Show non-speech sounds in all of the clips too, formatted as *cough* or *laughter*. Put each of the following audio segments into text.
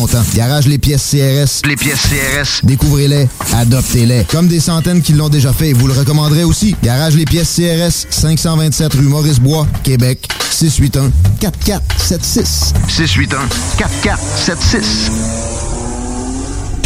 longtemps. Garage les pièces CRS. Les pièces CRS. Découvrez-les, adoptez-les. Comme des centaines qui l'ont déjà fait vous le recommanderez aussi. Garage les pièces CRS, 527 rue Maurice-Bois, Québec, 681 4476.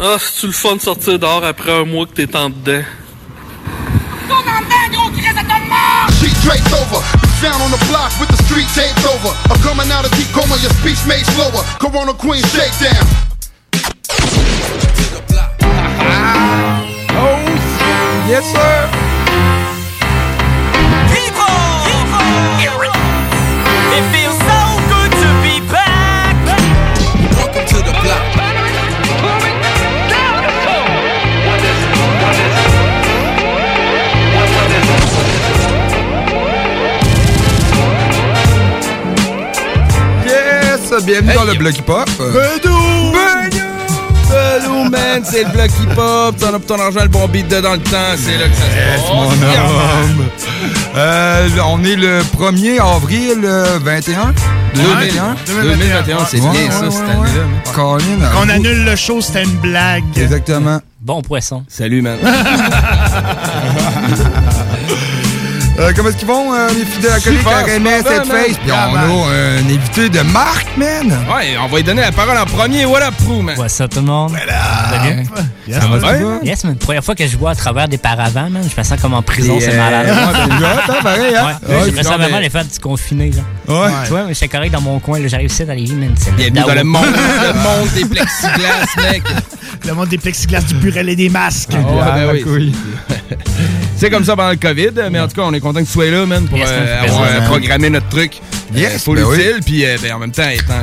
Ah, c'est-tu le fun de sortir dehors après un mois que t'es en dedans? Sheet draped over. Found on the block with the street taped over. I'm coming out of deep coma, your speech made slower. Corona Queen shakedown. Oh, yes, sir. People! People! It feels Bienvenue dans le Bloc Hip Hop. Bedou! Bedou, man, c'est le bloc hip-hop. T'en as pour ton argent, le bon beat dedans le temps. C'est là que ça se passe. mon homme. Euh, on est le 1er avril euh, 21. 2021. 2021, c'est bien ça, cette année-là. Qu'on euh, annule le show, c'était une blague. Exactement. Bon poisson. Salut, man. *laughs* Euh, comment est-ce qu'ils vont, euh, les fidèles acolytes à super cette bien, face? Puis Ah, on a un invité de marque, man. Ouais, on va lui donner la parole en premier. What up, Prou, man? What's up tout le monde? Salut. Yes, Ça va, va? man. Yes, man. Première fois que je vois à travers des paravents, man. Je me sens comme en prison, c'est euh, malade. Ouais, ben, ouais, attends, pareil, hein? Ouais, Ouais, j'aimerais ça vraiment mais- les faire du confiné, là. Ouais. Tu vois, mais j'étais correct dans mon coin, là. J'arrive ici dans les vies, man. C'est Bienvenue dans le monde, *laughs* le monde des plexiglas, mec. Le monde des plexiglas, du burel et des masques. Ah, ouais, Ah, ben oui. *laughs* C'est comme ça pendant le COVID, mais en tout cas, on est content que tu sois là, man, pour Yes, euh, avoir plaisir, euh, man. programmé notre truc. Yes, Full ben oui. utile, puis euh, ben, en même temps, étant.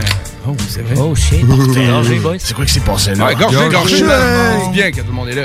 Oh, c'est vrai. Oh shit. Boys. C'est quoi qui s'est passé là? Ouais, gorgé, Gorgé, gorgé. C'est bien que tout le monde est là.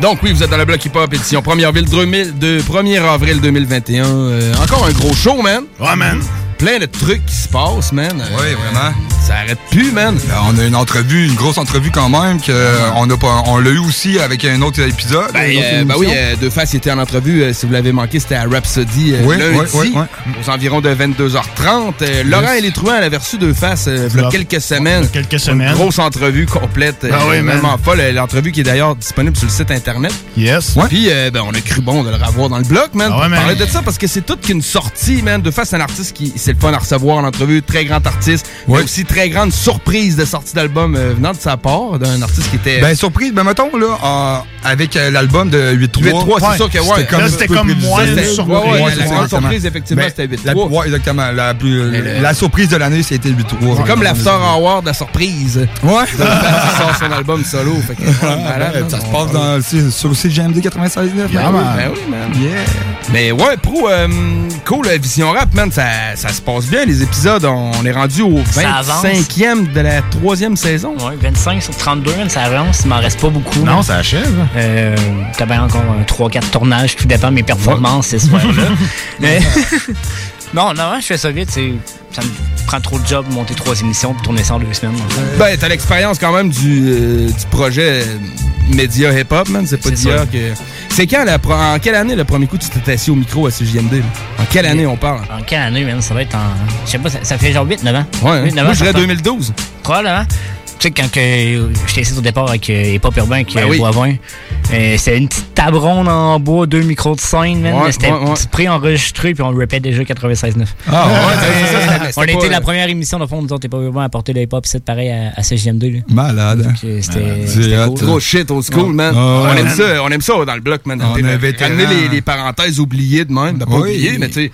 Donc oui, vous êtes dans le bloc hip-hop édition 1er avril, 2000 de 1er avril 2021. Euh, encore un gros show, man. Ouais, man. Plein de trucs qui se passent, man. Euh, Oui, vraiment. Ça arrête plus, man. Ben, on a une entrevue, une grosse entrevue quand même, que euh, on a pas, on l'a eu aussi avec un autre épisode. Ben, euh, ben oui, euh, Deux Faces était en entrevue. euh, si vous l'avez manqué, c'était à Rhapsody euh, Oui, lundi, oui, oui, oui. aux environs de 22h30. Euh, Laurent et les Truands, elle avait reçu Deux Faces euh, il y a quelques semaines. Quelques semaines. Une grosse entrevue complète. Ah oui, vraiment folle. Euh, L'entrevue qui est d'ailleurs disponible sur le site internet. Yes. Puis, euh, ben, on a cru bon de le revoir dans le bloc, man. Ah ouais, parler de ça parce que c'est toute qu'une sortie, man. De face, c'est un artiste qui, c'est le fun à recevoir en entrevue. Très grand artiste. Mais aussi très grande surprise de sortie d'album euh, venant de sa part, d'un artiste qui était. Ben, surprise, ben, mettons, là, avec euh, l'album de 8-3. 8-3, c'est Ouais. sûr que, ouais. C'était comme c'était moins la grande surprise, effectivement, c'était 8-3. la- Ouais, exactement. La, plus- le- la surprise de l'année, c'était 8-3. C'est comme l'After Hour de la surprise. Ouais. Il sort son album solo. Fait que, ouais, malade, man. ça se passe dans, sur le site GMD 96.9. Yeah. Ben oui, man. Yeah. Mais ouais, pro, euh, cool, euh, Vision Rap, man, ça, ça se passe bien, les épisodes. On est rendu au Ça avance. 25e de la troisième saison. Ouais, 25 sur 32, man, ça avance. Il m'en reste pas beaucoup. Non, ça achève. Euh, T'as bien encore 3-4 tournages, tout dépend de mes performances ce soir-là. *laughs* Mais- *laughs* Non, non, je fais ça vite. c'est- Ça me prend trop de job, monter trois émissions, puis tourner ça en deux semaines. Ben, t'as l'expérience quand même du, euh, du projet euh, média hip-hop, man. C'est pas ça. que. C'est quand, la, pro- en quelle année le premier coup tu t'es assis au micro à CJMD? là? En quelle année on parle? En quelle année, man? Ça va être en. Je sais pas, ça, ça fait genre 8-9 ans. Ouais, hein? 8-9 Moi, ans, je dirais ça fait- 2012. Probablement. Tu sais, quand que, euh, j'étais ici au départ avec euh, Hip Hop Urbain, avec Ben euh, oui. Boivin, euh, c'était une petite table ronde en bois, deux micros de scène, man. Ouais, mais c'était ouais, ouais. pré-enregistré, puis on le répète déjà 96.9. Ah, ouais, Euh, c'est ça, c'était- on a été pas, la première émission, dans le fond, nous autres, Hip Hop Urbain, à porter le hip hop, c'est pareil à, à CGM2. Là. Malade. Euh, c'était. Cool. Gros shit, old school, Ouais. man. On, ouais, aime ça, on aime ça dans le bloc, man. On. Ramener les, les parenthèses oubliées de même. Pas Oui. oubliées, mais tu sais.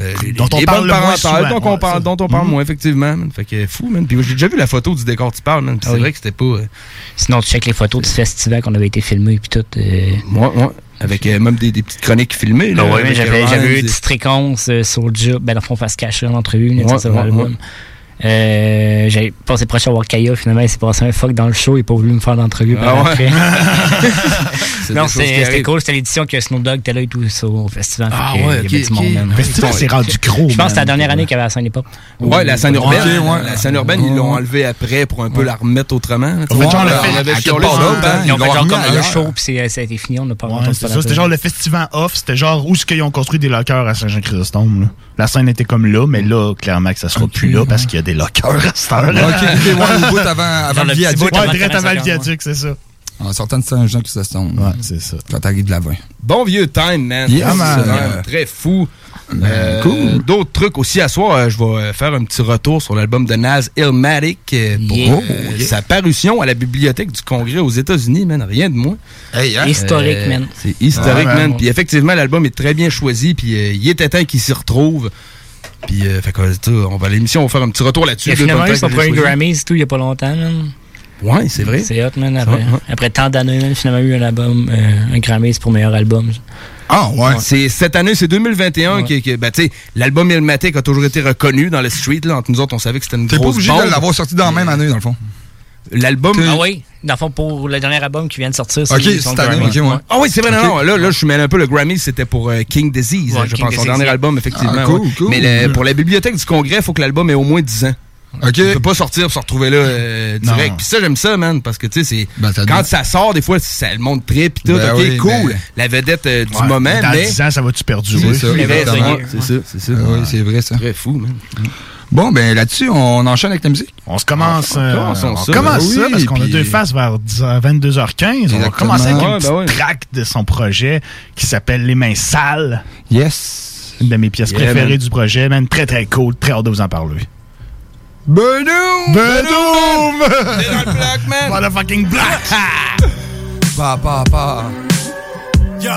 Euh, les- Dont on les parle bonnes le moins souvent, dont, on ouais, parle, dont on parle moins, effectivement. man. Fait que fou, man. Puis j'ai déjà vu la photo du décor que tu parles, man. puis C'est Ah oui. vrai que c'était pas. euh, Sinon, tu checkes les photos du festival qu'on avait été filmé, puis tout. euh, Ouais, ouais. Avec euh, même des, des petites chroniques filmées. Là, Ah ouais, mais avec j'avais, eu et- une petite fréquence euh, sur le job. Ben, dans le fond, face cachée en entrevue, là, Ouais, ouais, ouais. Euh, j'avais passé proche à voir Kaya, finalement, il s'est passé un fuck dans le show, il n'a pas voulu me faire d'entrevue Ah par ouais? après. *laughs* C'est non, c'était cool, c'était l'édition que Snoop Dogg était là et tout ça, au festival. Ah ouais, il y avait du monde. Le festival s'est rendu gros. Je pense que c'était la dernière année qu'il y avait la scène hip-hop. Ouais, la scène urbaine. La scène urbaine, ils l'ont enlevé après pour un peu la remettre autrement. Ils ont fait genre comme un show, puis c'est- ça a été fini, on n'a pas entendu ça. C'était genre le festival off. C'était genre où est-ce qu'ils ont construit des lockers à Saint-Jean-Chrysostome. La scène était comme là, mais là, clairement que ça sera plus là parce qu'il y a des lockers à cette heure. Ok, ouais, *laughs* au bout avant, avant le viaduc. Ouais, avant direct avant le viaduc, c'est ça. En sortant de Saint-Jean-Chrysostome. Ouais, c'est ça. Quand t'arrives de l'avant. Bon vieux time, man. Vraiment très fou. Euh, cool. D'autres trucs aussi à soir, euh, je vais euh, faire un petit retour sur l'album de Naz Illmatic pour Yeah. euh, sa parution à la bibliothèque du Congrès aux États-Unis, man. Rien de moins. Hey, hein? Historique, Euh, man. C'est historique, Ouais, man. Puis effectivement, l'album est très bien choisi. Puis euh, il était temps qu'il s'y retrouve. Puis, euh, fait que, on va à l'émission, on va faire un petit retour là-dessus. Il a Deux finalement bonnes eu son tracks que j'ai premier choisies. Grammys et tout, il n'y a pas longtemps. Ouais, c'est vrai. C'est hot, man. Après, Ouais, ouais. après tant d'années, finalement eu un album, euh, un Grammys pour meilleur album. Ah, ouais. C'est cette année, c'est 2021 Ouais. qui, qui- ben, tu sais, l'album Ilmatic a toujours été reconnu dans le street là. Entre nous autres, on savait que c'était une T'es pas grosse obligé bombe. de l'avoir sorti dans la même année, dans le fond. L'album. Ah oui, dans le fond, pour le dernier album qui vient de sortir, c'est Ok, son cette année, Grammy. ok, ouais. Ah oui, c'est vrai, non, Ok. non, là, là, je suis mêlé un peu. Le Grammy, c'était pour euh, King Disease, Ouais, je King pense, son Disease, dernier yeah. album, effectivement. Ah, cool, ouais. cool. Mais le- pour la bibliothèque du Congrès, il faut que l'album ait au moins 10 ans. Ok. Tu peux pas sortir pour se retrouver là euh, direct. Non. Puis ça, j'aime ça, man, parce que, tu sais, c'est... Ben, quand ça sort, des fois, ça, le monde trip pis tout, Ben ok, oui, cool. ben- La vedette euh, du Ouais, moment, Dans mais... 10 ans, ça va-tu perdurer? C'est ça, c'est ça, c'est ça. Ah oui, c'est vrai, ça. Très fou, man. Bon, ben là-dessus, on enchaîne avec la musique. On se commence, On euh, commence on ça. commence Ben ça oui, parce qu'on a deux faces vers 10 à 22h15. On va commencer avec Ouais, une ben petite ouais. track de son projet qui s'appelle Les Mains Sales. Yes. Une de mes pièces Yeah, préférées man. du projet, man. Très, très cool. Très hâte de vous en parler. Benoum! Benoum! Dans le bloc, man. Motherfucking black! Pa, pa, pa. Je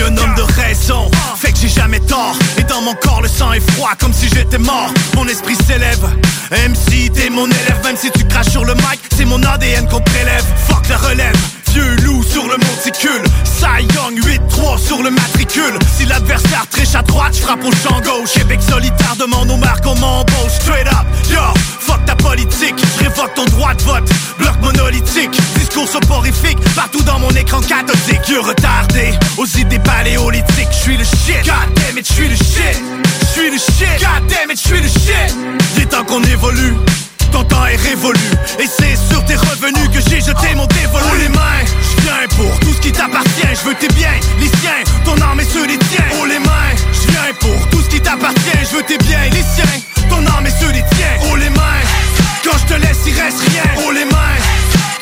suis un homme de raison, fait que j'ai jamais tort. Et dans mon corps, le sang est froid comme si j'étais mort. Mon esprit s'élève. MC, t'es mon élève, même si tu craches sur le mic, c'est mon ADN qu'on prélève. Fuck la relève. Vieux loup sur le monticule. Cy Young 8-3 sur le matricule. Si l'adversaire triche à droite, je frappe au champ gauche. Québec solitaire demande aux marques on m'embauche. Straight up, yo, fuck ta politique. Je révoque ton droit de vote, bloc monolithique Discours soporifique, partout dans mon écran cathodique. Yeux retardé, aux idées paléolithiques. Je suis le shit, god damn it, je suis le shit. Je suis le shit, god damn it, je suis le shit. Il est temps qu'on évolue ton temps est révolu. Et c'est sur tes revenus que j'ai jeté mon dévolu. Oh les mains, je viens pour tout ce qui t'appartient. Je veux tes biens, les siens, ton âme et ceux des tiens. Oh les mains, je viens pour tout ce qui t'appartient. Je veux tes biens, les siens, ton âme et ceux des tiens. Oh les mains, quand je te laisse il reste rien. Oh les mains,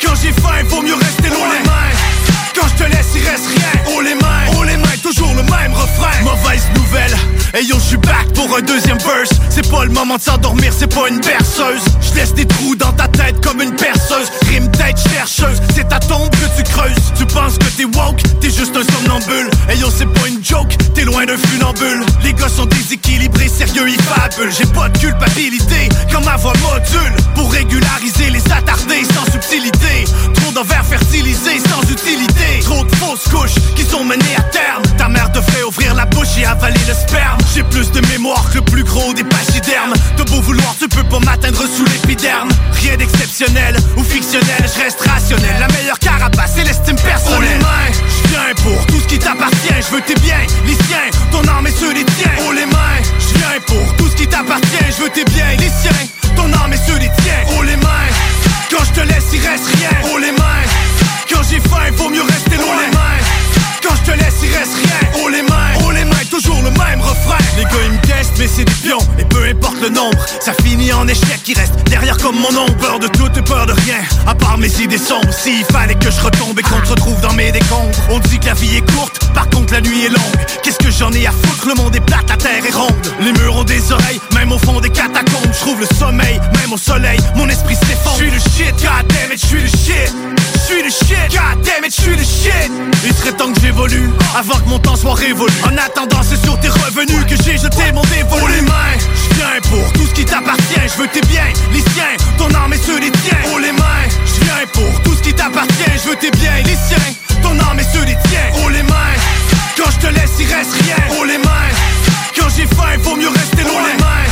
quand j'ai faim vaut mieux rester loin. Oh les mains, quand je te laisse il reste rien. Oh les mains, oh les mains, même refrain. Mauvaise nouvelle, hey yo je suis back pour un deuxième verse. C'est pas le moment de s'endormir, c'est pas une berceuse. Je laisse des trous dans ta tête comme une perceuse. Rime tête chercheuse, c'est ta tombe que tu creuses. Tu penses que t'es woke, t'es juste un somnambule. Hey yo c'est pas une joke, t'es loin d'un funambule. Les gars sont déséquilibrés, sérieux ils fabulent. J'ai pas de culpabilité, comme ma voix module. Pour régulariser les attardés sans subtilité. Trop d'envers fertilisés sans utilité. Trop de fausses couches qui sont menées à terme. Ta mère mère devrait ouvrir la bouche et avaler le sperme. J'ai plus de mémoire que le plus gros des pachydermes. De beau vouloir tu peux pas m'atteindre sous l'épiderme. Rien d'exceptionnel ou fictionnel, je reste rationnel. La meilleure carapace c'est l'estime personnelle. Oh je viens pour tout ce qui t'appartient. Je veux tes biens, les siens, ton âme et ceux des tiens. Oh les mains, je viens pour tout ce qui t'appartient. Je veux tes biens, les siens, ton âme et ceux des tiens. Oh les mains, quand je te laisse il reste rien. Oh les mains, quand j'ai faim il vaut mieux rester loin. les mains quand je te laisse, il reste rien. Oh les mains, oh les mains, toujours le même refrain mais c'est des pions. Et peu importe le nombre, ça finit en échec qui reste derrière comme mon ombre. Peur de tout et peur de rien, à part mes idées sombres. S'il fallait que je retombe et qu'on se retrouve dans mes décombres. On dit que la vie est courte, par contre la nuit est longue. Qu'est-ce que j'en ai à foutre, le monde est plat, la terre est ronde. Les murs ont des oreilles, même au fond des catacombes. Je trouve le sommeil, même au soleil, mon esprit s'effondre. Je suis le shit, god damn it, je suis le shit. Je suis le shit, god damn it, je suis le shit. Il serait temps que j'évolue, avant que mon temps soit révolu. En attendant, c'est sur tes revenus que j'ai jeté mon dévolu. Oh les mains, je viens pour tout ce qui t'appartient. Je veux tes biens, les siens, ton âme et ceux des tiens. Oh les mains, je viens pour tout ce qui t'appartient. Je veux tes biens, les siens, ton âme et ceux des tiens. Oh les mains, quand je te laisse, il reste rien. Oh les mains, quand j'ai faim, faut mieux rester loin. Oh les mains,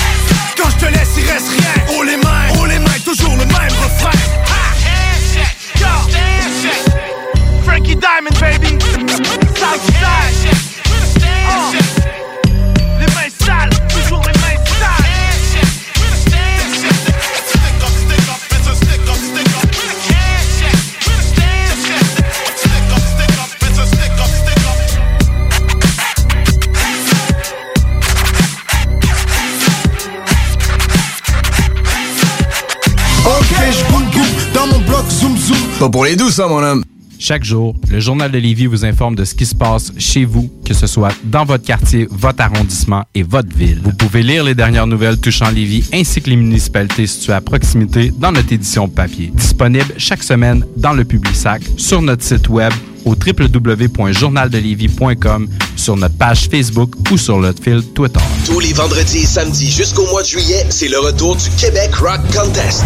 quand je te laisse, il reste rien. Oh les mains, oh les mains, toujours le même refrain. Frankie Diamond, baby. Pour les douces, ça, mon homme. Chaque jour, le Journal de Lévis vous informe de ce qui se passe chez vous, que ce soit dans votre quartier, votre arrondissement et votre ville. Vous pouvez lire les dernières nouvelles touchant Lévis ainsi que les municipalités situées à proximité dans notre édition papier. Disponible chaque semaine dans le Publisac, sur notre site web au www.journaldelevis.com, sur notre page Facebook ou sur notre fil Twitter. Tous les vendredis et samedis jusqu'au mois de juillet, c'est le retour du Québec Rock Contest.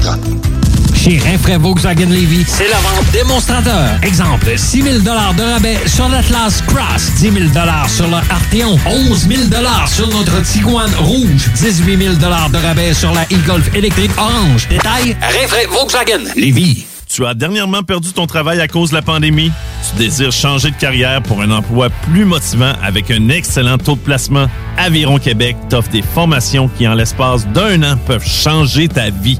Chez Rinfraie Volkswagen Levy, c'est la vente démonstrateur. Exemple, 6 000 de rabais sur l'Atlas Cross, 10 000 sur le Arteon, 11 000 sur notre Tiguan Rouge, 18 000 de rabais sur la e-Golf électrique orange. Détail, Rinfraie Volkswagen Levy. Tu as dernièrement perdu ton travail à cause de la pandémie? Tu désires changer de carrière pour un emploi plus motivant avec un excellent taux de placement? Aviron Québec t'offre des formations qui, en l'espace d'un an, peuvent changer ta vie.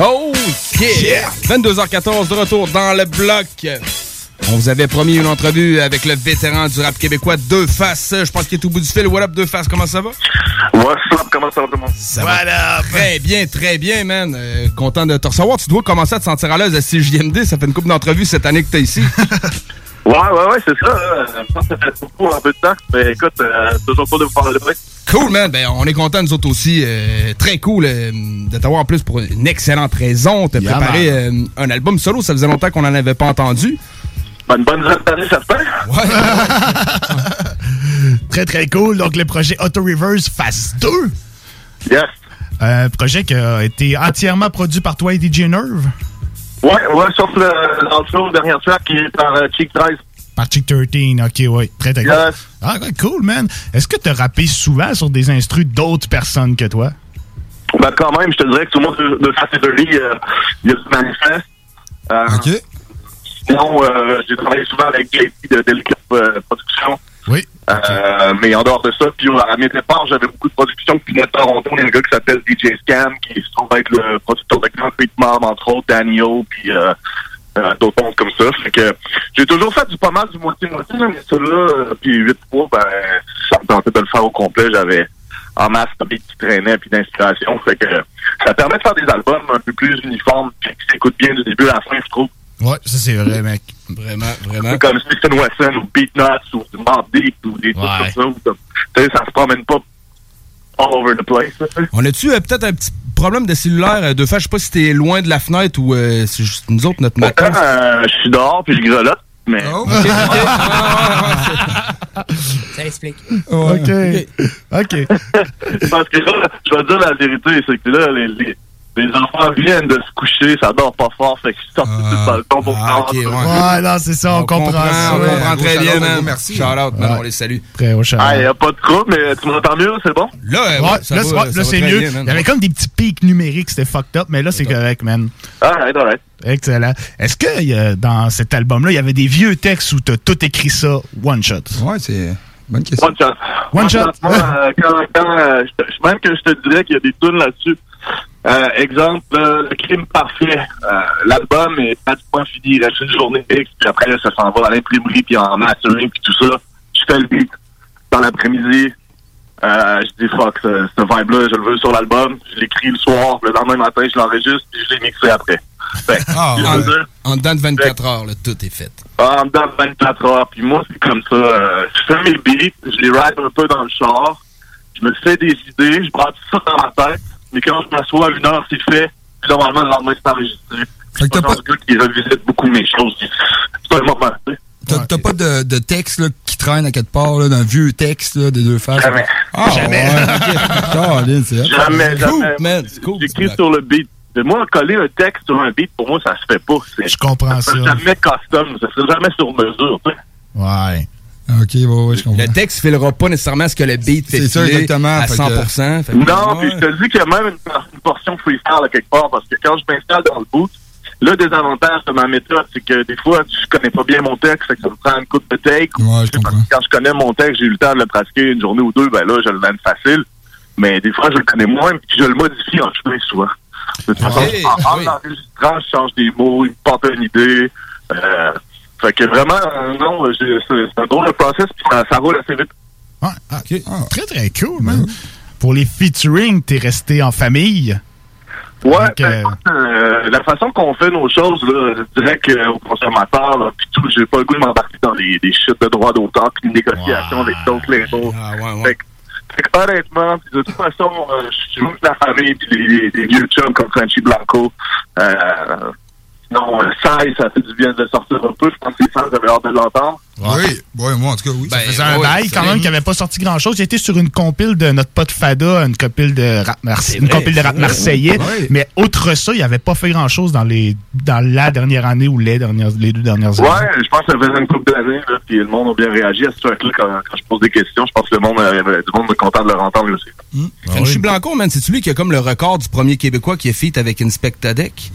Oh yeah! 22h14 de retour dans le bloc. On vous avait promis une entrevue avec le vétéran du rap québécois Deux Faces. Je pense qu'il est au bout du fil. What up Deux Faces, comment ça va? What's up, comment ça va tout le monde? Ça va très bien, très bien, man. Euh, content de te recevoir. Tu dois commencer à te sentir à l'aise à CJMD. Ça fait une couple d'entrevues cette année que t'es ici. *laughs* Ouais, ouais, ouais, c'est ça. là. Je pense que ça fait beaucoup un peu de temps. Mais écoute, euh, toujours cool de vous parler de break. Cool, man. Ben, on est content, nous autres aussi. Euh, très cool euh, de t'avoir en plus pour une excellente raison. T'as Yeah, préparé euh, un album solo. Ça faisait longtemps qu'on n'en avait pas entendu. Bonne, bonne année, ça se fait? Très, très cool. Donc, le projet Auto Reverse Phase 2. Yes. Un projet qui a été entièrement produit par toi et DJ Nerve. Ouais, ouais, sauf le, dans le dernier track qui est par euh, Cheek 13. Par Chick 13, ok, ouais. Très, très cool. Ah, ouais, cool, man. Est-ce que tu as rappé souvent sur des instrus d'autres personnes que toi? Ben, quand même, je te dirais que tout le monde de, de Fast euh, il y a du manifeste. Euh, OK. Sinon, euh, j'ai travaillé souvent avec JP de Delicap euh, Productions. Oui. Euh, mais en dehors de ça, puis à mes départs, j'avais beaucoup de productions. Puis à Toronto, il y a un gars qui s'appelle DJ Scam, qui se trouve être le producteur de Concrete Mob, entre autres, Daniel, puis euh, euh, d'autres mondes comme ça. Fait que j'ai toujours fait du pas mal du moitié-moitié, mais celui-là, euh, puis huit fois, ben, ça me tentait de le faire au complet. J'avais en masse de qui traînaient, puis d'inspiration. Fait que ça permet de faire des albums un peu plus uniformes, puis qui s'écoutent bien du début à la fin, je trouve. Ouais, ça c'est vrai, mec. Vraiment, C'est comme Stephen Wesson ou Beatnuts ou Mob Deep ou des trucs comme ça. Tu sais, ça se promène pas all over the place. On a-tu euh, peut-être un petit problème de cellulaire euh, de fait? Je sais pas si t'es loin de la fenêtre ou euh, c'est juste nous autres, notre matin. Euh, je suis dehors puis je grelotte, mais... *laughs* Ça explique. OK. OK. Parce que là, je vais dire la vérité, c'est que là, les, les, les enfants viennent de se coucher, ça dort pas fort, fait qu'ils sortent tout le balcon pour Ah, faire Ouais, non, c'est ça, on, comprend, ça. on comprend très bien, man. merci. Shout out, man, Ouais. on les salue. Très haut shout Ah, y a pas de trouble, mais tu m'entends mieux, c'est bon? Là, Ouais, ouais, ça là, va, c'est- ça là, c'est mieux. bien, man. Il y avait comme des petits pics numériques, c'était fucked up, mais là, c'est correct, man. Alright, alright. Excellent. Est-ce que il y a- dans cet album-là, il y avait des vieux textes où t'as tout écrit ça one shot? Ouais, c'est. Bonne question. One shot. One shot. Moi, euh, quand, quand, euh, je te- même que je te dirais qu'il y a des tunes là-dessus. Euh, exemple, euh, Le crime parfait. Euh, L'album est pratiquement fini. Il reste une journée X, puis après, ça s'en va à l'imprimerie, puis en mastering, puis tout ça. Je fais le beat dans l'après-midi. Euh, je dis fuck, ce, ce vibe-là, je le veux sur l'album. Je l'écris le soir, le lendemain matin, je l'enregistre, puis je l'ai mixé après. Fait, que, *laughs* Ah, en, dire, en dedans de 24 heures, là, tout est fait. en dedans de 24 heures. Puis moi, c'est comme ça. euh, je fais mes beats, je les ride un peu dans le char. Je me fais des idées, je brasse ça dans ma tête. Mais quand je m'assois à une heure, c'est fait. Puis normalement, le lendemain, c'est enregistré. Je suis pas le genre de gars qui revisite beaucoup mes choses. C'est un moment, tu sais. T'as t'as pas de, de texte là, qui traîne à quelque part, là, d'un vieux texte là, des deux faces? Jamais. Ah, Jamais. Ouais, *laughs* ok. Caroline, c'est hot. Jamais, jamais. man, J'écris sur le beat. De moi, coller un texte sur un beat, pour moi, ça se fait pas. Je comprends ça. ça. serait jamais custom, ça serait jamais sur mesure, tu sais. Ouais. Ok, ouais, ouais, je comprends. Le texte filera pas nécessairement ce que le beat fait C'est ça, exactement, à fait 100%. Fait que- Non, Ouais. puis je te dis qu'il y a même une, une portion freestyle à quelque part, parce que quand je m'installe dans le boot, le désavantage de ma méthode, c'est que des fois, je connais pas bien mon texte, fait que ça me prend une coupe de take. Ouais, je comprends. Quand je connais mon texte, j'ai eu le temps de le pratiquer une journée ou deux, ben là, je le donne facile. Mais des fois, je le connais moins, puis je le modifie en chemin souvent. De toute façon, en, en oui. enregistrant, je change des mots, il me porte une idée. Euh, fait que vraiment, euh, non, j'ai- c'est un drôle de process, puis ça, ça roule assez vite. Ouais, ok. Très, très cool, man. Pour les featuring, t'es resté en famille? Ouais, Donc, ben, euh, euh, la façon qu'on fait nos choses, là, je dirais qu'aux consommateurs, là, pis tout, j'ai pas le goût de m'embarquer dans des, des shit de droits d'auteur puis de négociations avec d'autres labels. Ah, Fait, que- fait que, honnêtement, pis de toute façon, euh, je joue avec la famille puis des, des- des vieux chums comme Frenchy Blanco. Euh, euh, Sai, ça fait du bien de le sortir un peu. Je pense que ça, j'avais hâte de l'entendre. Oui, ouais, moi en tout cas, oui. Ça faisait un bail quand même qui avait pas sorti grand chose. Il était sur une compile de notre pote Fada, une compile de rap, marse- une compile de rap marseillais. Ouais. Mais outre ça, il avait pas fait grand chose dans les dans la dernière année ou les dernières les deux dernières années. Ouais, je pense que ça faisait une couple d'années, puis le monde a bien réagi à ce truc-là quand, quand je pose des questions. Je pense que le monde, euh, du monde est content de le entendre aussi. Frenchy Blanco, man, c'est-tu lui qui a comme le record du premier Québécois qui est feat avec Inspecta Deck?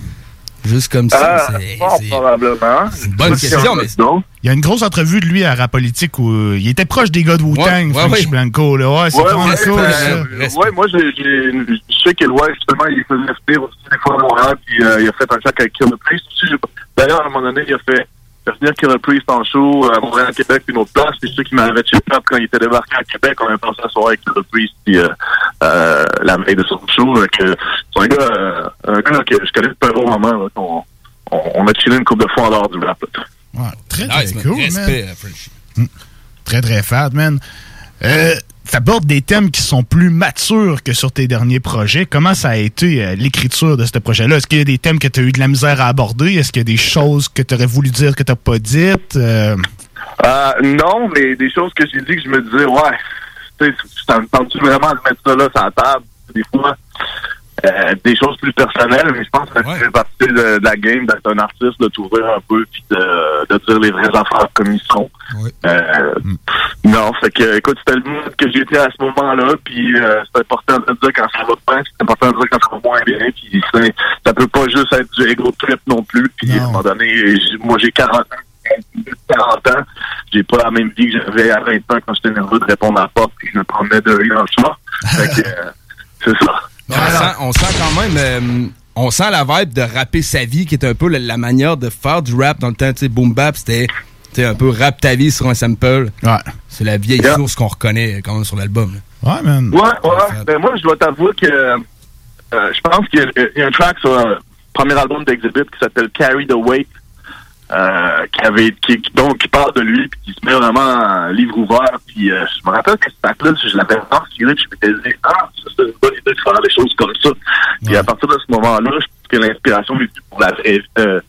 Juste comme ça. Ah, fort probablement. C'est une bonne question, mais... Il y a une grosse entrevue de lui à Rap Politique où euh, il était proche des gars de Wu-Tang, Ouais, ouais, Frenchy ouais. Blanco. Là. Ouais, c'est Ouais, vraiment ouais, cool, ça. ouais, moi, je sais que ouais, justement, il faisait venir aussi des fois à Montréal, puis euh, il a fait un track avec Priest aussi. J'ai- D'ailleurs, à un moment donné, il a fait, fait venir Killer Priest en show euh, à Montréal, à Québec, puis une autre place. Puis ceux qui m'avaient checké up quand il était débarqué à Québec, on avait passé la soirée avec Killer Priest, puis euh, euh, la veille de son show. euh, c'est un gars, euh, un gars que je connais depuis un bon moment. Là, qu'on- on, on a chillé une couple de fois en dehors du rap. là. Ouais, très, très Nice, man. cool, Respect, man. Mm. Très, très fat, man. Euh, T'abordes des thèmes qui sont plus matures que sur tes derniers projets. Comment ça a été euh, l'écriture de ce projet-là? Est-ce qu'il y a des thèmes que tu as eu de la misère à aborder? Est-ce qu'il y a des choses que tu aurais voulu dire que tu pas dites? Euh, Euh, non, mais des choses que j'ai dit que je me disais, ouais, tu sais, ça me vraiment de mettre ça là sur la table, des fois. Euh, des choses plus personnelles, mais je pense que ça fait partie de, de la game d'être un artiste, de t'ouvrir un peu puis de, de dire les vraies affaires comme ils sont. Euh, Non, fait que, écoute, c'était le mood que j'étais à ce moment-là, puis euh, c'est important de dire quand ça va bien, c'est important de dire quand ça va moins bien, puis ça peut pas juste être du ego trip non plus, puis à un moment donné, moi j'ai 40 ans, 40 ans, j'ai pas la même vie que j'avais à 20 ans quand j'étais nerveux de répondre à la porte, puis je me promenais de rire le char. Fait que, *laughs* c'est ça. On, sent, on sent quand même. euh, on sent la vibe de rapper sa vie, qui est un peu la, la manière de faire du rap dans le temps. Tu sais, Boom Bap, c'était un peu rap ta vie sur un sample. Ouais. C'est la vieille source qu'on reconnaît quand même sur l'album. Ouais, man. Ouais, ouais. Ben, moi, je dois t'avouer que euh, je pense qu'il y, a- il y a un track sur le premier album d'Exhibit qui s'appelle Carry the Weight, euh, qui avait, qui, qui- donc, qui parle de lui, puis qui se met vraiment en livre ouvert. Puis euh, je me rappelle que ce track-là, je l'avais tiré, puis je m'étais dit, ah, ça, c'est une bonne idée de faire des choses comme ça. Puis à partir de ce moment-là, je pense que l'inspiration m'est venue pour la vraie, euh,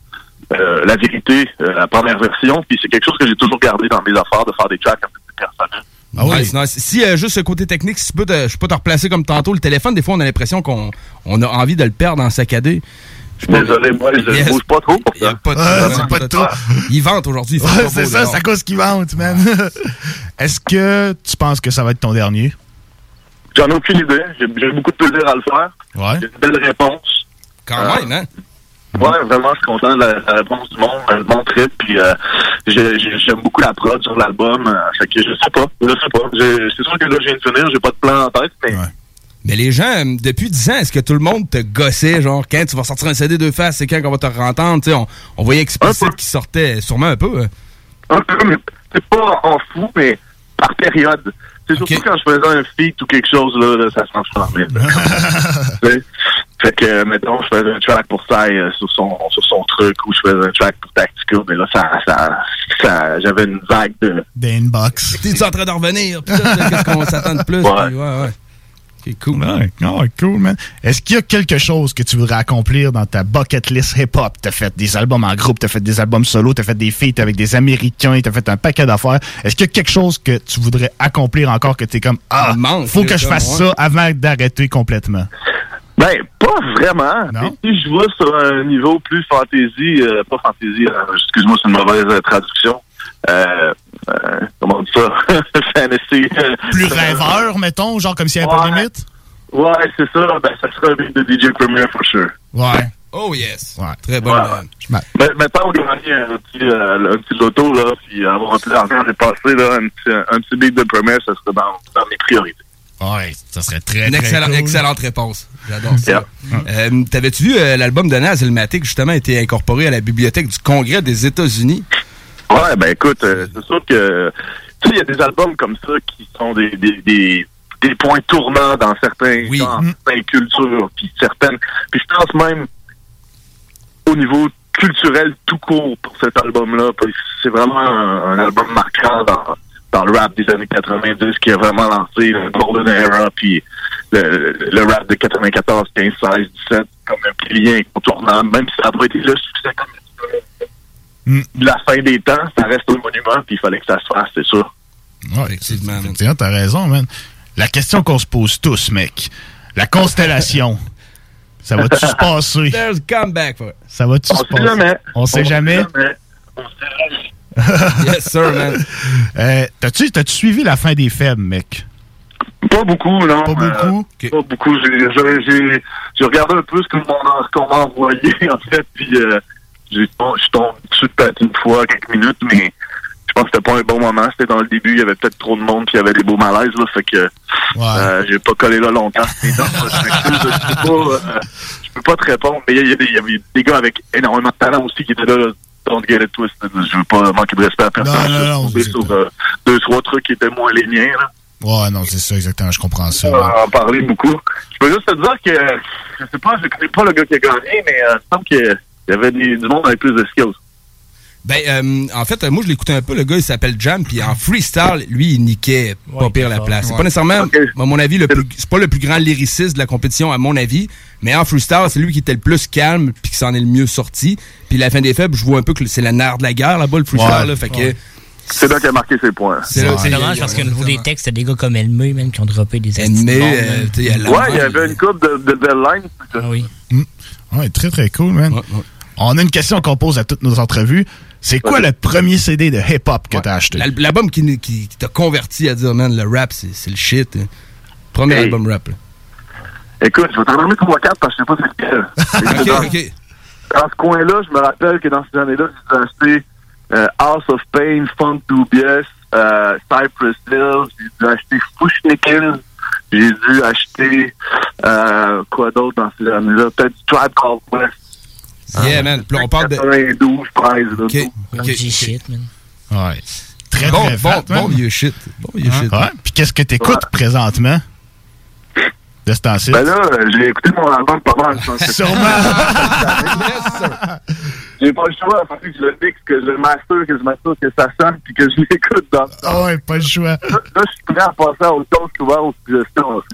euh, la vérité, euh, la première version. Puis c'est quelque chose que j'ai toujours gardé dans mes affaires, de faire des tracks un peu plus personnels. Ah oui. Nice, nice. Si euh, juste ce côté technique, si tu peux te- je peux te replacer comme tantôt le téléphone, des fois on a l'impression qu'on on a envie de le perdre en saccadé. Je suis Désolé, moi, je bouge pas trop pour ça. Pas de Ouais, problème, c'est pas de trop. Il vente aujourd'hui. Ouais, pas c'est ça, c'est à cause qu'il vante, man. *laughs* Est-ce que tu penses que ça va être ton dernier? J'en ai aucune idée. J'ai beaucoup de plaisir à le faire. Ouais. J'ai une belle réponse. Quand même, hein? Ouais, vraiment, je suis content de la, la réponse du monde, un bon trip, puis euh, j'ai- j'ai- j'aime beaucoup la prod sur l'album, euh, fait que je sais pas, je sais pas. C'est sûr que là, je viens de finir, j'ai pas de plan en tête, mais Mais les gens, depuis 10 ans, est-ce que tout le monde te gossait, genre, quand tu vas sortir un CD deux faces, c'est quand qu'on va te rentendre, tu sais, on, on voyait explicite qui sortait sûrement un peu. hein. un peu, mais c'est pas en fou, mais par période. C'est surtout quand je faisais un feat ou quelque chose, là, là ça se transformait. là. Tu sais? fait que, mettons, je faisais un track pour ça euh, sur, son, sur son truc, ou je faisais un track pour Tactica, mais là, ça, ça, ça, j'avais une vague de... D'inbox. T'es-tu en train de revenir? *laughs* Qu'est-ce qu'on s'attend de plus? Ouais. puis ouais, ouais. Ok, cool. Ouais, ouais, cool, man. Est-ce qu'il y a quelque chose que tu voudrais accomplir dans ta bucket list hip-hop? T'as fait des albums en groupe, t'as fait des albums solo, t'as fait des feats avec des Américains, t'as fait un paquet d'affaires. Est-ce qu'il y a quelque chose que tu voudrais accomplir encore que t'es comme, ah, faut que je fasse ça avant d'arrêter complètement? Ben, pas vraiment. Si je vois sur un niveau plus fantasy, euh, pas fantasy, euh, excuse-moi, c'est une mauvaise euh, traduction. Euh, euh, comment on dit ça? *laughs* Fantasy. euh, Plus rêveur, mettons, genre comme s'il n'y avait pas de limite? Ouais, c'est ça. Ben, ça serait un beat de DJ Premier for sure. Ouais. Oh yes. Ouais. Très bon. Ouais. Mais maintenant, gagner un petit, euh, un petit loto, là, puis avoir un peu d'argent à dépasser, là, un petit, un petit beat de Premier, ça serait dans, dans mes priorités. Ouais, ça serait très, Une très cool. excellente réponse. J'adore ça. Euh, T'avais-tu vu euh, l'album de Nas Elmatic, justement, a été incorporé à la bibliothèque du Congrès des États-Unis? Ouais, ben écoute, euh, c'est sûr que tu sais, il y a des albums comme ça qui sont des, des, des, des points tournants dans certains dans certaines cultures, puis certaines. Puis je pense même au niveau culturel tout court pour cet album-là. puis C'est vraiment un, un album marquant dans, dans le rap des années 90 qui a vraiment lancé le Golden Era, puis le, le rap de 94, 15, 16, 17 comme un pilier incontournable, même si ça n'a pas été le succès comme la fin des temps, ça reste un monument, puis il fallait que ça se fasse, c'est sûr. Ouais, effectivement. Effectivement, t'as raison, man. La question qu'on se pose tous, mec. La constellation. *laughs* ça va-tu se passer? There's a comeback for it. Ça va-tu On se sait passer? jamais. On sait On sait jamais. jamais. *laughs* *laughs* yes, sir, man. Euh, t'as-tu, t'as-tu suivi la fin des faibles, mec? Pas beaucoup, non. Pas beaucoup? Euh, Pas beaucoup. J'ai- regardé un peu ce qu'on m'a ce qu'on m'a envoyé, en fait, puis euh, je tombé dessus peut-être une fois, quelques minutes, mais je pense que c'était pas un bon moment. C'était dans le début, il y avait peut-être trop de monde, puis il y avait des beaux malaises, là, fait que euh, j'ai pas collé là longtemps. Mais non, je peux pas, euh, je peux pas te répondre, mais il y, y avait des gars avec énormément de talent aussi qui étaient là, là don't get it twisted. Je veux pas manquer de respect à personne. Je suis tombé sur euh, deux, trois trucs qui étaient moins les miens, là. Ouais, non, c'est ça, exactement, je comprends ça. On va en parler beaucoup. Je peux juste te dire que, je sais pas, je connais pas le gars qui a gagné, mais euh, il me semble qu'il y avait des- du monde avec plus de skills. Ben, euh, en fait, euh, moi, je l'écoutais un peu. Le gars, il s'appelle Jam. Puis en freestyle, lui, il niquait pas pire la place. C'est Ouais. pas nécessairement, à mon avis, le plus, c'est pas le plus grand lyriciste de la compétition, à mon avis. Mais en freestyle, c'est lui qui était le plus calme puis qui s'en est le mieux sorti. Puis la fin des faibles, je vois un peu que c'est la nerf de la guerre là-bas, le freestyle. Ouais. là, fait que Ouais. C'est là qu'il a marqué ses points. C'est dommage parce qu'au niveau des textes, t'as des gars comme Elmé, même, qui ont droppé des Elmé, euh, a- Ouais, il y avait une coupe de, de belles lines. Ah oui. Mm. Ouais, très, très cool, man. On a une question qu'on pose à toutes nos entrevues. C'est quoi le premier CD de hip-hop que t'as acheté? L'al- L'album qui, qui, qui t'a converti à dire, man, le rap, c'est c'est le shit. hein. Premier Hey. album rap. là. Écoute, je vais t'en trois quatre parce que je sais pas c'est lequel. *laughs* ok, dans, ok. dans ce coin-là, je me rappelle que dans ces années-là, j'ai dû acheter euh, House of Pain, Funk Dubious, euh, Cypress Hill, j'ai dû acheter Fushnikin, j'ai dû acheter euh, quoi d'autre dans ces années-là? Peut-être Tribe Called Quest. Yeah, man. Puis là, on parle de. 92, 13, là. Ok, ok. OG shit, man. Ouais. Très, Bon, très bon, fat, bon man. vieux shit. Bon vieux Ouais. shit. Ouais. Puis qu'est-ce que t'écoutes présentement? De ce temps-ci? Ben là, j'ai écouté mon album pas mal. que- *laughs* *laughs* J'ai pas le choix, fallait que je le mixe, que je le master, que je master, que ça sonne, puis que je l'écoute dans Ah ouais, pas le choix. Là, là, je suis prêt à passer à autre chose souvent aux suggestions. aussi.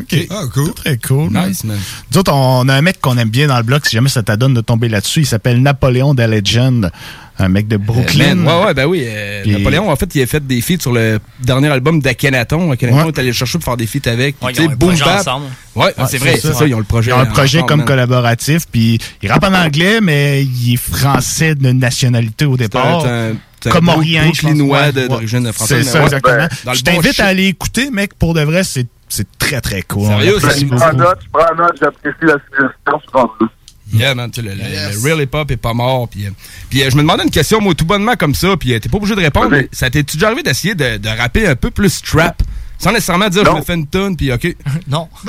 OK. Ah, cool. Très cool. Nice, man. Nous autres, on a un mec qu'on aime bien dans le bloc, si jamais ça t'adonne de tomber là-dessus. Il s'appelle Napoléon The Legend, un mec de Brooklyn. Man, ouais, ouais, ben oui. euh, Puis- Napoléon, en fait, il a fait des feats sur le dernier album d'Akhenaton. Akhenaton Ouais. est allé le chercher pour faire des feats avec. Ouais, ils ont Boom Bap. ensemble. Ouais, c'est vrai, c'est ça. Ils ont le projet. Ils ont un projet ensemble, comme man. collaboratif, puis il rappe en anglais, mais il est français de nationalité au départ. Un Comorien, je de- d'origine française, C'est ça, ouais. exactement. Le Je t'invite à aller écouter, mec. Pour de vrai, c'est c'est très, très cool. Sérieux, ça, prends note, je prends note, j'apprécie la suggestion, je prends. Yeah, man, tu sais, le, le- le real hip-hop est pas mort. Puis, euh, puis euh, je me demandais une question, moi, tout bonnement comme ça, puis euh, t'es pas obligé de répondre, mais ça t'est-tu déjà arrivé d'essayer de, de rapper un peu plus trap? Sans nécessairement dire je me fais une tonne, puis OK. *laughs* Non. *laughs*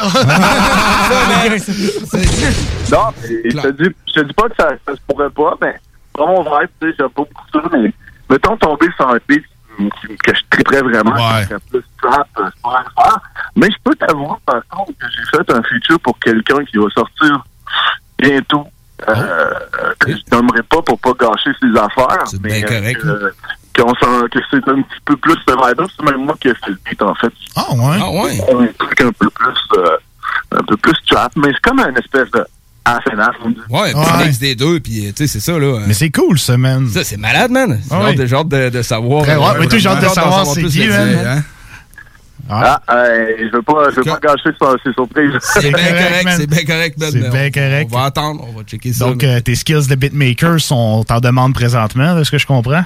Non, et je te dis, je te dis pas que ça, ça se pourrait pas, mais dans mon vibe, tu sais, j'aime pas beaucoup ça, mais mettons tomber sur un beat que je triperais vraiment, Ouais. plus trap, euh, je pourrais le faire. Mais je peux t'avouer, par contre, que j'ai fait un feature pour quelqu'un qui va sortir bientôt. Euh, euh, que je nommerai pas pour pas gâcher ses affaires. mais bien correct, euh, que, que c'est un petit peu plus ce vibe C'est même moi qui ai fait le beat, en fait. Ah ouais? Ah ouais? Un truc un peu plus, euh, un peu plus trap, mais c'est comme une espèce de half, on dit. Ouais, Ouais. mixes des deux, puis euh, tu sais, c'est ça, là. Mais c'est cool, ça, man. Ça, c'est malade, man. J'ai Ah hâte hâte de, de savoir. Très- ouais, euh, mais toi, j'ai hâte de savoir c'est qui, man. hein. Ah, euh, je veux pas, je veux pas gâcher sur- ses surprises. C'est *laughs* bien correct, c'est bien correct, man. C'est bien on- correct. On va attendre, on va checker ça. Donc, euh, tes skills de beatmaker sont en demande présentement, de ce que je comprends?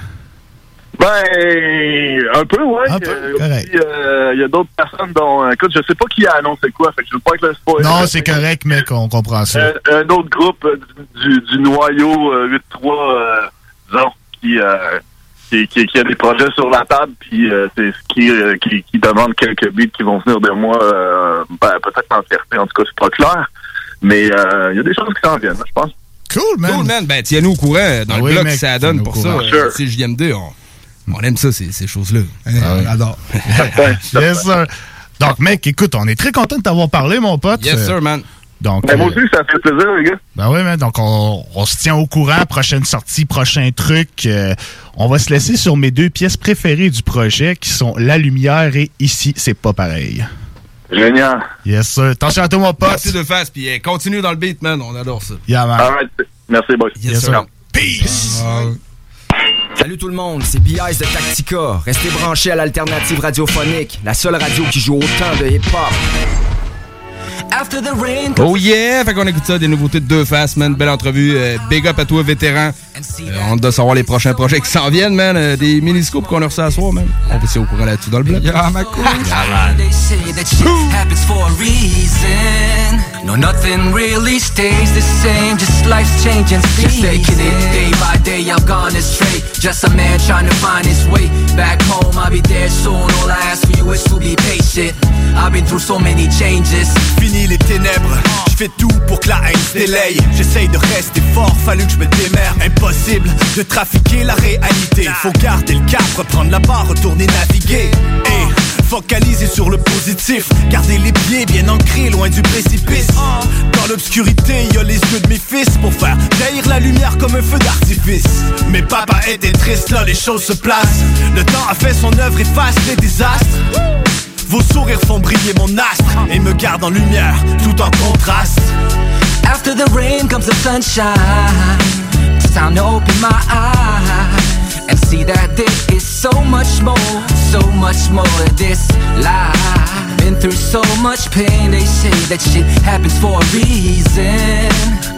Ben, un peu, ouais. Un peu, Euh, correct. euh, Il y a d'autres personnes dont, euh, écoute, je sais pas qui a annoncé quoi, fait que je veux pas être le spoiler. Non, c'est correct, mec, on comprend ça. Un, un autre groupe euh, du, du noyau euh, 8-3, euh, disons, qui, euh, qui, qui, qui a des projets sur la table, puis euh, c'est ce qui, euh, qui, qui demande quelques beats qui vont venir de moi, euh, ben, peut-être en fierté, en tout cas, c'est pas clair. Mais euh, il y a des choses qui s'en viennent, je pense. Cool, man. Cool, man. Ben, tiens-nous au courant dans Ah le oui, blog mec, si ça donne pour ça. Euh, C'est JMD, on, on aime ça, ces, ces choses-là. Ah oui. J'adore. *laughs* Yes, sir. Donc, mec, écoute, on est très content de t'avoir parlé, mon pote. Yes, sir, man. Donc, Ben, moi euh, aussi, ça fait plaisir, les gars. Ben oui, man. Donc, on, on se tient au courant. Prochaine sortie, prochain truc. Euh, on va se laisser sur mes deux pièces préférées du projet qui sont La Lumière et Ici, c'est pas pareil. Génial. Yes, sir. Attention à toi, mon pote. Merci de face, puis euh, continue dans le beat, man. On adore ça. Yeah, man. All right. Merci, boys. Yes, sir. Peace! Salut tout le monde, c'est B.I.S. de Tactica. Restez branchés à l'alternative radiophonique, la seule radio qui joue autant de hip-hop. After the rain Oh yeah! Fait qu'on écoute ça, des nouveautés de deux faces, man. Belle entrevue. Euh, big up à toi, vétéran. Euh, on de savoir les prochains projets qui s'en viennent, man. Euh, des mini-scopes qu'on a reçus à soir, man. On va essayer au courant là-dessus dans le bloc. Yeah, ma. No, nothing really stays the same. Just life's changing Just taking it day by day. I've gone astray. Just a man trying to find his way back home. I'll be there soon. All I ask for you is to be patient. I've been through so many changes. Fini les ténèbres, je fais tout pour que la haine se délaye. J'essaye de rester fort, fallu que je me démerde. Impossible de trafiquer la réalité. Faut garder le cap, reprendre la barre, retourner naviguer. Et focaliser sur le positif. Garder les pieds bien ancrés, loin du précipice. Dans l'obscurité, y a les yeux de mes fils Pour faire jaillir la lumière comme un feu d'artifice. Mais papa était triste, là les choses se placent. Le temps a fait son œuvre, efface les désastres vos sourires font briller mon astre et me gardent en lumière tout en contraste. After the rain comes the sunshine. It's time to open my eyes and see that there is so much more, so much more to this life. Been through so much pain, they say that shit happens for a reason.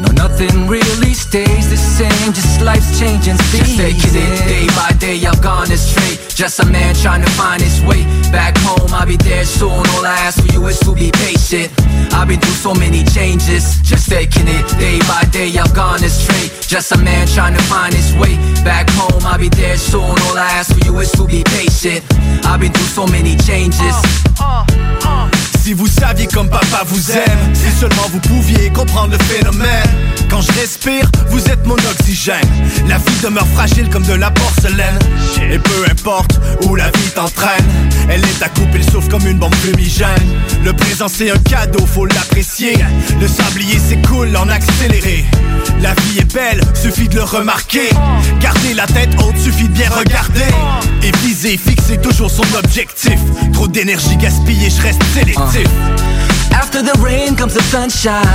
No, nothing really stays the same, just life's changing seasons. Just taking it day by day, I've gone astray. Just a man trying to find his way back home. I'll be there soon. All I ask for you is to be patient. I've been through so many changes, just taking it day by day. I've gone astray. Just a man trying to find his way back home. I'll be there soon. All I ask for you is to be patient. I've been through so many changes. Uh. Si vous saviez comme papa vous aime, si seulement vous pouviez comprendre le phénomène. Quand je respire, vous êtes mon oxygène. La vie demeure fragile comme de la porcelaine. Et peu importe où la vie t'entraîne, elle est à couper le souffle comme une bombe fumigène. Le présent c'est un cadeau, faut l'apprécier. Le sablier s'écoule en accéléré. La vie est belle, suffit de le remarquer. Garder la tête haute, suffit de bien regarder. Et viser, fixer toujours son objectif. Trop d'énergie gaspillée, je reste sélectif. Uh. After the rain comes the sunshine.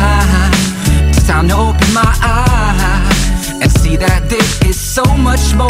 It's time to open my eyes and see that there is so much more,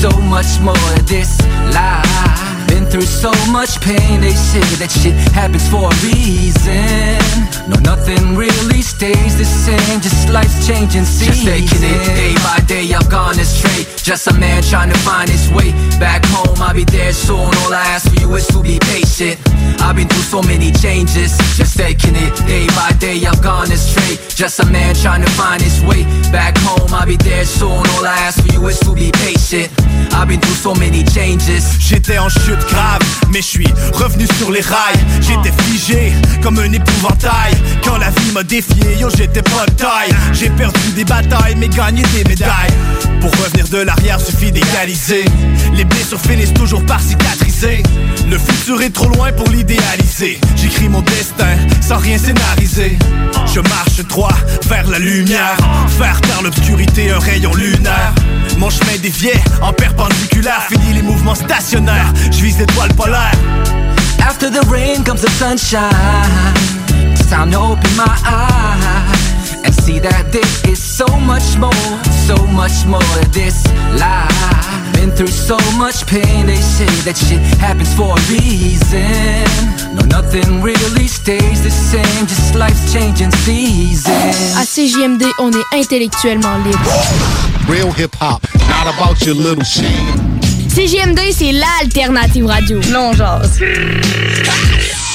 so much more this life. Been through so much pain, they say that shit happens for a reason. No, nothing really stays the same, just life's changing seasons. Just taking it day by day, I've gone astray. Just a man trying to find his way back home. I'll be there soon. All I ask for you is to be patient. I've been through so many changes, just taking it day by day. I've gone astray. Just a man trying to find his way back home. I'll be there soon. All I ask for you is to be patient. I've been through so many changes. J'étais en chute mais je suis revenu sur les rails. J'étais figé comme un épouvantail. Quand la vie m'a défié, yo, j'étais pas de taille. J'ai perdu des batailles, mais gagné des médailles. Pour revenir de l'arrière, suffit d'égaliser. Les blessures finissent toujours par cicatriser. Le futur est trop loin pour l'idéaliser. J'écris mon destin sans rien scénariser. Je marche droit vers la lumière. Faire taire l'obscurité, un rayon lunaire. Mon chemin déviait en perpendiculaire. Fini les mouvements stationnaires. Je vise After the rain comes the sunshine. It's time to open my eyes and see that there is so much more, so much more to this life. Been through so much pain, they say that shit happens for a reason. No, nothing really stays the same, just life's changing seasons. À CJMD, on est intellectuellement libre. Real hip hop, not about your little shit. CJMD, c'est l'alternative radio. Non, jase. *laughs*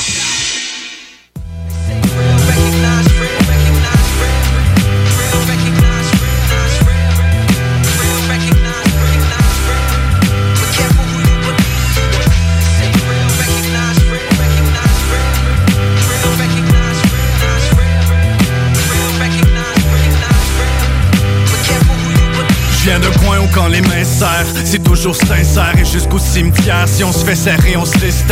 quand les mains serrent, c'est toujours sincère et jusqu'au cimetière. Si on se fait serrer, on se laisse.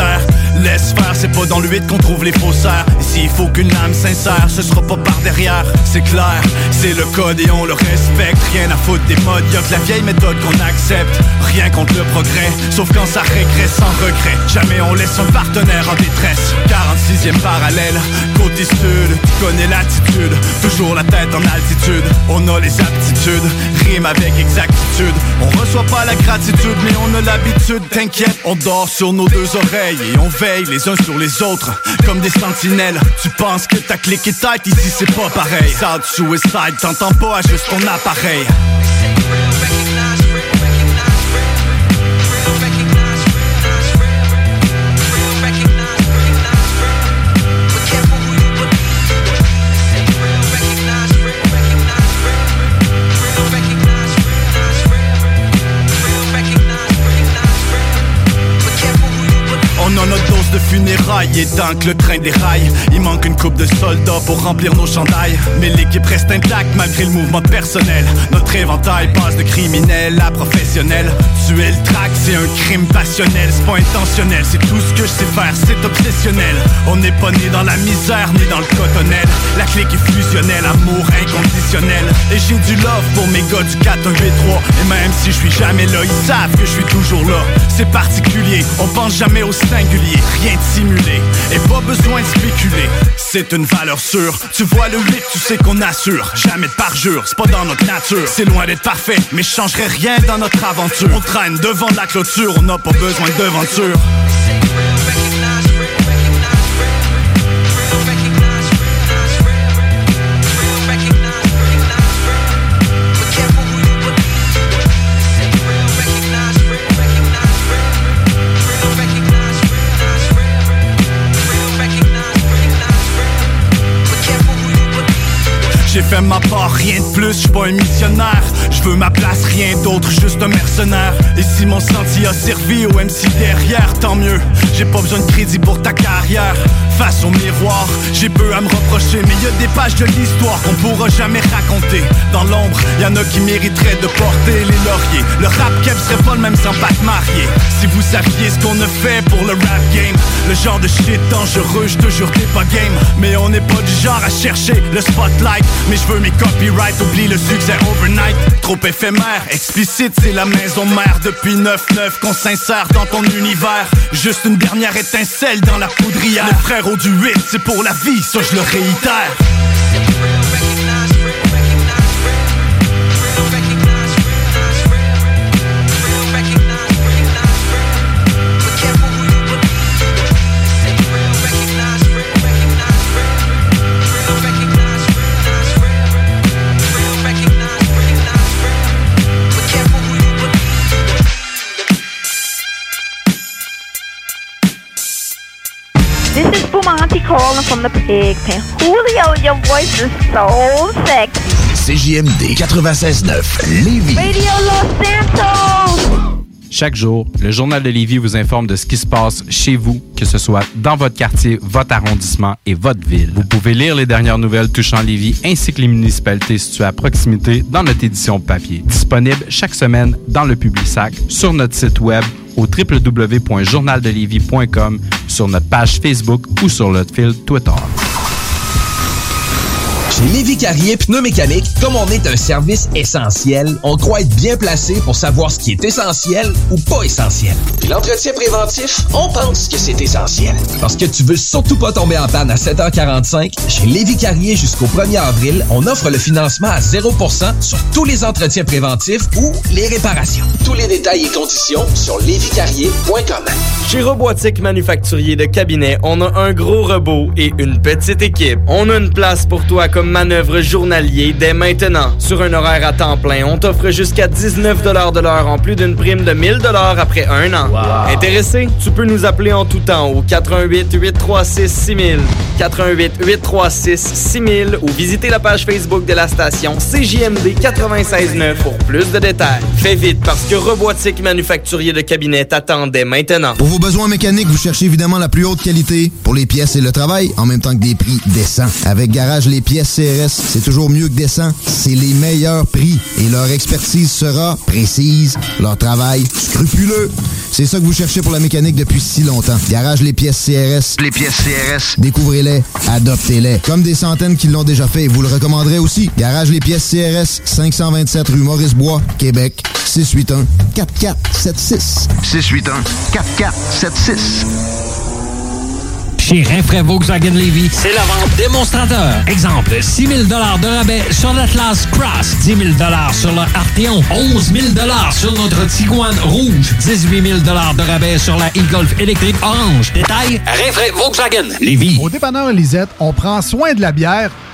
Laisse faire, c'est pas dans le vide qu'on trouve les faussaires. Et s'il faut qu'une âme sincère, ce sera pas par derrière. C'est clair, c'est le code et on le respecte. Rien à foutre des modes, y'a que la vieille méthode qu'on accepte. Rien contre le progrès, sauf quand ça régresse sans regret. Jamais on laisse un partenaire en détresse. 46e parallèle, côté sud, tu connais l'attitude. Toujours la tête en altitude, on a les aptitudes. Rime avec exactitude. On reçoit pas la gratitude, mais on a l'habitude. T'inquiète, on dort sur nos deux oreilles et on veille les uns sur les autres comme des sentinelles. Tu penses que ta clique est tight, ici c'est pas pareil. Sad suicide, t'entends pas, juste ton appareil. Dose de funérailles et tant que le train déraille Il manque une coupe de soldats pour remplir nos chandails. Mais l'équipe reste intacte malgré le mouvement personnel. Notre éventail passe de criminel à professionnel. Tuer le track c'est un crime passionnel. C'est pas intentionnel, c'est tout ce que je sais faire, c'est obsessionnel. On n'est pas né dans la misère ni dans le cotonnel. La clique est fusionnelle, amour inconditionnel. Et j'ai du love pour mes gars du 4 1 8 3 Et même si je suis jamais là, ils savent que je suis toujours là. C'est particulier, on pense jamais au singulier. Rien de et pas besoin de spéculer. C'est une valeur sûre, tu vois le 8, tu sais qu'on assure. Jamais de parjure, c'est pas dans notre nature. C'est loin d'être parfait, mais je changerai rien dans notre aventure. On traîne devant la clôture, on n'a pas besoin de devanture Fait ma part, rien de plus, j'suis pas un missionnaire. J'veux ma place, rien d'autre, juste un mercenaire. Et si mon sentier a servi au MC derrière, tant mieux. J'ai pas besoin de crédit pour ta carrière. Face au miroir, j'ai peu à me reprocher, mais y a des pages de l'histoire qu'on pourra jamais raconter. Dans l'ombre, y en a qui mériteraient de porter les lauriers. Le rap keb serait pas le même sans pas te marier. Si vous saviez ce qu'on a fait pour le rap game, le genre de shit dangereux, j'te jure t'es pas game. Mais on n'est pas du genre à chercher le spotlight. Je veux mes copyrights, oublie le succès overnight. Trop éphémère, explicite, c'est la maison mère. Depuis 9-9 qu'on s'insère dans ton univers. Juste une dernière étincelle dans la poudrière. Le frérot du 8, c'est pour la vie, ça je le réitère. Calling from the pig pen. Julio, your voice is so sexy. CJMD 96.9 Lévis. Radio Los Santos! Chaque jour, le Journal de Lévis vous informe de ce qui se passe chez vous, que ce soit dans votre quartier, votre arrondissement et votre ville. Vous pouvez lire les dernières nouvelles touchant Lévis ainsi que les municipalités situées à proximité dans notre édition papier. Disponible chaque semaine dans le Publisac, sur notre site web au www.journaldelévis.com, sur notre page Facebook ou sur notre fil Twitter. Chez Lévi Carrier Pneumécanique, comme on est un service essentiel, on croit être bien placé pour savoir ce qui est essentiel ou pas essentiel. Puis l'entretien préventif, on pense que c'est essentiel. Parce que tu veux surtout pas tomber en panne à 7h45, chez Lévi Carrier jusqu'au 1er avril, on offre le financement à 0% sur tous les entretiens préventifs ou les réparations. Tous les détails et conditions sur lévicarrier.com. Chez Robotique Manufacturier de Cabinet, on a un gros robot et une petite équipe. On a une place pour toi comme manœuvre journalier dès maintenant. Sur un horaire à temps plein, on t'offre jusqu'à 19 de l'heure en plus d'une prime de 1000 après un an. Intéressé? Tu peux nous appeler en tout temps au 88 836 6000, 88 836 6000 ou visiter la page Facebook de la station CJMD 969 pour plus de détails. Fais vite parce que Robotique Manufacturier de Cabinet t'attendait maintenant. Pour vos besoins mécaniques, vous cherchez évidemment la plus haute qualité pour les pièces et le travail, en même temps que des prix décents. Avec Garage Les Pièces CRS, c'est toujours mieux que décent. C'est les meilleurs prix et leur expertise sera précise, leur travail scrupuleux. C'est ça que vous cherchez pour la mécanique depuis si longtemps. Garage Les Pièces CRS. Les pièces CRS. Découvrez-les, adoptez-les. Comme des centaines qui l'ont déjà fait et vous le recommanderez aussi. Garage Les Pièces CRS, 527 rue Maurice-Bois, Québec, 681 4476. 681 4476. Chez Rinfraie Volkswagen Levy, c'est la vente démonstrateur. Exemple, 6 000 de rabais sur l'Atlas Cross, 10 000 sur le Arteon, 11 000 sur notre Tiguan Rouge, 18 000 de rabais sur la e-Golf électrique orange. Détail, Rinfraie Volkswagen Levy. Au dépanneur Lisette, on prend soin de la bière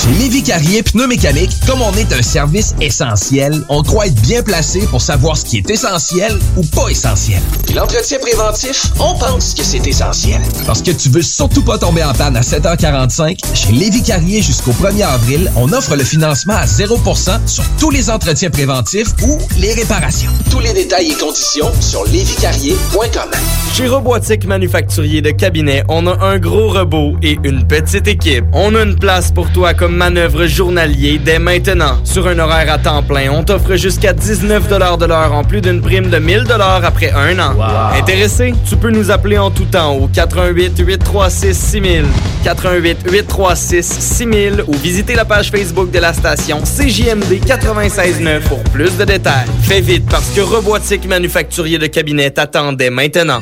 Chez Lévi Carrier Pneumécanique, comme on est un service essentiel, on croit être bien placé pour savoir ce qui est essentiel ou pas essentiel. Puis l'entretien préventif, on pense que c'est essentiel. Parce que tu veux surtout pas tomber en panne à 7h45, chez Lévi Carrier jusqu'au 1er avril, on offre le financement à 0% sur tous les entretiens préventifs ou les réparations. Tous les détails et conditions sur lévicarrier.com. Chez Robotique Manufacturier de Cabinet, on a un gros robot et une petite équipe. On a une place pour toi comme manœuvre journalier dès maintenant. Sur un horaire à temps plein, on t'offre jusqu'à 19 de l'heure en plus d'une prime de 1000 après un an. Intéressé? Tu peux nous appeler en tout temps au 88 836 6000, 88 836 6000 ou visiter la page Facebook de la station CJMD 969 pour plus de détails. Fais vite parce que Robotique Manufacturier de Cabinet t'attendait maintenant.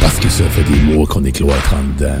Parce que ça fait des mois qu'on est cloître en dedans.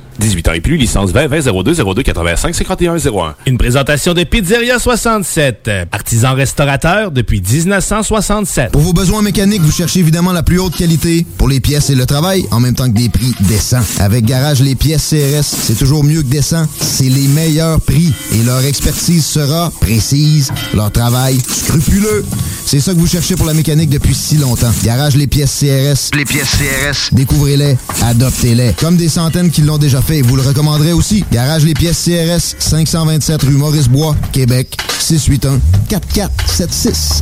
18 ans et plus, licence 20 20 02 02 85 51 01. Une présentation de Pizzeria 67, artisan restaurateur depuis 1967. Pour vos besoins mécaniques, vous cherchez évidemment la plus haute qualité pour les pièces et le travail, en même temps que des prix décents. Avec Garage Les Pièces CRS, c'est toujours mieux que décent. C'est les meilleurs prix et leur expertise sera précise, leur travail scrupuleux. C'est ça que vous cherchez pour la mécanique depuis si longtemps. Garage Les Pièces CRS. Les pièces CRS. Découvrez-les, adoptez-les. Comme des centaines qui l'ont déjà fait, vous le recommanderez aussi. Garage Les Pièces CRS, 527 rue Maurice-Bois, Québec, 681 4476.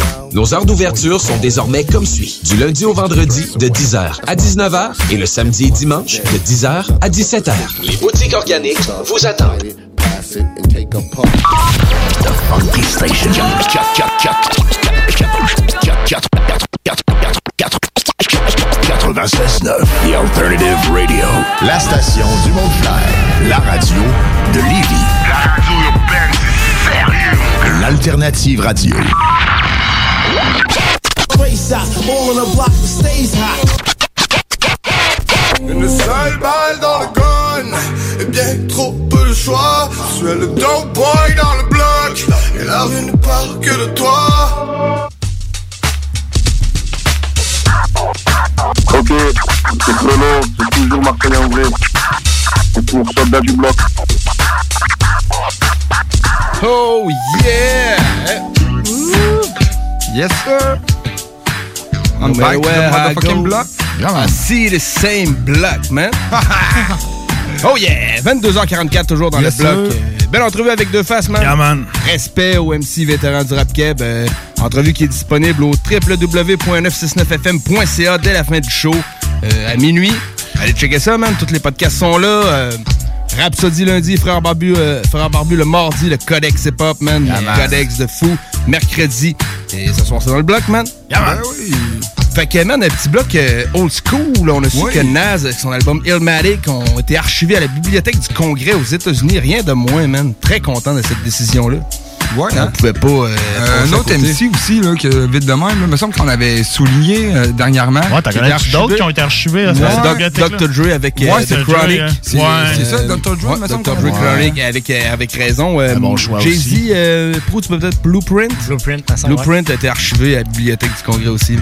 Nos heures d'ouverture sont désormais comme suit. Du lundi au vendredi de 10h à 19h et le samedi et dimanche de 10h à 17h. Les boutiques organiques vous attendent. The funky station. 96.9, The Alternative Radio. La station du monde clair. La radio de Lévis. La radio urbaine, c'est sérieux. L'Alternative Radio. Race out, all on the block that stays hot. Une seule balle dans le gun Et bien trop peu de choix Tu es le dope boy dans le bloc Et la rue ne parle que de toi Ok, c'est Chrono, c'est toujours Martin Anglais. C'est pour soldat du bloc. Oh yeah! Yes sir! I'm back to the motherfucking block. I see the same block, man. *laughs* Oh yeah! 22h44 toujours dans Yes, le bloc. Euh, Belle entrevue avec deux faces, man. Yeah, man. Respect au MC vétéran du rap keb. Euh, entrevue qui est disponible au www.969fm.ca dès la fin du show euh, à minuit. Allez checker ça, man. Tous les podcasts sont là. Rhapsody lundi, Frère Barbu, euh, Frère Barbu le mardi, le Codex Hip Hop, man. Yeah, le man. Codex de fou. Mercredi. Et ce soir, c'est dans le bloc, man. Yeah, man. Fait que, man, un petit bloc euh, old school. là, On a su Oui. que Naz, avec son album Illmatic, ont été archivés à la Bibliothèque du Congrès aux États-Unis. Rien de moins, man. Très content de cette décision-là. Ouais, On hein? pouvait pas. euh, Euh, un autre côté. MC aussi, là, que vite de même, là, me semble qu'on avait souligné euh, dernièrement. Ouais, t'en connais-tu d'autres qui ont été archivés à Ouais? Dr. Dre avec euh, Ouais, The c'est Chronic. Dre, hein. C'est- c'est ça, Dr. Dre, me semble Dr. qu'on- Dre Ouais. Chronic avec, avec raison. Euh, bon choix Jay-Z, aussi. euh, Pro, tu peux peut-être Blueprint? Blueprint, Blueprint a été archivé à la Bibliothèque du Congrès aussi.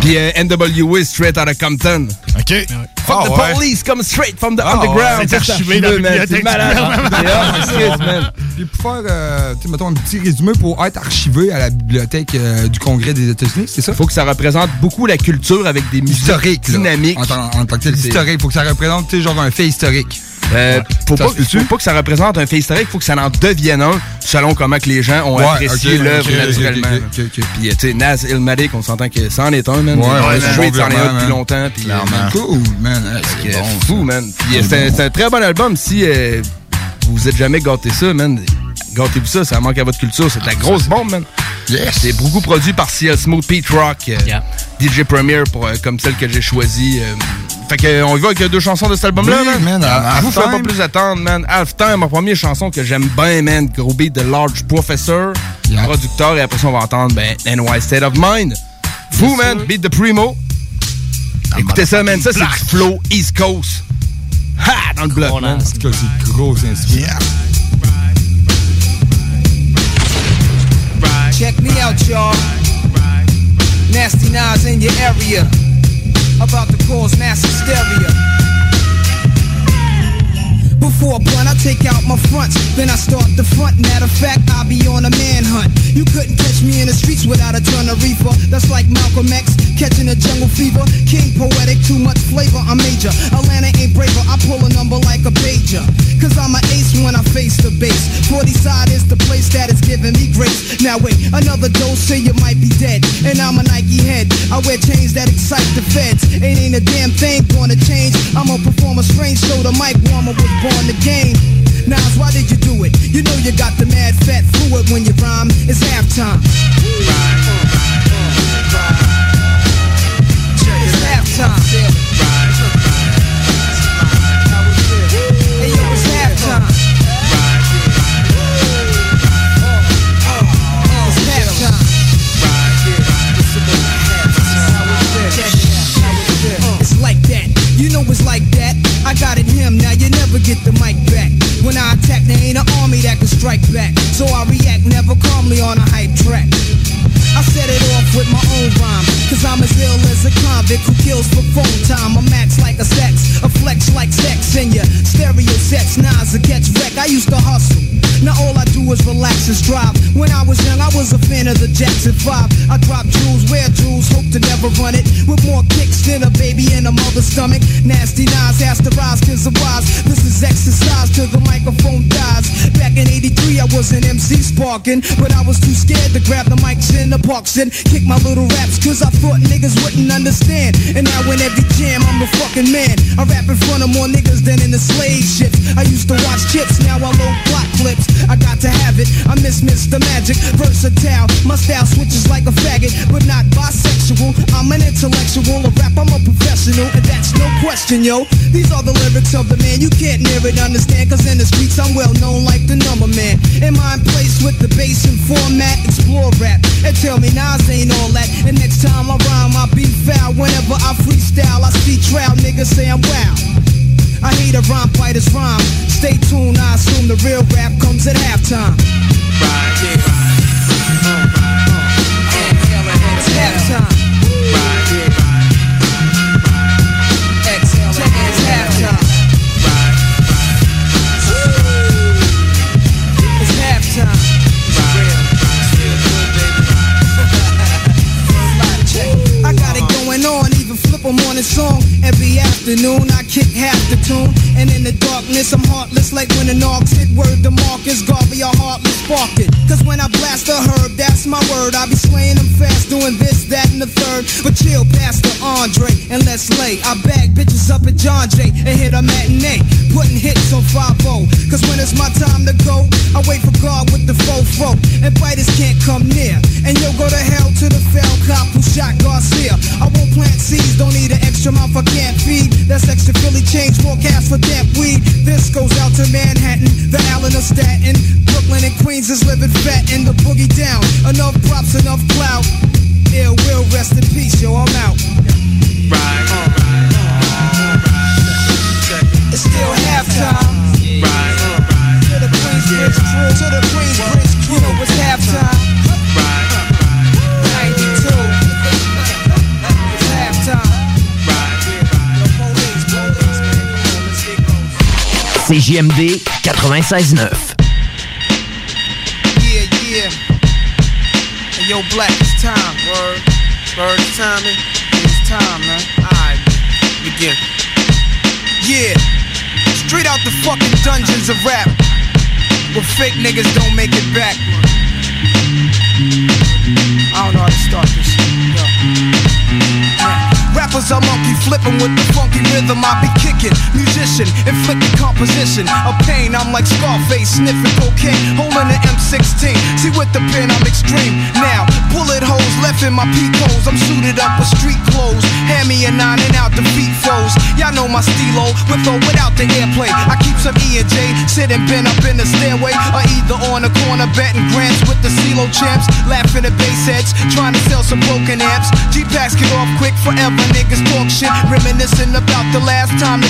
Puis euh, NWA Straight Out of Compton. OK. Fuck Ah, the ouais. police, come straight from the Ah, underground. C'est archivé dans la man? bibliothèque C'est malade. *laughs* man. Puis pour faire, euh, tu sais, mettons, un petit résumé pour être archivé à la bibliothèque euh, du Congrès des États-Unis, c'est ça? Faut que ça représente beaucoup la culture avec des musiques dynamiques. En, tant- en tant que tel, historique. Faut que ça représente, tu sais, genre un fait historique. Euh, faut, Ça pas, faut que ça représente un fait historique, faut que ça en devienne un selon comment que les gens ont Ouais, apprécié l'œuvre naturellement. ok, ok, ok. Puis, tu sais, Naz Ilmatic, on s'entend que ça en est un, man. Ouais, ouais, il en est un depuis longtemps. Puis, euh. Cool, man. C'est bon, fou, ça. man. Puis, euh, C'est un- bon. c'est un très bon album. Si euh, vous êtes jamais gâté ça, man, gâtez-vous ça, ça manque à votre culture. C'est de la grosse bombe, man. Yes. C'est beaucoup produit par CL Smooth, Pete Rock, euh, DJ Premier pour, euh, comme celle que j'ai choisie. Fait que, euh, on y va avec deux chansons de cet album-là, Oui, man. man, à- Je vous fais pas plus attendre, man. Halftime, ma première chanson que j'aime bien, man. Gros beat de Large Professor, Yeah. producteur. Et après ça, on va entendre, ben, NY State of Mind. Fou, man. Beat de Primo. Écoutez ça, man. Ça, c'est du flow East Coast. Ha! Dans le bloc, man. En tout cas, c'est gros inspirant. Check me out, y'all. Nasty Nas in your area. About to cause mass hysteria. Before a blunt, I take out my fronts, then I start the front. Matter of fact, I'll be on a manhunt. You couldn't catch me in the streets without a ton of reefer. That's like Malcolm X catching a jungle fever. King poetic, too much flavor, I'm major. Atlanta ain't braver, I pull a number like a pager. Cause I'm an ace when I face the base. 40 side is the place that is giving me grace. Now wait, another dose, say you might be dead. And I'm a Nike head. I wear chains that excite the feds. It ain't a damn thing gonna change. I'ma perform a strange, so the mic warmer born the game. Nas, why did you do it? You know you got the mad fat fluid when you rhyme. It's halftime. It's halftime. Hey, yo, it's halftime. Know it's like that. I got it him, now you never get the mic back. When I attack, there ain't an army that can strike back. So I react never calmly on a hype track. I set it off with my own rhyme. Cause I'm as ill as a convict who kills for phone time. I'm max like a sex, a flex like sex in your stereo sets. Nas a catch wreck. I used to hustle. Now all I do is relax and strive. When I was young, I was a fan of the Jackson 5. I drop jewels, wear jewels, hope to never run it. With more kicks than a baby in a mother's stomach. Nasty nines has to rise of wise. This is exercise till the microphone dies. Back in 83, I was an MC sparking, but I was too scared to grab the mics in the parks and kick my little raps cause I thought niggas wouldn't understand. And now in every jam, I'm a fucking man. I rap in front of more niggas than in the slave ships. I used to watch chips, now I load plot clips. I got to have it, I miss Mr. Magic, versatile. My style switches like a faggot, but not bisexual. I'm an intellectual, a rap, I'm a professional, and that's no question, yo. These are the lyrics of the man, you can't it, understand, cause in the streets I'm well known like the number man. Am I in place with the bass and format? Explore rap, and tell me Nas ain't all that. And next time I rhyme, I'll be foul. Whenever I freestyle, I see trout niggas say I'm wow. I hate a rhyme Fight fighter's rhyme. Stay tuned, I assume the real rap comes at halftime. Right, yeah. It's halftime. Exhale, it's halftime. It's halftime. I got it going on, even flip a morning song every afternoon. I kick half the tune, and in the darkness, I'm heartless like when an ox hit word to Marcus Garvey, a heartless spark it. Cause when I blast a herb, that's my word. I be slaying them fast, doing this, that, and the third. But chill, Pastor Andre, and let's lay. I bag bitches up at John Jay and hit a matinee, putting hits on 5 Cause when it's my time to go, I wait for God with the fofo, and biters can't come near. And you'll go to hell to the fell cop who shot Garcia. I won't plant seeds, don't need an extra mouth I can't feed. That's extra Philly change, more cash for damp weed. This goes out to Manhattan, the Allen of Staten. Brooklyn and Queens is living fat in the boogie down. Enough props, enough clout. Ill will rest in peace, yo, I'm out. Right. It's still halftime. Right. To the Queensbridge crew, to the Queensbridge crew, it's halftime. CJMD 96.9. Yeah, yeah. Hey, yo, Black, it's time. Word. Word, it's time. man. It's time, man. Alright, begin. Yeah. Straight out the fucking dungeons of rap. Where fake niggas don't make it back. I don't know how to start this. Yo. Rappers are monkey flipping with the funky rhythm I be Musician, inflicting composition of pain. I'm like Scarface, sniffing cocaine, holding an M16. See with the pen, I'm extreme. Now, bullet holes left in my peak holes. I'm suited up with street clothes. Hand me a nine and out the feet foes. Y'all know my stilo, with or without the airplay. I keep some E and J, sitting bent up in the stairway, or either on the corner betting grants with the CeeLo champs, laughing at bass heads, trying to sell some broken amps. G-packs get off quick forever, niggas talk shit, reminiscing about the last time the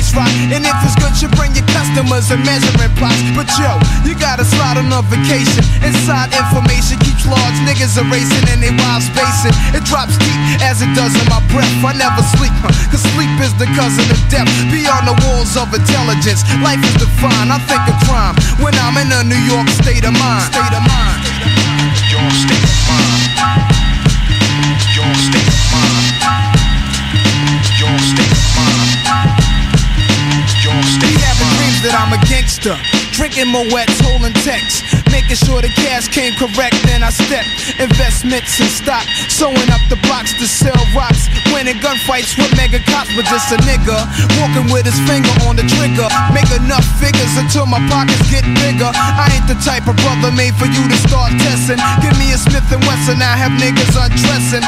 nice rock. And if it's good, you bring your customers and measuring plots. But yo, you gotta slide on a vacation. Inside information keeps large niggas erasing and they wild spacing. It drops deep as it does in my breath. I never sleep, huh, cause sleep is the cousin of death. Beyond the walls of intelligence, life is defined. I think of crime when I'm in a New York state of mind. State of mind. State of mind. That I'm a gangster. Drinking Moet's, holding texts. Making sure the cash came correct. Then I stepped investments and stock, sewing up the blocks to sell rocks. Winning gunfights with mega cops, but just a nigga walking with his finger on the trigger. Make enough figures until my pockets get bigger. I ain't the type of brother made for you to start testing. Give me a Smith and Wesson, I have niggas undressing.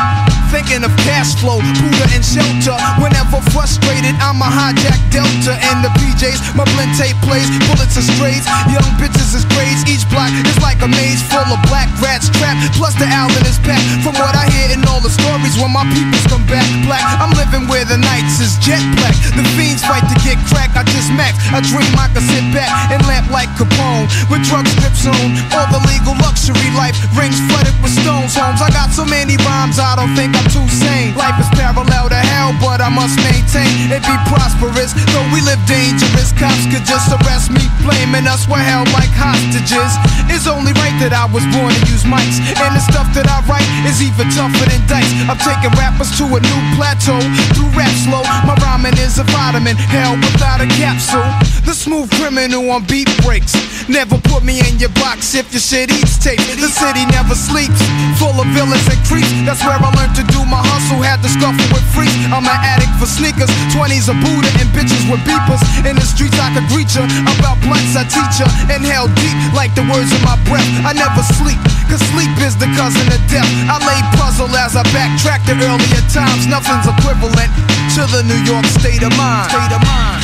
Thinking of cash flow, Buddha and shelter. Whenever frustrated, I'm a hijack Delta and the PJs. My blend tape plays, bullets are strays. Young bitches is grades. Each block is like a maze full of black rats trapped. Plus the Allen is packed. From what I hear in all the stories, when my peoples come back black, I'm living where the nights is jet black. The fiends fight to get crack. I just max. I dream I could sit back and lamp like Capone with drug strips on. All the legal luxury life rings flooded with stones. Homes. I got so many rhymes, I don't think I'm too sane. Life is parallel to hell, but I must maintain it be prosperous. Though we live dangerous, cops could just arrest me, blaming us for held like hostages. It's only right that I was born to use mics, and the stuff that I write is even tougher than dice. I'm taking rappers to a new plateau through rap slow. My rhyming is a vitamin, hell without a capsule. The smooth criminal on beat breaks. Never put me in your box if your shit eats tape. The city never sleeps, full of villains and creeps. That's where I learned to do my hustle. Had to scuffle with freaks. I'm an addict for sneakers, 20s a Buddha and bitches with beepers. In the streets I could greet ya. About blunts I teach ya. Inhale deep like the words in my breath. I never sleep, cause sleep is the cousin of death. I lay puzzle as I backtrack to earlier times. Nothing's equivalent to the New York state of mind. State of mind.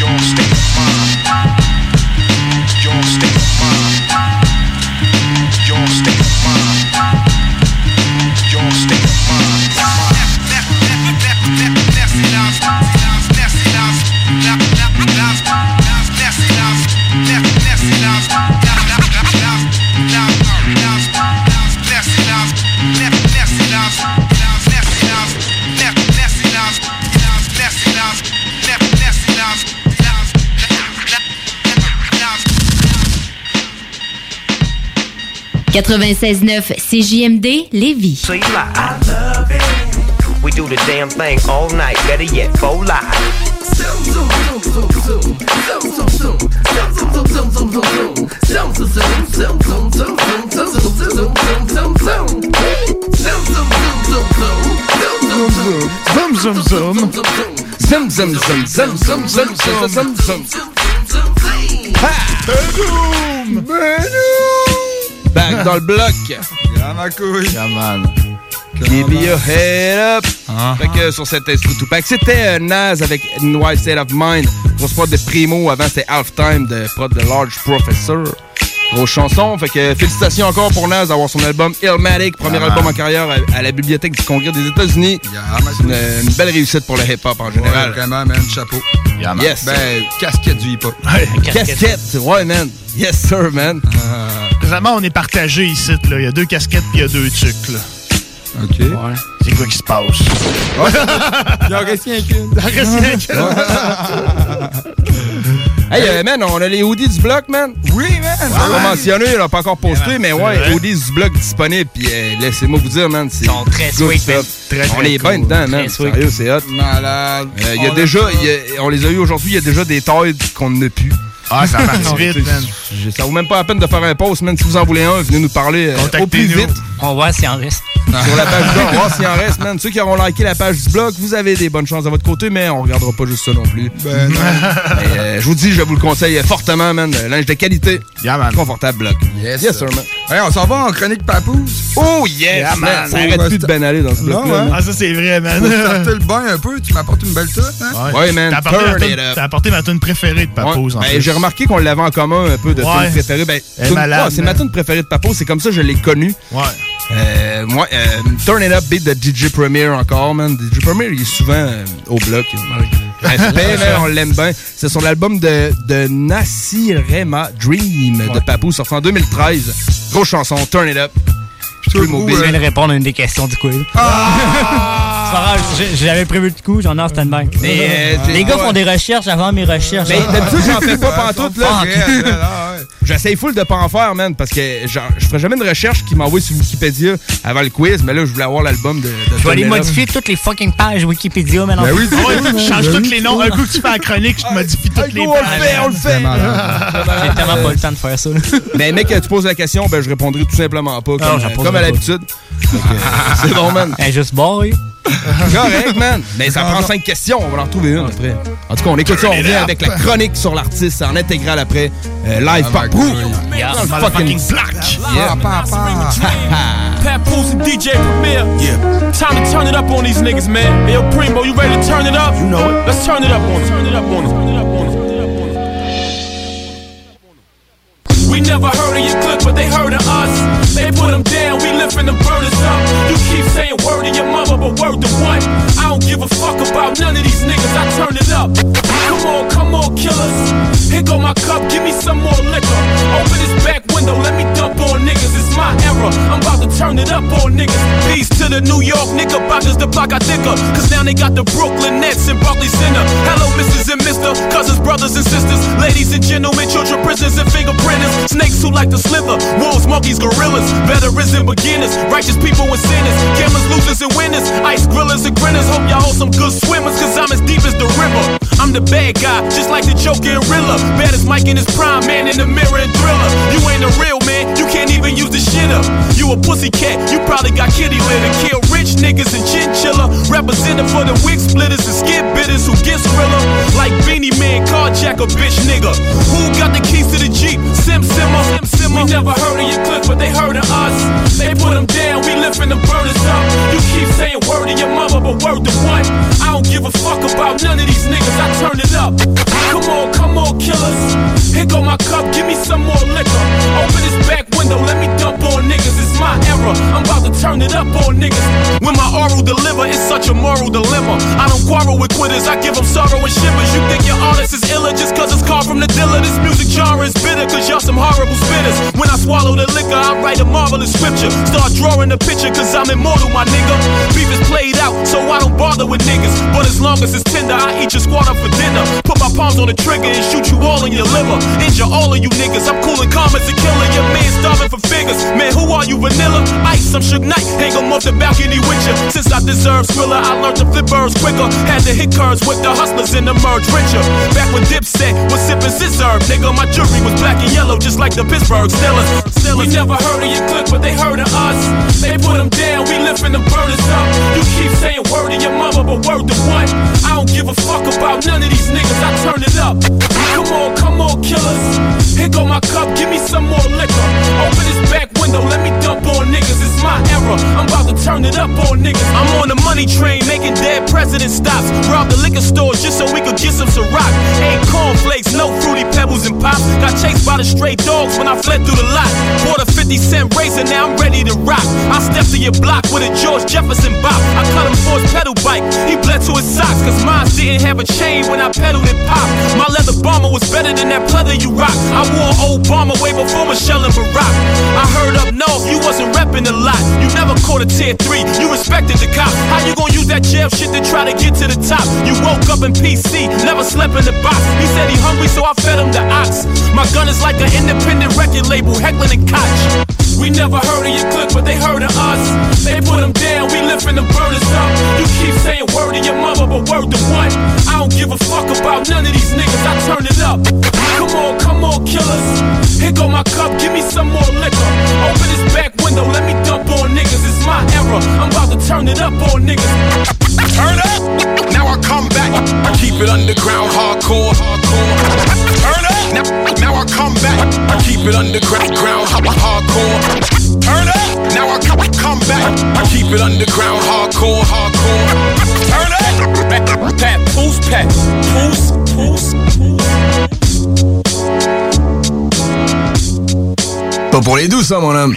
Your state of mind. Your state of mind. 96.9 CJMD Lévis. So you like, I love it. We do the damn thing all night, better yet, full live. Zoom, zoom, zoom. Zoom, zoom, zoom, zoom, zoom, zoom, zoom, zoom, zoom. Ha! Back dans le bloc. Grand ma couille. Yeah, man. Keep your head up. Fait que sur cet instru Tupac, c'était euh, Nas avec White State of Mind. Grosse prod de Primo. Avant, c'était Halftime de prod de Large Professor. Grosse chanson. Fait que félicitations encore pour Nas d'avoir son album Illmatic, premier Yeah, album en carrière à, à la Bibliothèque du Congrès des États-Unis. Une, une belle réussite pour le hip-hop en général. Ouais, vraiment, man, chapeau. man. Yes. Ben, casquette du hip-hop. *laughs* Casquette, ouais, man. Yes, sir, man. Présentement, on est partagé ici. Là. Il y a deux casquettes puis il y a deux tucs. Là. OK. C'est quoi qui se passe? *laughs* Il en reste rien qu'une. Il en reste rien qu'une. *laughs* Hey, euh, man, on a les hoodies du bloc, man. Oui, man. On l'a mentionné, on l'a pas encore posté, mais ouais, vrai. hoodies du bloc disponibles. Puis euh, laissez-moi vous dire, man, c'est. très sweet. Très, on est bien dedans, man. Sérieux, c'est hot. Malade. Euh, Il y a On déjà, ça. il y a- on les a eu aujourd'hui, il y a déjà des tailles qu'on n'a plus. Ah, ça *laughs* marche Non, vite, tu man. Ça vaut même pas la peine de faire un post, man. Si vous en voulez un, venez nous parler euh, au plus vite. On va voir s'il en reste. *laughs* Sur la page du blog, on va voir s'il en reste, man. Ceux qui auront liké la page du blog, vous avez des bonnes chances à votre côté, mais on regardera pas juste ça non plus. Ben, non. *laughs* Mais, euh, je vous dis, je vous le conseille fortement, man. Linge de qualité. Confortable bloc. Yes, Yes, sir. man. Hey, on s'en va en chronique papouze. Oh, yes, Yeah, man. man. Ça arrête plus de ben aller dans ce Non, bloc-là. hein? man. Ah, ça, c'est vrai, man. Starter le bain un peu. Tu m'apportes une belle toute, hein? Ouais, man. T'as apporté, Turn ma it tune- up. t'as apporté ma tune préférée de Ouais. en Ben, plus. j'ai remarqué qu'on l'avait en commun un peu de Ouais. tune préférée. Ben, c'est ma tune préférée de Papo, c'est comme ça que je l'ai connue. Ouais. Euh, moi, euh, Turn It Up beat de DJ Premier encore, man. DJ Premier, il est souvent euh, au bloc. Respect, man, *laughs* on l'aime bien. C'est son album de, de Nassirema Dream de Papou, sorti en 2013. Grosse chanson, Turn It Up. Je peux le Je viens de répondre à une des questions du quiz. Ah! *laughs* pas grave, j'ai- j'avais prévu le coup, j'en ai en stand-by. Mais, euh, *laughs* Les gars font des recherches avant mes recherches. Mais d'habitude, j'en fais pas *laughs* pantoute, là. J'essaye full de pas en faire, man, parce que genre, je ferais jamais une recherche qui m'envoie sur Wikipédia avant le quiz, mais là, je voulais avoir l'album de, de Je vais aller modifier toutes les fucking pages Wikipédia maintenant. Ben oui, Ouais, ça. tu changes tous les noms. Un coup que tu fais la chronique, je te modifie toutes les on le fait, on le fait. J'ai tellement pas le temps de faire ça. là. Mais mec, tu poses la question, ben je répondrai tout simplement pas, comme, comme à l'habitude. *laughs* C'est bon, man. Elle est juste. Correct, man. Mais ça prend cinq questions, on va en retrouver une après. En tout cas, on écoute ça, on revient avec la chronique sur l'artiste en intégrale après. euh, live par Prou. Yeah. Fucking black. Yeah. Pat Pools and DJ Premier. Yeah. Time to turn it up on these niggas, man. Hey, yo, Primo, you ready to turn it up? You know it. Let's turn it up on them. Turn it up on them. Turn it up on them. We never heard of your clique, but they heard of us. They put them down, we lifting the burners up. You keep saying word to your mother, but word to what? I don't give a fuck about none of these niggas, I turn it up. Come on, come on, killers. Here go my cup, give me some more liquor. Open this back window, let me dump on niggas. It's my era, I'm about to turn it up on niggas. Peace to the New York Knickerbockers, the block I thicker. Cause now they got the Brooklyn Nets and Barclays Center. Hello, Mrs. and Mr. Cousins, brothers and sisters. Ladies and gentlemen, children, prisoners, and fingerprinters. Snakes who like to slither. Wolves, monkeys, gorillas. Veterans and beginners. Righteous people and sinners. Gamblers, losers, and winners. Ice grillers and grinners. Hope y'all hold some good swimmers, cause I'm as deep as the river. I'm the bad guy, just like the Joker and Rilla. Bad as Mike in his prime, man in the mirror and thriller. You ain't a real man, you can't even use the shit up. You a pussy cat, you probably got kitty litter. Kill rich niggas and chinchilla. Represented for the wig splitters and skid bitters who get skrilla. Like Beanie Man, carjack a bitch nigga. Who got the keys to the Jeep? Sim Simmer. Sim Simmer. We never heard of your clique, but they heard of us. They put them down, we lifting the burners up. You keep saying word to your mother, but word to what? I don't give a fuck about none of these niggas, I turn it up. Come on, come on, killers. Here go my cup, give me some more liquor. Open this back window, let me dump on niggas. It's my era, I'm about to turn it up on niggas. When my oral deliver, it's such a moral dilemma. I don't quarrel with quitters, I give them sorrow and shivers. You think your artist is iller just cause it's carved from the dealer. This music genre is bitter cause y'all some horrible spitters. When I swallow the liquor, I write a marvelous scripture. Start drawing the picture cause I'm immortal, my nigga. Beef is played out, so I don't bother with niggas. But as long as it's tender, I eat your squad up for dinner. Put my palms on the trigger and shoot you all in your liver. Injure all of you niggas. I'm cool and calm as a killer. Your man starving for figures. Man, who are you, vanilla? Ice, I'm Suge Knight. Hang 'em off the balcony with you. Since I deserve Skrilla, I learned to flip birds quicker. Had to hit curves with the hustlers and emerge richer. Back when Dipset was sipping scissor, nigga, my jewelry was black and yellow, just like the Pittsburgh Steelers. We never heard of your clique, but they heard of us. They put them down, we lifting the burners up. You keep saying word to your mother, but word to what? I don't give a fuck about none of these niggas, I turn it up. Come on, come on, killers. Here go my cup, give me some more liquor. Open this back window, let me dump on niggas. It's my era, I'm about to turn it up on niggas. I'm on the money train, making dead president stops. Rob the liquor store just so we could get some Ciroc. Ain't cornflakes, no fruity pebbles and pop. Got chased by the stray dogs when I fled through the lot. Bought a 50 cent razor, now I'm ready to rock. I stepped to your block with a George Jefferson bop. I cut him for his pedal bike, he bled to his socks. Cause mine didn't have a chain when I pedaled it pop. My leather bomber was better than that pleather you rock. I wore Obama way before Michelle and Barack. I heard up north, you wasn't repping a lot. You never caught a tier three, you respected the cop. How you gonna use that jail shit to try to get to the top? You woke up in PC, never slept in the box. He said he hungry, so I fed him the ox. My gun is like an independent record label, heckling and Koch. We never heard of your clique, but they heard of us. They put them down, we lifting the burners up. You keep saying word to your mother, but word to what? I don't give a fuck about none of these niggas, I turn it up. Come on, come on, killers. Here go my cup, give me some more liquor. Open this back window, let me dump on niggas. It's my era, I'm about to turn it up on niggas. Turn up! Now I come back. I keep it underground, hardcore. Up! Now, now I come back. I keep it underground, ground, hardcore. Turn up! Now I come, come back. I keep it underground, hardcore, hardcore. Turn up! Pat, who's Pat? Who's, who's, Pas pour les doux, ça, mon homme.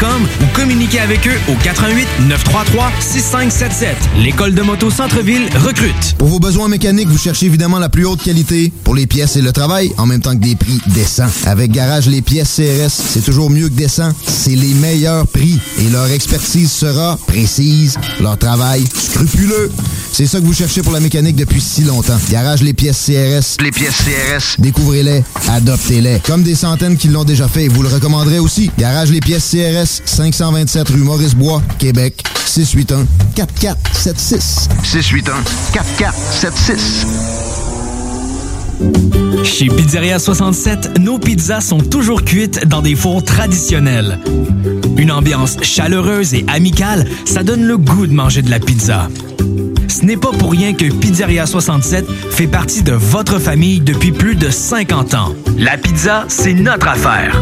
ou communiquez avec eux au 88 933 6577. L'école de moto Centre-ville recrute. Pour vos besoins mécaniques, vous cherchez évidemment la plus haute qualité pour les pièces et le travail, en même temps que des prix décents. Avec Garage Les Pièces CRS, c'est toujours mieux que décent. C'est les meilleurs prix et leur expertise sera précise, leur travail scrupuleux. C'est ça que vous cherchez pour la mécanique depuis si longtemps. Garage Les Pièces CRS. Les pièces CRS. Découvrez-les, adoptez-les. Comme des centaines qui l'ont déjà fait et vous le recommanderez aussi. Garage Les Pièces CRS, 527 rue Maurice-Bois, Québec, 681 4476. 681 4476. Chez Pizzeria 67, nos pizzas sont toujours cuites dans des fours traditionnels. Une ambiance chaleureuse et amicale, ça donne le goût de manger de la pizza. Ce n'est pas pour rien que Pizzeria 67 fait partie de votre famille depuis plus de 50 ans. La pizza, c'est notre affaire.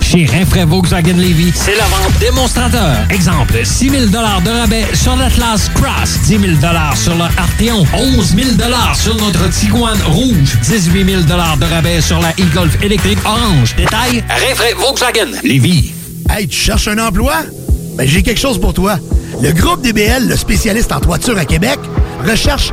Chez Rinfraie Volkswagen Levy, c'est la vente démonstrateur. Exemple, 6 000 de rabais sur l'Atlas Cross, 10 000 sur le Arteon, 11 000 sur notre Tiguan Rouge, 18 000 de rabais sur la e-Golf électrique orange. Détail, Rinfraie Volkswagen Levy. Hey, tu cherches un emploi? Ben, j'ai quelque chose pour toi. Le groupe DBL, le spécialiste en toiture à Québec, recherche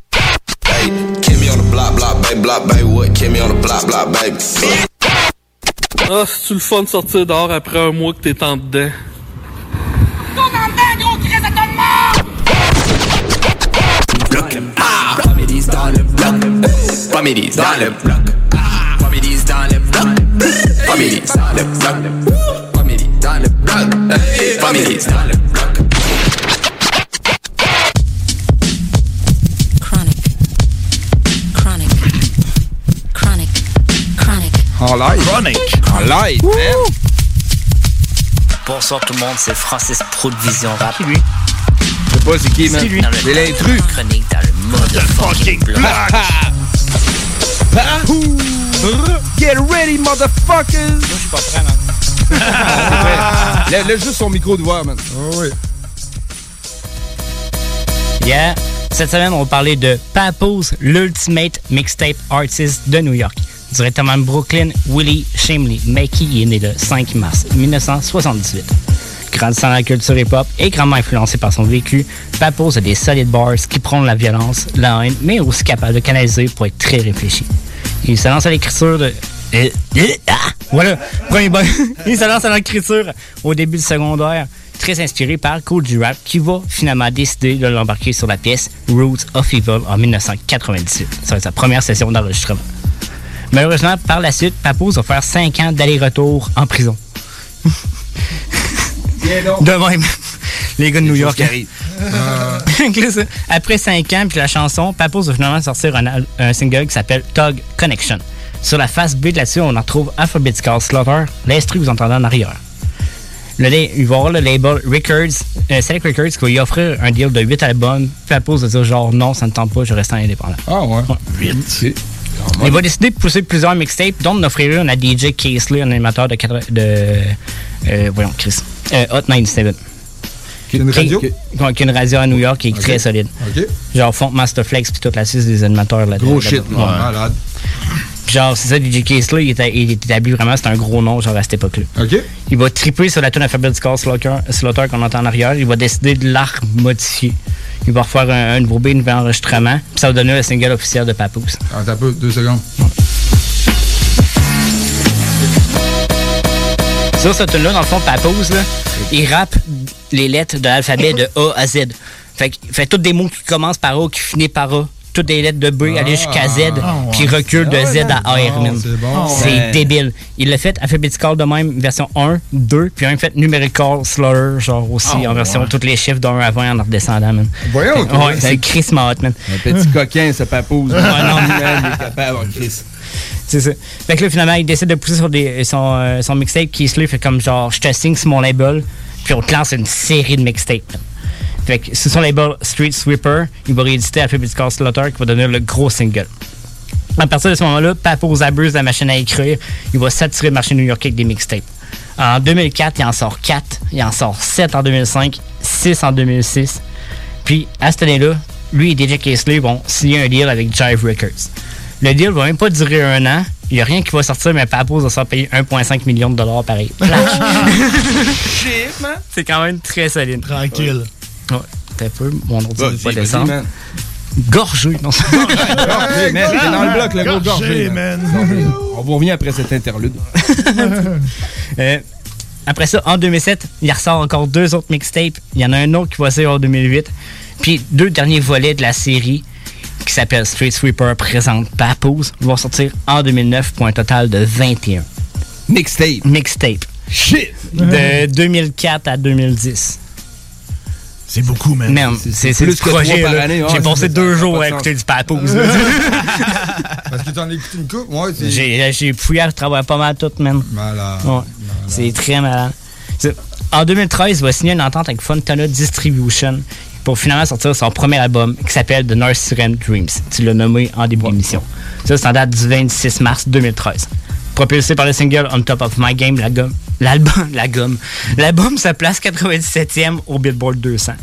block, baby, block, baby, what? Kimmy on the block, block, baby. Ah, c'est-tu le fun de sortir dehors après un mois que t'es en dedans? Dans le bloc. Families dans le bloc. Dans le bloc. Families dans le bloc. Families dans le bloc. Families dans le bloc. En live. Chronic. En live, man. Bonsoir tout le monde, c'est Francis Pro de Vision Rap. Je sais pas c'est qui, man. C'est l'intrus. Chronique dans le motherfucking block. Get ready, motherfuckers! Moi, je suis pas prêt, man. *laughs* Lève juste son micro de voix, man. oui. Yeah. Cette semaine, on va parler de Papoose, l'Ultimate Mixtape Artist de New York. Directement de Brooklyn, Willie Shimley Mackey est né le 5 mars 1978. Grandissant dans la culture hip-hop et grandement influencé par son vécu, Papoose a des solides bars qui prônent la violence, la haine, mais aussi capable de canaliser pour être très réfléchi. Il se lance à l'écriture de... Euh, euh, ah! Voilà, premier bon. *laughs* Il se lance à l'écriture au début du secondaire, très inspiré par Cool G-Rap, qui va finalement décider de l'embarquer sur la pièce Roots of Evil en 1998. Ça va être sa première session d'enregistrement. Malheureusement, par la suite, Papos va faire 5 ans d'aller-retour en prison. De même. Les gars de New York. ça, *laughs* Après 5 ans, puis la chanson, Papos va finalement sortir un, single qui s'appelle Tug Connection. Sur la face B de là-dessus, on en retrouve Alphabetical Slaughter, l'instru que vous entendez en arrière. Le, il va y avoir le label Records, euh, Select Records, qui va y offrir un deal de 8 albums. Papos va dire genre non, ça ne tente pas, je reste indépendant. Ah ouais. 8. Il va décider de pousser plusieurs mixtapes, dont d'en offrir une à DJ Casely, un animateur de. euh, voyons, Chris. Euh, Hot 97. Qui une radio? Qui, une radio à New York qui est très solide. Genre Font Masterflex puis toute la suite des animateurs là Gros là- shit, là- ouais. Malade. Puis genre, c'est ça, DJ Casely, il, était- il est établi vraiment, c'est un gros nom, genre à cette époque-là. Il va triper sur la tune Alphabetical Slaughter, Slaughter qu'on entend en arrière. Il va décider de la modifier. Il va refaire un, un nouveau beat, un nouvel enregistrement. Puis ça va donner le single officiel de Papoose. Attends un peu, deux secondes. Sur cette tune-là, dans le fond, Papoose, là, il rappe les lettres de l'alphabet de A à Z. Fait fait tous des mots qui commencent par A, qui finissent par A. Toutes les lettres de B, aller jusqu'à Z, Ah, puis recule de Z à man. c'est bon. C'est Ouais. débile. Il l'a fait alphabetical de même, version 1, 2, puis un fait numerical slaughter, genre aussi, Ah, en version tous les chiffres d'un à 20 en redescendant, man. Voyons. Ouais, c'est Chris Mott, man. Un petit *laughs* coquin, ce papouze. Ouais, non. Il est capable, Chris. C'est ça. Fait que là, finalement, il décide de pousser sur des, son, euh, son mixtape qui se fait comme genre, je te signe sur mon label, puis on te lance une série de mixtapes. Fait que sur son label Street Sweeper, il va rééditer Alphabetical Slaughter qui va donner le gros single. À partir de ce moment-là, Papo abuse de la machine à écrire. Il va saturer le marché new-yorkais avec des mixtapes. En 2004, il en sort 4. Il en sort 7 en 2005, 6 en 2006. Puis, à cette année-là, lui et DJ Casely vont signer un deal avec Jive Records. Le deal va même pas durer un an. Il n'y a rien qui va sortir, mais Papo va se payer 1,5 million de dollars pareil. *laughs* Man. C'est quand même très solide. Tranquille. Ouais. T'as un peu, mon ordi va pas descendre. man. Gorgé, non Gorgé, man. T'es dans le bloc, le gros Gorgé, gorgé, man. Gorgé. On vous revient après cet interlude. *laughs* Euh, après ça, en 2007, il ressort encore deux autres mixtapes. Il y en a un autre qui va sortir en 2008. Puis deux derniers volets de la série qui s'appelle Street Sweeper présente Papoose vont sortir en 2009 pour un total de 21. Mixtape. Mixtape. Shit! De 2004 à 2010. C'est beaucoup, man. Man, c'est plus du que projet. trois par là. année, ouais, J'ai passé deux jours pas à écouter du Papoose. là. *laughs* Parce que t'en as écouté une coupe? Ouais, c'est. J'ai j'ai fouillé à travers pas mal tout, man. Malade. Ouais. C'est très malade. En 2013, il va signer une entente avec Fontana Distribution pour finalement sortir son premier album qui s'appelle The North Siren Dreams. Tu l'as nommé en début d'émission. Ça, c'est en date du 26 mars 2013. Propulsé par le single On Top of My Game, la gomme- l'album, *laughs* la gomme. L'album se place 97e au Billboard 200.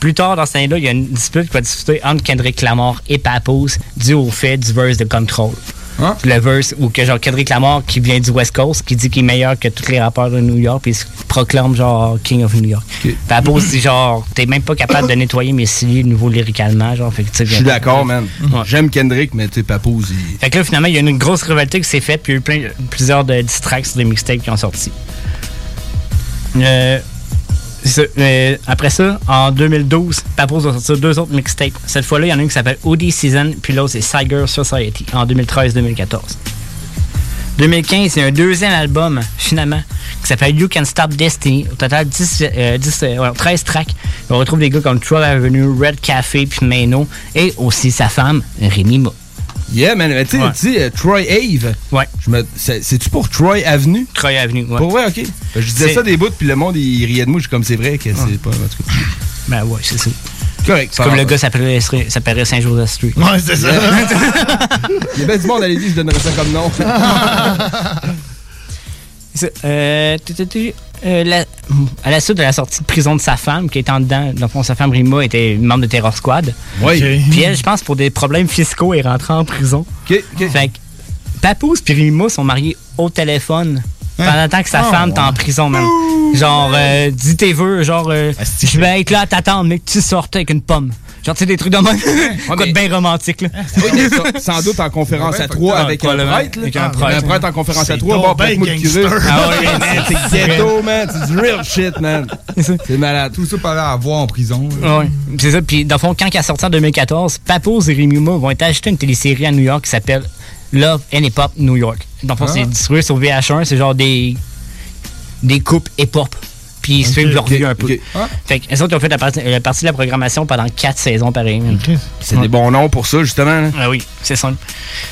Plus tard dans cette année-là, il y a une dispute qui va discuter entre Kendrick Lamar et Papoose dû au fait du verse de Control. Le verse où que genre Kendrick Lamar qui vient du West Coast qui dit qu'il est meilleur que tous les rappeurs de New York puis il se proclame genre King of New York. Papoose dit genre t'es même pas capable de nettoyer mes ciliés nouveau lyricalement genre fait que tu sais, Je suis d'accord, man. Ouais. J'aime Kendrick, mais tu sais, Papoose, il... Fait que là, finalement, il y a une grosse rivalité qui s'est faite, puis il y a eu plein, plusieurs de distracts sur des mixtapes qui ont sorti. Euh, après ça, en 2012, Papoose va sortir deux autres mixtapes. Cette fois-là, il y en a une qui s'appelle Oldie Season, puis l'autre, c'est Tiger Society, en 2013-2014. 2015, il y a un deuxième album, finalement, qui s'appelle You Can Stop Destiny. Au total, 10, euh, 10, euh, 13 tracks. On retrouve des gars comme Troll Avenue, Red Café, puis Mano, et aussi sa femme, Rémi Ma. Yeah, man. mais Tu sais, Ouais. sais, euh, Troy Ave. Ouais. Je me... c'est- C'est-tu pour Troy Avenue? Troy Avenue, ouais. Pour vrai, ok. Je disais ça des bouts, puis le monde, il riait de moi. Je suis comme, c'est vrai que c'est pas. En tout cas. Ben ouais, c'est ça. Correct. C'est comme le gars s'appellerait s'appellerait Saint-Joseph Street. Ouais, c'est ça. *laughs* Il y a bien du monde à l'église, je donnerais ça comme nom. *laughs* Euh, euh, la- à la suite de la sortie de prison de sa femme, qui était en dedans, dans le fond, sa femme Rima était membre de Terror Squad. Oui. Puis elle, je pense, pour des problèmes fiscaux, est rentrée en prison. Fait que Papoose et Rima sont mariés au téléphone. Pendant le temps que sa Ah, femme est en ouais. prison, même. Genre, euh, dis tes vœux, genre, euh, je vais être là à t'attendre, mais que tu sortes avec une pomme. Genre, tu sais, des trucs de même. Quoi *laughs* de bien romantique, là. *laughs* Oui, mais ça- sans doute en conférence à trois avec un prêtre. là. Avec un Un prêtre. en conférence à trois. Bon, ben prêtre-moi le curé. Ah ouais, *laughs* Ah, man, c'est c'est ghetto, man. C'est du real shit, man. C'est malade. Tout ça par là à voir en prison. Ah Ouais. C'est ça. Puis, dans le fond, quand il a sorti en 2014, Papos et Moore vont être achetés une télésérie à New York qui s'appelle Love and Hip Hop New York. Dans le fond, Ah. c'est distribué sur VH1. C'est genre des, des coupes hip-hop. Puis ils suivent leur vie un peu. Ah. Fait que, autres, ont fait la partie, la partie de la programmation pendant quatre saisons, pareil. C'est des bons noms pour ça, justement. Ah oui, c'est ça.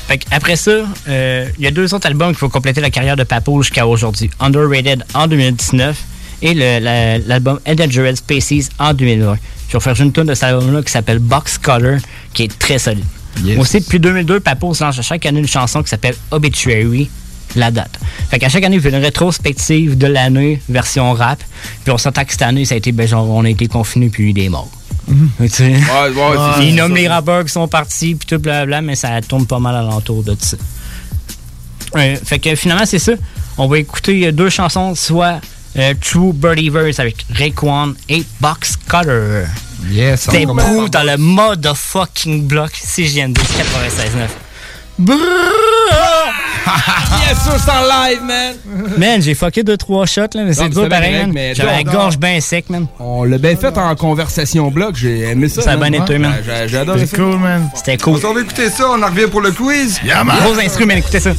Fait que après ça, euh, il y a deux autres albums qui vont compléter la carrière de Papo jusqu'à aujourd'hui. Underrated en 2019 et la- l'album Endangered Species en 2020. Je vais faire une tune de cet album-là qui s'appelle Box Color, qui est très solide. Yes. Aussi, depuis 2002, Papo se lance à chaque année une chanson qui s'appelle Obituary, la date. Fait qu'à chaque année, il fait une rétrospective de l'année, version rap. Puis on s'entend que cette année, ça a été, ben, genre, on a été confinés puis il y a eu des morts. Tu sais? Ouais, ouais, c'est- Il c'est nomme ça. les rappeurs qui sont partis, puis tout blabla, mais ça tourne pas mal alentour de ça. Ouais, fait que finalement, c'est ça. On va écouter euh, deux chansons, soit euh, True Birdieverse avec Raekwon et Box Cutter. Yes, par dans le mode fucking block CGND 96.9. *laughs* Yes, ça, c'est en live, man. Man, j'ai fucké deux, trois shots, là, mais c'est dur pareil, man. J'avais la gorge bien sec, man. On l'a bien fait en conversation bloc. J'ai aimé ça. Ça a bien été, man. J'ai adoré ça. man. C'était cool. On écouter ça, on en revient pour le quiz. Yeah, man. Gros instrument, écoutez ça.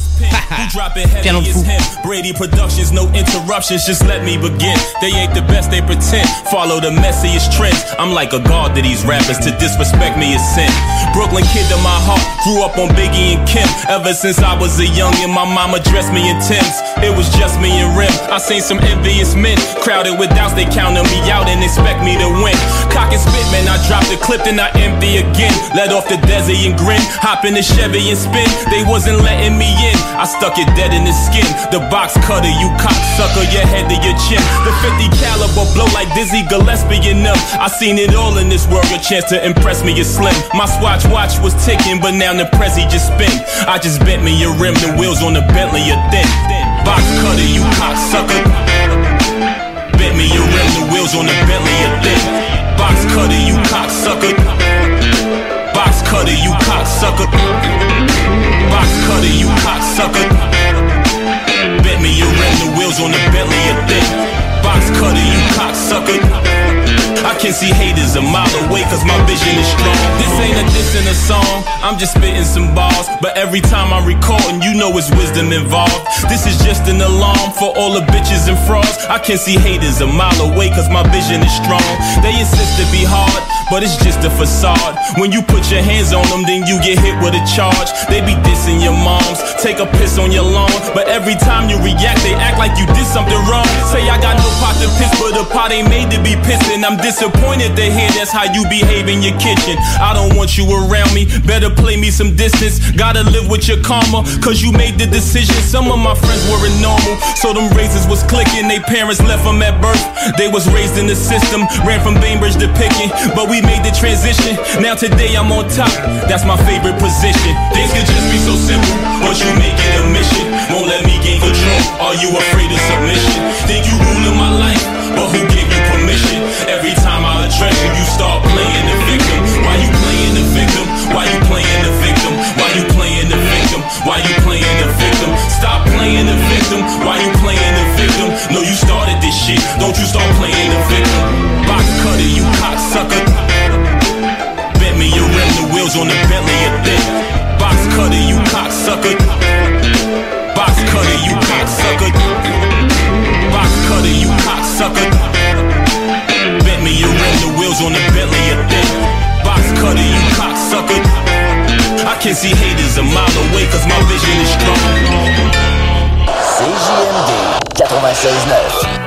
Piano de fou. Brady Productions, no interruptions, just let me begin. They ain't the best, they pretend. Follow the messiest trends. I'm like a god to these rappers. To disrespect me is sin. Brooklyn kid to my heart. Grew up on Biggie and Kim. Ever since I was a youngin', my mama dressed me in Timbs. It was just me and Rim. I seen some envious men. Crowded with doubts, they counted me out and expect me to win. Cock and spit, man, I dropped the clip, then I empty again. Let off the Desi and grin. Hop in the Chevy and spin. They wasn't letting me in. I stuck it dead in the skin. The box cutter, you cocksucker, your head to your chin. The 50 caliber blow like Dizzy Gillespie enough. I seen it all in this world. Your chance to impress me is slim. My Swatch watch was ticking, but now the Prezi just spin. I just bent me your rim, the wheels on the Bentley are thin. Box cutter, you cocksucker. Bent me your rim, the wheels on the Bentley are thin. Box cutter, you cocksucker. Box cutter, you cocksucker. Box cutter, you cocksucker. Bet me your rim, the wheels on the Bentley are thin. Box cutter, you cocksucker. I can see haters a mile away cause my vision is strong. This ain't a diss in a song, I'm just spitting some bars. But every time I'm recording, you know it's wisdom involved. This is just an alarm for all the bitches and frauds. I can see haters a mile away cause my vision is strong. They insist to be hard, but it's just a facade. When you put your hands on them, then you get hit with a charge. They be dissing your moms, take a piss on your lawn. But every time you react, they act like you did something wrong. Say I got no pot to piss, but the pot ain't made to be pissing. I'm disappointed to hear that's how you behave in your kitchen. I don't want you around me, better play me some distance. Gotta live with your karma, cause you made the decision. Some of my friends weren't normal, so them razors was clicking. They parents left them at birth. They was raised in the system, ran from Bainbridge to Picking, but we made the transition. Now today I'm on top, that's my favorite position. Things could just be so simple, but you make it a mission. Won't let me gain control. Are you afraid of submission? Think you ruling my life, but who gave you permission? Every time I address you, you start playing the victim. Why you playing the victim? Why you playing the victim? Why you playing the victim? Why you playing the victim? Stop playing the victim. Why you playing the victim? No, you started this shit. Don't you start playing the victim? Box cutter, you cocksucker. Bet me your rim, the wheels on the Bentley are thin. Box cutter, you cocksucker. Box cutter, you cocksucker. Box cutter, you cocksucker. Bet me your rim, the wheels on the Bentley are thin. Box cutter, you cocksucker. I can see haters a mile away cause my vision is strong. CJMD 96.9.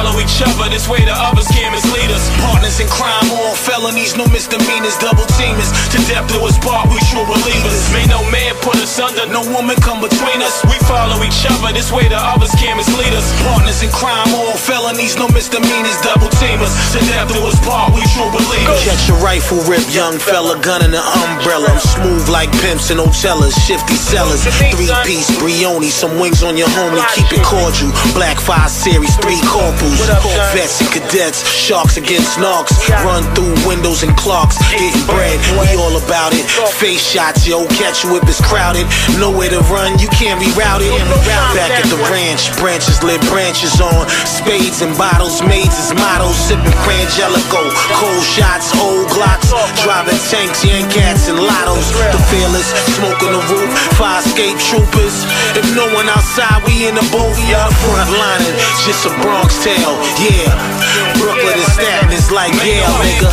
follow each other, this way the others can't mislead us. Partners in crime, all felonies, no misdemeanors, double teamers. To death do us part, we true believers. May no man put us under, no woman come between us. We follow each other, this way the others can't mislead us. Partners in crime, all felonies, no misdemeanors, double teamers. To death do us part, we true believers. Catch a rifle rip, young fella, gun in an umbrella. I'm smooth like pimps and Otellas, shifty sellers. Three piece Brioni, some wings on your homie, keep it cordial. Black 5 series, three corporals. Vets and cadets, sharks against narcs. Run through windows and clocks, getting bread. We all about it. Face shots, yo, catch you if it's crowded. Nowhere to run, you can't reroute it. Back at the ranch, branches lit branches on. Spades and bottles, maids as models. Sipping Frangelico, cold shots, old glocks. Driving tanks, yank cats and lottos. The fearless, smoking the roof. Five escape troopers. If no one outside, we in the booth. Yeah, front lining, just a Bronx tale. Yeah, Brooklyn and Staten is like Yale, nigga.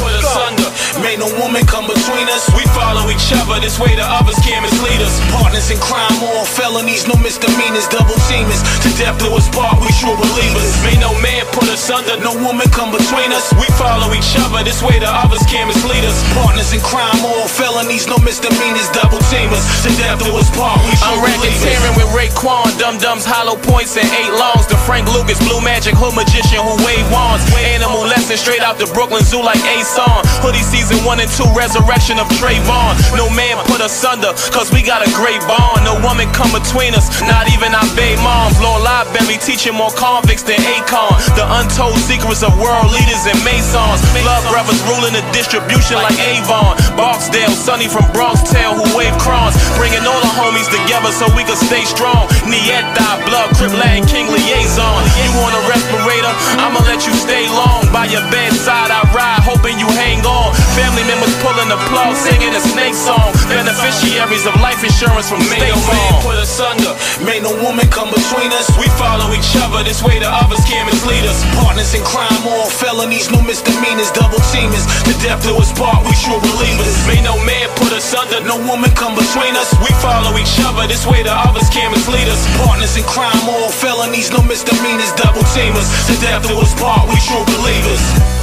May no woman come between us. We follow each other. This way the others can't mislead us. Partners in crime, all felonies, no misdemeanors, double teamers. To death do us part, we true believers. May no man put us under. No woman come between us. We follow each other. This way the others can't mislead us. Partners in crime, all felonies, no misdemeanors, double teamers. To death do us part, we true I'm racketeering with Raekwon, Dum Dums, Hollow Points, and Eight Longs. The Frank Lucas, Blue Magic, Hood Magician who wave wands. Animal lesson straight out the Brooklyn Zoo like A song. Hoodie season one and two, resurrection of Trayvon. No man put us under, cause we got a great bond. No woman come between us, not even our babe moms. Lord Library teaching more convicts than Akon. The untold secrets of world leaders and Masons. Blood brothers ruling the distribution like Avon. Barksdale, Sonny from Bronx Tale who wave crons. Bringing all the homies together so we can stay strong. Nieta, Blood, Crip, Latin, King liaison. You want a respirator? I'ma let you stay long. By your bedside, I ride, hoping you hang on. Family members pulling the plug, singing a snake song. Beneficiaries of life insurance from May State no man Farm. put us under. May no woman come between us. We follow each other. This way the others can't mislead us. Partners in crime, all felonies, no misdemeanors, double teamers. The death do us part, we true believers. May no man put us under. No woman come between us. We follow each other. This way the others can't mislead us. Partners in crime, all felonies, no misdemeanors, double teamers. The death do us part, we true believers.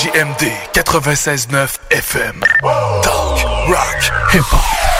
CJMD 96.9 FM. Talk, rock, hip-hop.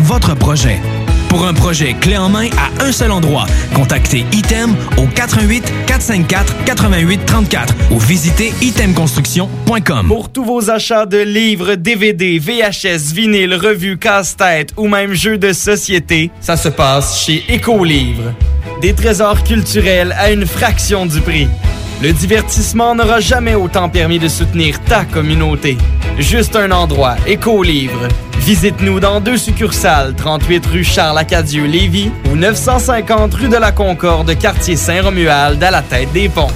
votre projet. Pour un projet clé en main à un seul endroit, contactez Item au 88 454 88 34 ou visitez itemconstruction.com. Pour tous vos achats de livres, DVD, VHS, vinyle, revues, casse-tête ou même jeux de société, ça se passe chez Écolivre. Des trésors culturels à une fraction du prix. Le divertissement n'aura jamais autant permis de soutenir ta communauté. Juste un endroit, Écolivre. Visite-nous dans deux succursales, 38 rue Charles-Acadieux-Lévis ou 950 rue de la Concorde, quartier Saint-Romuald, à la tête des ponts.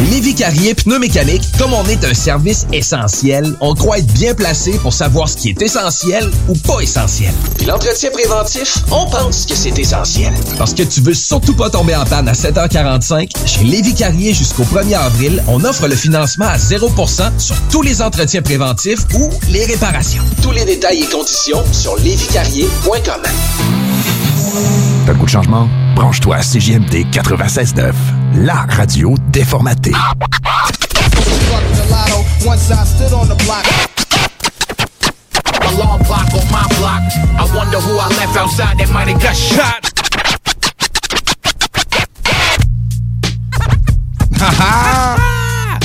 Chez Lévi Carrier Pneumécanique, comme on est un service essentiel, on croit être bien placé pour savoir ce qui est essentiel ou pas essentiel. Puis l'entretien préventif, on pense que c'est essentiel. Parce que tu veux surtout pas tomber en panne à 7h45, chez Lévi Carrier jusqu'au 1er avril, on offre le financement à 0% sur tous les entretiens préventifs ou les réparations. Tous les détails et conditions sur lévicarrier.com. T'as le goût de changement? Branche-toi à CJMD 96.9, la radio déformatée.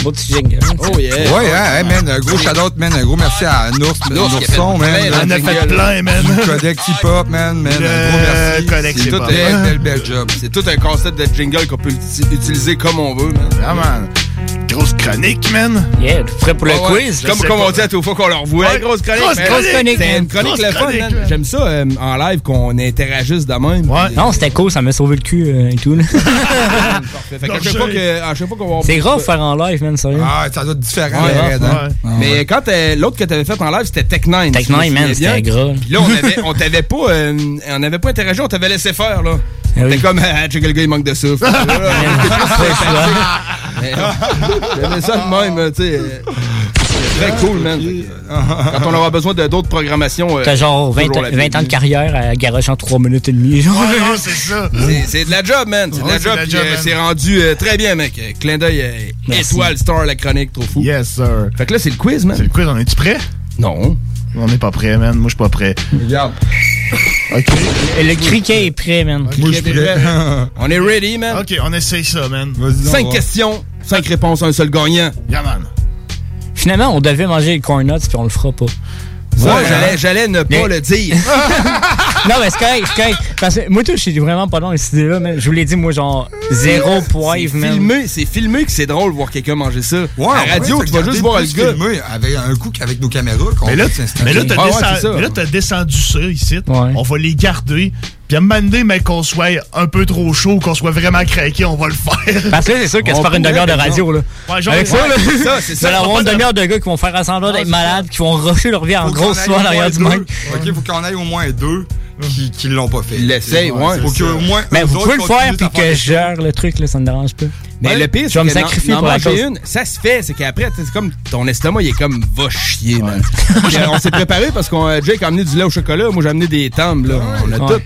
Beau petit jingle. Oh yeah. Ouais, hein, hey, man, un gros shout-out, man. Un gros merci à Nours, Nourson, man. On a fait plein, man. Codex hip-hop, man, man. Le Un gros merci. Codex C'est tout un bel, bel, job. C'est tout un concept de jingle qu'on peut uti- utiliser comme on veut, man. Man. Grosse chronique, man. Yeah, tu prêt pour le Ouais, quiz? Comme, comme on dit à tout fois qu'on leur voit. Ouais. Grosse chronique. Grosse man. chronique. C'est une chronique le fun, man. J'aime ça euh, en live qu'on interagisse de même. Ouais. Non, c'était cool, ça m'a sauvé le cul euh, et tout. là. *laughs* Fait qu'à chaque fois que- à chaque fois qu'on va C'est grave faire en live, man, sérieux. Ah, ça doit être différent. Hein? ouais. Mais quand euh, l'autre que t'avais fait en live, c'était Tech 9. Tech si je me 9, man, c'était gras. Puis là, on avait, on t'avait pas, on avait pas interagi, on t'avait laissé faire, là. Ah C'était comme, *laughs* ah, check le gars, il manque de souffle. *laughs* Mais, J'aimais ça de même, tu sais. c'est Très cool, man. Quand on aura besoin de d'autres programmations. euh, T'as genre 20, toujours la 20 ans de carrière à garage en 3 minutes et demie. Genre. Ouais, non, c'est ça. C'est- C'est de la job, man. C'est de la job. euh. C'est rendu euh, très bien, mec. Clin d'œil, étoile, star, la chronique, trop fou. Yes, sir. Fait que là, c'est le quiz, man. C'est le quiz, on est-tu prêt? Non. On n'est pas prêt, man. Moi, je suis pas prêt. Regarde. OK. Et le criquet est prêt, man. Moi, je suis prêt. On est ready, man. OK, on essaye ça, man. Cinq questions, cinq réponses, un seul gagnant. Yeah, man. Finalement, on devait manger les corn nuts, puis on le fera pas. Moi, j'allais, j'allais ne pas Mais- le dire. *laughs* non, mais c'est correct, c'est correct. Parce que moi, tout, je suis vraiment pas dans cette idée-là, man. Je vous l'ai dit, moi, genre, zéro poivre, C'est man. filmé, c'est filmé que c'est drôle de voir quelqu'un manger ça. Ouais, à la radio, ouais, tu vas juste voir le gars. filmer avec un coup qu'avec nos caméras. qu'on Mais là, mais t'as Ah ouais, descend- mais là, t'as descendu ça ici. On va les garder. Puis à un moment donné, mais qu'on soit un peu trop chaud, qu'on soit vraiment craqué, on va le faire. Parce que là, c'est sûr que c'est faire une demière de radio, là. Ouais, genre, Avec ça, ouais, là, c'est ça, c'est ça. avoir une demi-heure de gars qui vont faire à semblant d'être malades, qui vont rusher leur vie en soie au derrière du monde. OK, faut qu'on aille au moins deux qui, qui l'ont pas fait. L'essaye, ouais. Faut qu'au moins. Mais vous pouvez le faire, puis que je gère le truc, là, ça me dérange pas. Mais Ouais. le pire, je c'est vais me que sacrifier pour la cause. une, ça se fait, c'est qu'après, c'est comme ton estomac, il est comme va chier, man. Puis, *laughs* euh, on s'est préparé parce qu'on a Jake a amené du lait au chocolat, moi j'ai amené des timbres, là. On a Ouais. tout.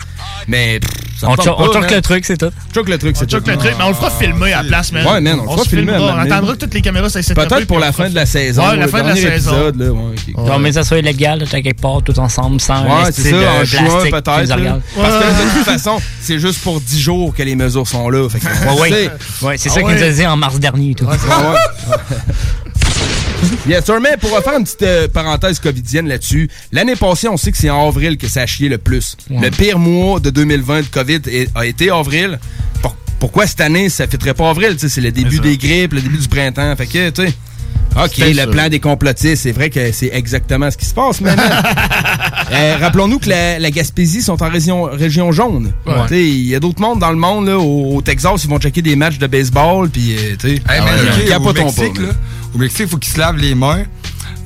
Mais pff, ça On choque le truc, c'est tout. Choque le truc, c'est tout. le truc, mais on le fera filmer à la place, man. Ouais, man, on le fera filmer On attendra que toutes les caméras s'aient Peut-être pour la fin de la saison. Ouais, la fin de la saison. ouais. Non, mais ça soit illégal, t'as quelque part, tout ensemble, sans Ouais, c'est ça, en juin peut-être. Parce que de toute façon, c'est juste pour 10 jours que les mesures sont là. Fait que, Ouais, ouais. c'est- Ouais, c'est Ah ça qu'il nous a dit en mars dernier tout. Sir, mais pour faire une petite euh, parenthèse covidienne là-dessus, l'année passée, on sait que c'est en avril que ça a chié le plus. Ouais. Le pire mois de 2020 de COVID est- a été avril. Pour- pourquoi cette année, ça fêterait pas avril? C'est le début des grippes, le début du printemps. Fait que, tu sais... OK, C'était le ça. plan des complotistes, c'est vrai que c'est exactement ce qui se passe maintenant. *laughs* Euh, Rappelons-nous que la, la Gaspésie sont en région, région jaune. Ouais. Il y a d'autres mondes dans le monde. Là, au, au Texas, ils vont checker des matchs de baseball. Puis, euh, tu sais, ah au Mexique, pas, là, au Mexique, il faut qu'ils se lavent les mains,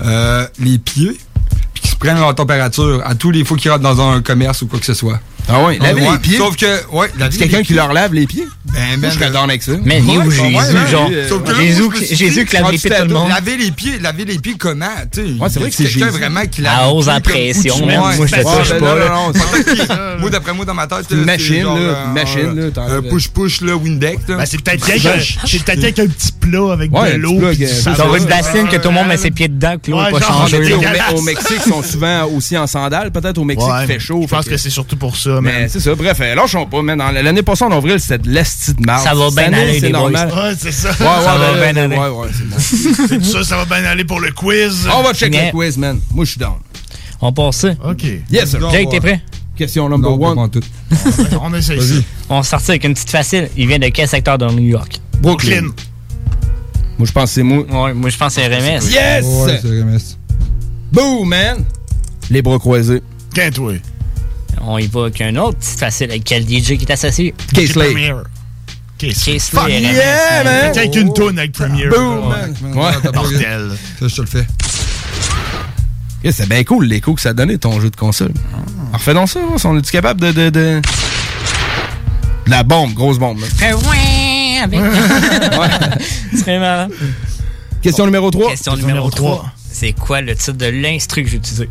euh, les pieds, puis qu'ils se prennent leur température à tous les fois qu'ils rentrent dans un commerce ou quoi que ce soit. Ah ouais, laver Ouais, les pieds. Sauf que, ouais, laver quelqu'un qui leur lave les pieds? Ben, Moi, ben, je down avec ça. Mais où Jésus, genre? euh, sauf que Jésus, qui lave les pieds de tout le monde. Laver les pieds, laver les pieds comment, tu sais? Ouais, c'est vrai que c'est quelqu'un Jésus. vraiment qui À lave les hausse en pression. Moi, je te touche ben, pas, c'est *laughs* Moi, d'après moi, dans ma tête, C'est une là, machine, là, euh, une machine, là, push-push, là, Windex, là. Ben, c'est peut-être quelqu'un c'est peut-être quelqu'un avec un petit plat avec de l'eau. c'est savon. Genre une bassine que tout le monde met ses pieds dedans, que l'eau pas sais, au, Mexique, ils sont souvent aussi en sandales. Peut-être au Mexique, il fait chaud. Je pense que c'est surtout pour ça, Mais man. c'est ça, bref, euh, lâchons pas, man. Dans L'année passée, en avril, c'était de l'esti de marde. Ça va bien aller, c'est normal. Ouais, c'est ça. Ouais, ouais, Ça va bien aller. Ouais, ouais, c'est bon. *laughs* C'est ça, ça va bien aller pour le quiz. On va check Mais- le quiz, man. Moi, je suis down. On passe ça. OK. Yes, sir. Jake, t'es prêt? Question number one. en tout. On essaye ça. Vas-y. On va sortir avec une petite facile. Il vient de quel secteur de New York? Brooklyn. Moi, je pense que c'est moi. Ouais, moi, je pense que c'est RMS. Yes! Ouais, c'est RMS. Boom, man! Les bras croisés. Qu'un toi. On y va avec un autre petite facile. Avec quel DJ qui est associé? K-Slay. K-Slay, Fuck RMS. yeah, man! Avec une toune avec Premier. Boom, man! Bordel. Ça, je te le fais. Yeah, c'est bien cool l'écho que ça a donné ton jeu de console. Alors, fais donc ça, si on est-tu capable de, de, de. de la bombe, grosse bombe. là. Fais ouais avec. *laughs* C'est marrant. Question numéro 3. Question numéro numéro 3. trois. C'est quoi le titre de l'instru que j'ai utilisé?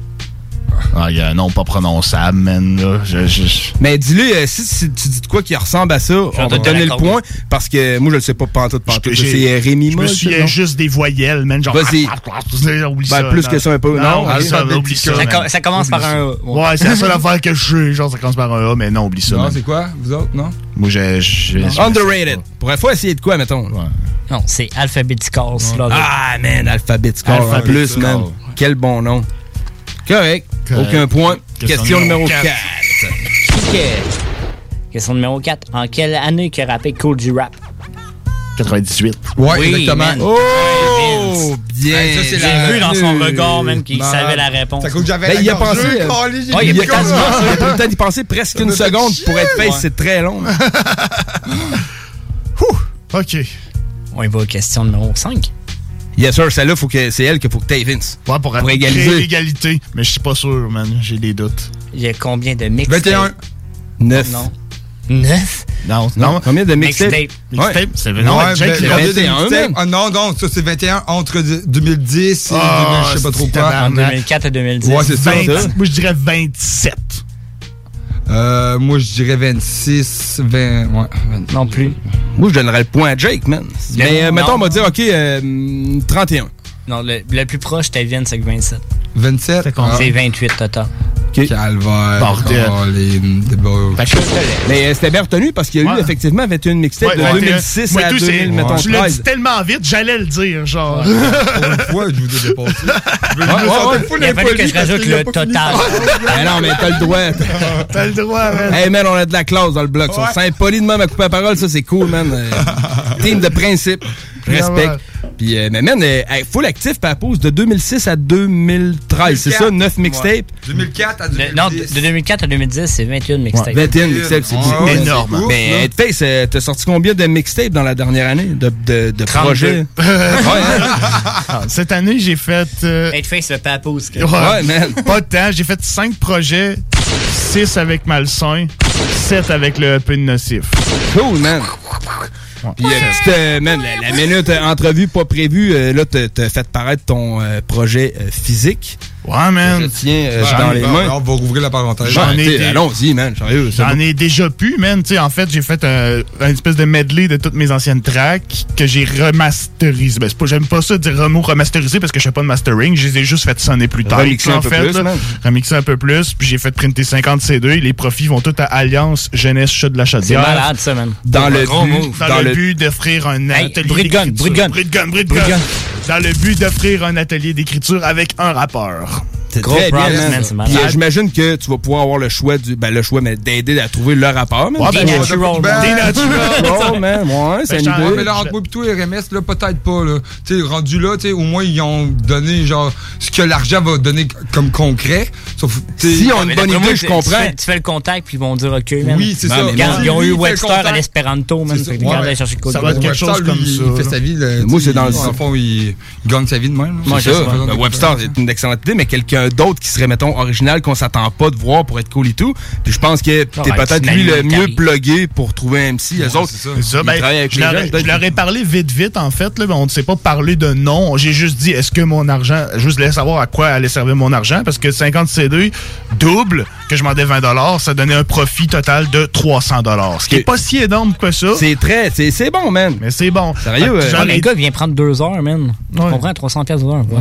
Ah, il y a un nom pas prononçable, man. Là. Je, je, je- Mais dis-lui, euh, si, si tu dis de quoi qui ressemble à ça, on va te donner le point parce que moi je le sais pas pantoute pantoute. j'ai- C'est euh, Rémi je me souviens juste des voyelles, man. Genre. Vas-y. Oublie Ben, ça. plus non. que ça, un peu. Non, oublie ça, ça. Commence par un A. Ouais, c'est la seule affaire que je sais. Genre, ça commence par un A, mais non, oublie ça. Non, c'est quoi, vous autres, non? Moi, j'ai. Underrated. Pourrait faut essayer de quoi, mettons? Ouais. Non, c'est Alphabetical. Slaughter. Ah, man, Alphabet Score. En plus, man. Quel bon nom. Correct. Correct. Aucun point. Question Question numéro numéro 4. Ok. Question numéro 4. En quelle année que rappé Cool G Rap? 98. Ouais, exactement. Oh, bien. Hey, ça, c'est J'ai la- vu dans son regard même qu'il savait la réponse. Ça coûte que j'avais Ben, la il a pensé. euh, il a le corps. quasiment ça. Il a peut-être y pensé presque une *laughs* seconde pour être face, Ouais. c'est très long. *laughs* OK. On y va aux questions numéro 5. Yes, sir, celle-là, faut que, c'est elle qu'il faut que t'aies Vince. Ouais, pour, Pour égaliser. l'égalité. Mais je suis pas sûr, man. J'ai des doutes. Il y a combien de mixtapes? 21. 9. Non. 9? Non, Non, combien de mixtapes? Mixtape. Mixtape, c'est Ouais, non, ben, Jake, le là. 21, mixtape- man. Ah non, non, ça c'est 21 entre de- 2010 et Ah, 2000, je sais pas trop quoi. tabarnak. En 2004 à 2010. Ouais, c'est ça. 20 ça. Moi, je dirais 27. Euh, moi, je dirais 26, 20, ouais. 20. Non plus. Moi, je donnerais le point à Jake, man. Mais euh, mettons, on va dire, OK, euh, 31. Non, le, le plus proche, c'était Vince avec 27. 27. C'est combien? C'est 28 total. Calvaire. Bordel. Colin, de beau. Mais euh, c'était bien retenu parce qu'il y a eu effectivement 21 mixtapes Ouais, de ouais, 2006 moi, à tout, c'est- 2000, mettons, Je l'ai dit 13. tellement vite, j'allais le dire, genre. Pour une fois, je vous ai dépassé. *laughs* Je me Ouais, ouais, sentais Il a fallu que je parce rajoute qu'il a le pas fini total. Mais *laughs* non, mais t'as le droit. *laughs* T'as le droit, man. hey man, on a de la classe dans le bloc. Sont impolis de même à couper la parole, ça c'est cool, man. Euh, team de principe. Je respecte. Puis, euh, mais man, euh, hey, full actif, Papous, de 2006 à 2013. C'est ça, 9 mixtapes? 2004 à De- 2010. non, de, de 2004 à 2010, c'est 21 Ouais, mixtapes. 21 mixtapes, c'est Ouais, ouais, énorme. Mais. Headface, euh, t'as sorti combien de mixtapes dans la dernière année de, de, de 32. projets? *laughs* ouais, hein? Ah, Cette année, j'ai fait. euh, Headface, le ouais, Ouais, man. Pas de temps. J'ai fait 5 projets, 6 avec Malsain, 7 avec le EP de Nocif. Cool, man. Puis, petite, euh, man, la, la minute euh, entrevue pas prévue, euh, là, t'as t'as fait paraître ton euh, projet euh, physique. Ouais, Je man. tiens euh, J'en dans ai- les mains. On va rouvrir la parenthèse. J'en ai t'sais, des- Allons-y, man, sérieux. c'est J'en ai déjà pu, man. Tu sais, en fait, j'ai fait un, une espèce de medley de toutes mes anciennes tracks que j'ai remasterisé. Ben, c'est pas, j'aime pas ça dire le mot remasterisé parce que je fais pas de mastering. Je les ai juste fait sonner plus tard. Remixer un en peu fait, plus, là. Remixer un peu plus. Puis j'ai fait printer 50 CD. Les profits vont tous à Alliance Jeunesse Chat de la C'est Chaudière. malade, ça, man. Dans le Gros but-. Dans, Dans le, but d'offrir un Hey, atelier bruit de gun, d'écriture. bruit de gun. Bruit de gun, bruit de Bruit de gun. gun. Dans le but d'offrir un atelier d'écriture avec un rappeur. Très bien, man. Puis, euh, j'imagine que tu vas pouvoir avoir le choix du, ben, le choix, mais d'aider à trouver le rapport. Ouais, ben, natural, ben, man. Des naturels. *laughs* Man, ouais, c'est Ben, une idée. mais là, entre moi et toi, RMS, là, peut-être pas, là. Tu sais, rendu là, tu sais, au moins, ils ont donné, genre, ce que l'argent va donner comme concret. Sauf, Si on a une bonne idée, je comprends. Tu fais, le contact, puis ils vont dire OK, man. Oui, c'est ça. ils ont eu Webster à l'espéranto, man. ça. Va être quelque chose comme il, ça, Il fait sa vie, Moi, c'est dans le- fond, il, gagne sa vie de même. sais pas. Ben, Webster, c'est une excellente idée, mais quelqu'un d'autre qui serait, mettons, original, qu'on s'attend pas de voir pour être cool et tout. Puis je pense que t'es Ouais, peut-être lui le mieux plugué pour trouver un MC. Les autres, c'est ça. Ça, ben, avec je, les leur, gens, ai- peut-être je leur ai parlé vite, vite, en fait. Là, on ne s'est pas parlé de nom. J'ai juste dit, est-ce que mon argent. Je juste voulais savoir à quoi allait servir mon argent. Parce que 50 CD double, que je demandais 20 ça donnait un profit total de 300 Ce qui est pas si énorme que ça. c'est très, c'est c'est bon, man. Mais c'est bon. Sérieux, euh, Le gars vient prendre deux heures, man. Tu Ouais. comprends? 300 pièces d'heure. Ouais.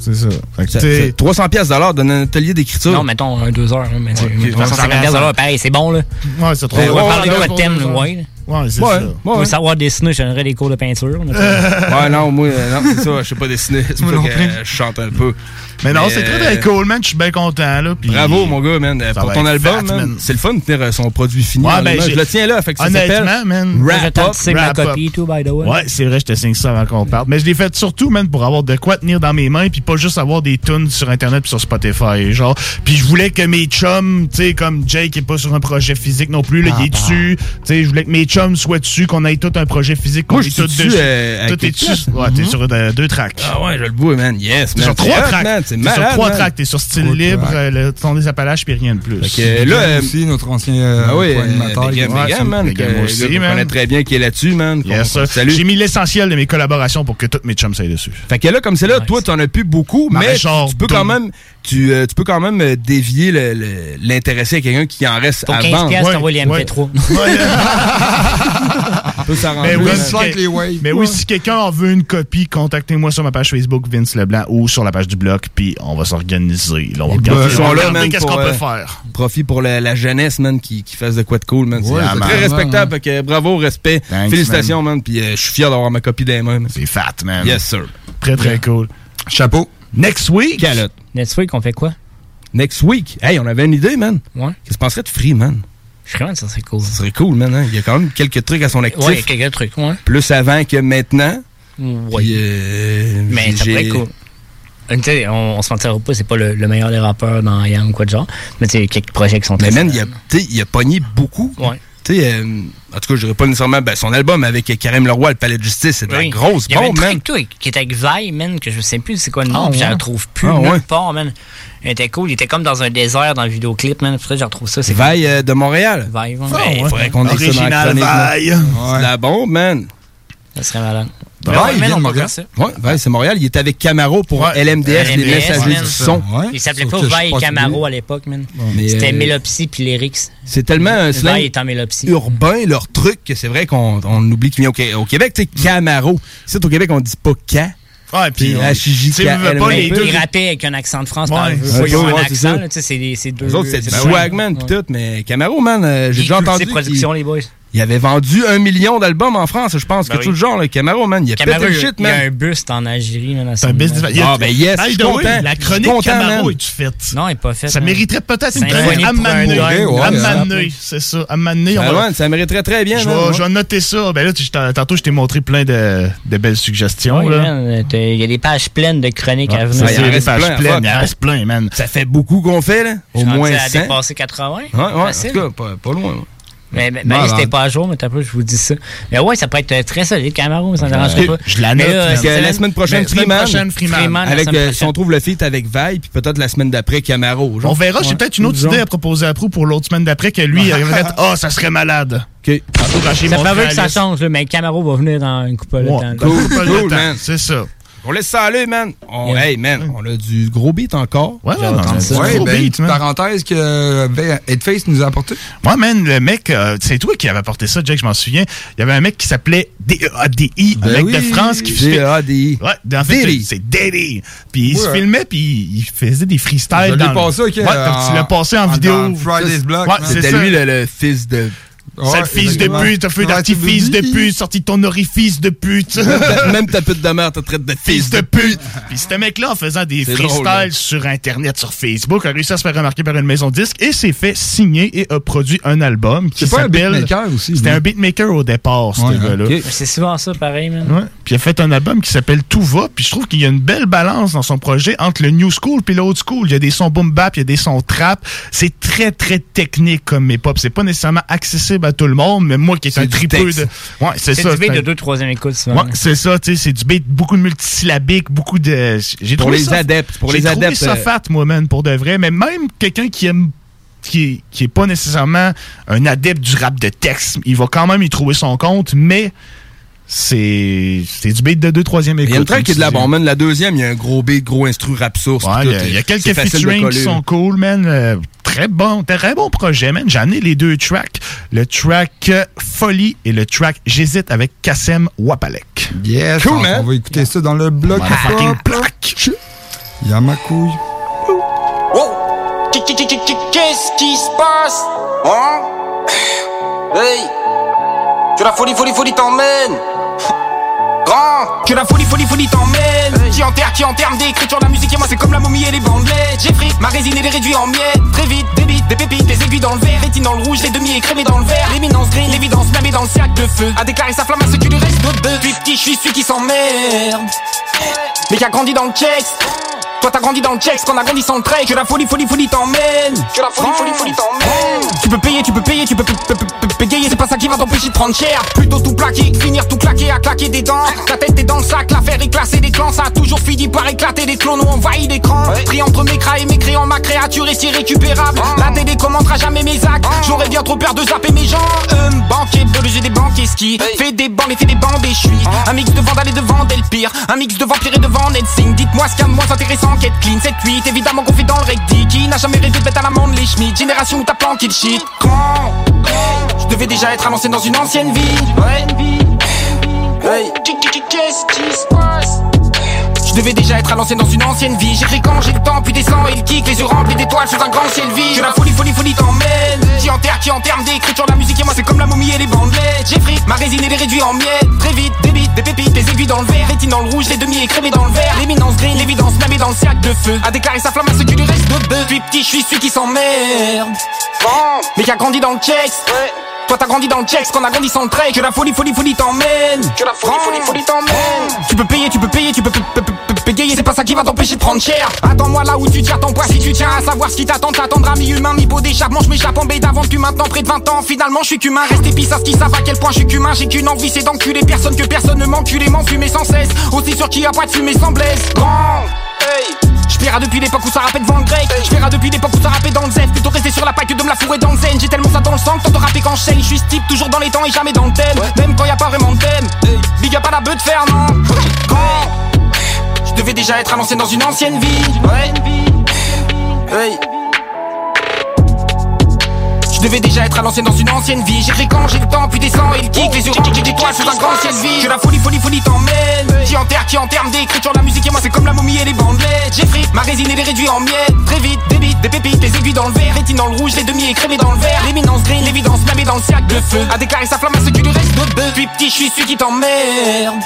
C'est ça. Fait que Ça- t'sais- ça- 300 pièces dollars dans un atelier d'écriture. Non, mettons un deux heures. hein, Mais c'est- ok, 350 pièces pareil, c'est bon, là. Ouais, c'est trop On va parler de de thème, là, ouais. Ouais, c'est Ouais, ça. ouais. Pour savoir dessiner, je donnerais des cours de peinture. *laughs* Ouais, non, moi, euh, non, *laughs* c'est ça, je sais pas dessiner. C'est Moi pour non ça que plus. euh, je chante un peu. Mais non, c'est très, euh, très cool, man. Je suis bien content, là. Bravo, mon gars, man. Ça Pour ton album, fat, man. man. C'est le fun de tenir euh, son produit fini. Ouais, ben, je le tiens là, fait que ça Honnêtement, s'appelle man. Wrap Up. ma copie, tout, by the way. Ouais, c'est vrai, je te signe ça avant qu'on parte. Mais je l'ai fait surtout, man, pour avoir de quoi tenir dans mes mains, puis pas juste avoir des tunes sur Internet puis sur Spotify, genre. Puis je voulais que mes chums, tu sais, comme Jake est pas sur un projet physique non plus, là, Ah, il est bah. dessus. Tu sais, je voulais que mes chums soient dessus, qu'on ait tout un projet physique, qu'on ait je tout dessus, euh, tout est dessus? Ouais, t'es Mhm. sur euh, deux tracks. Ah ouais, je le vois, man. Yes, T'es man. sur trois tracks. T'es sur trois tracks. T'es sur style libre, euh, le ton des Appalaches, puis rien de plus. Fait que là, euh, aussi, notre ancien euh, ah oui, c'est- man. Man. connaît très bien qui est là-dessus, man. salue. J'ai mis l'essentiel de mes collaborations pour que tous mes chums soient dessus. Fait que là, comme c'est là, toi, t'en as plus beaucoup, mais genre tu peux quand même, tu, euh, tu peux quand même euh, dévier l'intéressé à quelqu'un qui en reste Pour à 15 vendre. pièces, Ouais, t'envoies les ouais. MP3. *laughs* On peut s'arranger. Mais oui, waves. mais oui, si quelqu'un en veut une copie, contactez-moi sur ma page Facebook Vince Leblanc ou sur la page du blog, puis on va s'organiser. On va regarder, ils sont on va là, regarder man, qu'est-ce qu'on euh, peut faire? Profit pour la, la jeunesse, man, qui, qui fasse de quoi de cool, man. C'est Ouais, très respectable. Fait que bravo, respect. Thanks, Félicitations, man. Puis euh, je suis fier d'avoir ma copie des mains. man. C'est fat, man. Yes, sir. Très, très cool. Chapeau. Next week, Calotte. Next week, on fait quoi? Next week. Hey, on avait une idée, man. Ouais. Qu'est-ce que tu penserais de Free, man? Je crois que ça serait cool. Ça serait cool, man. hein. Il y a quand même quelques trucs à son actif. Ouais, quelques trucs, ouais. Plus avant que maintenant. Ouais. Puis, euh, Mais ça pourrait être cool. Tu sais, on, on se mentira pas, c'est pas le, le meilleur des rappeurs dans Yang ou quoi de genre. Mais tu sais, quelques projets qui sont Mais très man, il a, tu sais, il a pogné beaucoup. Ouais. Tu sais, euh, en tout cas, je dirais pas nécessairement ben, son album avec Karim Leroy, le Palais de Justice, c'est de la grosse Il y avait bombe, man. toi, qui était avec Vi, man, que je sais plus c'est quoi le nom, Ah, puis je la ouais. retrouve plus Ah, nulle ouais. part, man. Elle était cool, il était comme dans un désert dans le vidéoclip, man. Faudrait que je retrouve ça. c'est Vaille euh, de Montréal. Vaille, ouais. Ouais, il faudrait qu'on ait ça dans la Original chronique, man. Vaille. C'est de la bombe, man. Ça serait malade. Ouais, Ouais, il man, vient de Montréal. Ouais, Vaille, c'est Montréal. Il était avec Camaro pour LMDS, les messagers man. du son. Il s'appelait pas Vaille Camaro à l'époque, man. C'était euh, Mélopsy puis Lyrics. C'est tellement un slang urbain, leur truc, que c'est vrai qu'on on oublie qu'il vient au, au Québec. Tu sais, Camaro. Ici, au Québec, on dit pas Ca. Ouais, puis Puis on- HJK. tu sais, veux pas, les deux- Il rappait avec un accent de France, Ouais. Ils ont ouais, un c'est accent, là, tu sais, c'est des- c'est deux. Les autres, c'est du c'est swagman pis tout, mais Camaro, man, euh, j'ai Puis déjà entendu. Productions, qu'il- les boys. Il avait vendu un million d'albums en France, je pense, Ben oui. chose du genre, là. Camaro, man. Il a Camaro, pété le y a- shit, il y a man. un buste en Algérie, man. C'est un y a- Ah, ben yes, je suis content. La chronique content, Camaro man. est-tu faite? Non, il n'est pas fait. Ça mériterait peut-être une chronique. À À ouais. m'amener, c'est ça. À va- ouais, ça mériterait très bien, Je man, vais, ouais. je vais noter ça. Ben là, tantôt, je t'ai montré plein de, de belles suggestions. T'as- Il y a des pages pleines de chroniques à venir. il en des reste pages plein à pleines. Il reste plein, man. Ça fait beaucoup qu'on fait, là. Au moins à 100. dépasser 80. Ouais, ouais, en tout cas, pas, pas loin. Mais, mais, non. c'était pas à jour, mais t'as peu, je vous dis ça. Mais ouais, ça peut être très solide, Camaro, ça ne dérangerait pas. Je la note, cette la semaine prochaine, Mais semaine Freeman. prochaine, Freeman. la Avec, semaine euh, si on trouve le feat avec Vaille, puis peut-être la semaine d'après, Camaro. genre. On verra, j'ai peut-être une autre Disons. idée à proposer à Prou pour l'autre semaine d'après que lui, il *laughs* aurait fait Ah, ça serait malade. OK. Ça peut que ça change, là, mais Camaro va venir dans une couple de Ouais, temps. cool, Cool, cool, man. C'est ça. On laisse ça aller, man. On, Yeah. Hey, man, on a du gros beat encore. Ouais, entendu non, ça. c'est- Ouais, Gros ben, beat, une man. parenthèse que euh, Headface nous a apporté. Ouais, man, le mec, euh, c'est toi qui avais apporté ça, Jack, je m'en souviens. Il y avait un mec qui s'appelait D-E-A-D-I, un Ben mec oui, de France qui fait. D-E-A-D-I. Ouais, en fait, c'est Diddy. Puis il se filmait, puis il faisait des freestyles. Je l'ai passé, ok, Ouais, donc tu l'as passé en, en- vidéo. Friday's Block, Ouais, C'était lui le, le fils de. Sale fils de pute, t'as fait Ouais, d'artifice de pute, sorti de ton orifice de pute. Même ta pute de mère te traite de fils de pute. Puis ce mec-là, en faisant des freestyles drôle, hein. sur Internet, sur Facebook, a réussi à se faire remarquer par une maison de disques et s'est fait signer et a produit un album qui C'est pas un beatmaker aussi, C'était un beatmaker au départ, ce Ouais, gars-là. C'est souvent ça, pareil, man. Puis il a fait un album qui s'appelle Tout va, puis je trouve qu'il y a une belle balance dans son projet entre le new school puis le old school. Il y a des sons boom bap, il y a des sons trap. C'est très très technique comme hip-hop. C'est pas nécessairement accessible à tout le monde, mais moi qui est un tripeux de Ouais, c'est C'est ça. du beat c'est de deux, troisième écoute. Ouais, c'est ça, tu sais, c'est du beat, beaucoup de multisyllabiques, beaucoup de. J'ai Pour trouvé les ça- adeptes, pour j'ai les trouvé adeptes, ça euh, fat, moi, man, pour de vrai. Mais même quelqu'un qui aime. Qui est, qui est pas nécessairement un adepte du rap de texte, il va quand même y trouver son compte, mais c'est c'est du beat de deux, troisième écoute. Il y a une track qui est de la comme tu bombe, man. La deuxième, il y a un gros beat, gros instru rap source. Ouais, il y a- tout. il y, a quelques featuring qui sont cool, man. Euh, très bon, très bon projet, man. J'en ai les deux tracks. Le track euh, Folie et le track J'hésite avec Kassem Wapalek. Yes, Cool, on, man. on va écouter ça dans le bloc. Y'a ma couille. Wow Qu'est-ce qui se passe Hein? Hey Que la folie, folie, folie t'emmène Grand. Que la folie, folie, folie t'emmène. Qui enterre, qui enterre d'écriture la musique. Et moi c'est comme la momie et les bandelettes. J'ai pris ma résine et les réduit en miettes Très vite, des bites, des pépites, des aiguilles dans le verre. Rétine dans le rouge, les demi écrémés dans le verre. L'éminence green, l'évidence blâmée dans le cercle de feu. A déclaré sa flamme à ce qui lui reste de deux petit je suis celui qui s'emmerde. Mais qui a grandi dans le checks toi t'as grandi dans le checks, qu'on a grandi sans le trait. Que la folie, folie, folie t'emmène. Que la folie, folie, folie t'emmène. Tu peux payer, tu peux payer, tu peux prendre cher. Plutôt tout plaquer, que finir tout claquer à claquer des dents. Ta tête est dans le sac, l'affaire est classée des clans. Ça a toujours fini par éclater des clones ont envahi l'écran Pris entre mes cras et mes crayons, ma créature est irrécupérable. La télé commentera jamais mes actes. J'aurais bien trop peur de zapper mes gens. Euh, banquier, bleu, j'ai des banquiers ski. Fait des bandes et fait des bandes et je suis Un mix de vandale et de vandel pire. Un mix de vampire et de Van Dites-moi ce qu'il y a de moins intéressant qu'être clean. 7-8, évidemment qu'on fait dans le recti. Qui n'a jamais rêvé de bête à l'amende les Schmitt? Génération où t'as planqué le shit. Quand? Je devais déjà être annoncé dans une ancienne vie. Ouais. Hey. Qu'est-ce qui se passe je devais déjà être à l'ancienne dans une ancienne vie. J'écris quand j'ai le temps puis descends et le kick Les yeux remplis d'étoiles sous un grand ciel vide. Que la folie folie folie t'emmène. Qui enterre qui en termes d'écriture la musique et moi c'est comme la momie et les bandelettes. Pris ma résine et les réduit en miettes Très vite des bites des pépites des aiguilles dans le verre. Rétine dans le rouge les demi écrémés dans le verre. L'éminence green l'évidence blâmée dans le cercle de feu. A déclaré sa flamme à ce qui lui reste de bœuf Depuis petit je suis celui qui s'emmerde. Mais qui a grandi dans le checks Toi t'as grandi dans le checks, qu'on a grandi sans le trek Que la folie, folie, folie t'emmène. Que la folie, folie, folie t'emmène. Tu peux payer, tu peux payer, tu peux payer. C'est pas ça qui va t'empêcher de prendre cher. Attends-moi là où tu tiens ton poids. Si tu tiens à savoir ce qui t'attend T'attendras mi-humain, mi-pot d'échappement Je m'échappe en baie d'avant depuis maintenant près de 20 ans. Finalement je suis qu'humain, reste épice à ce qui savent à quel point je suis qu'humain. J'ai qu'une envie c'est d'enculer personne que personne ne m'encule m'enfumer sans cesse. Aussi sûr qu'il y a pas de fumée sans blesse Grand J'paiera depuis l'époque où ça rappait devant le grec J'paiera depuis l'époque où ça rappait dans le Z Plutôt rester sur la paille que de me la fourrer dans le zen J'ai tellement ça dans le sang que tant de rapper quand je Je suis type toujours dans les temps et jamais dans le thème. Même quand y a pas vraiment de thème. Big up à la beuh de fer non Grand Je devais déjà être annoncé dans une ancienne vie. Ouais. Hey je devais déjà être à l'ancienne dans une ancienne vie. J'ai quand j'ai le temps puis descends et le kick Les yeux remplis d'étoiles sous un grand ciel vide. Que la folie folie folie t'emmène. Qui enterre qui en termes d'écriture La musique et moi c'est comme la momie et les bandelettes. J'ai pris ma résine et les réduits en miettes Très vite des bites, des pépites, des aiguilles dans le verre. Rétine dans le rouge, les demi écrémés dans le verre. L'éminence green, l'évidence même dans le ciel de feu. A déclaré sa flamme à ce qui lui reste de bœuf Puis petit je suis celui qui t'emmerde.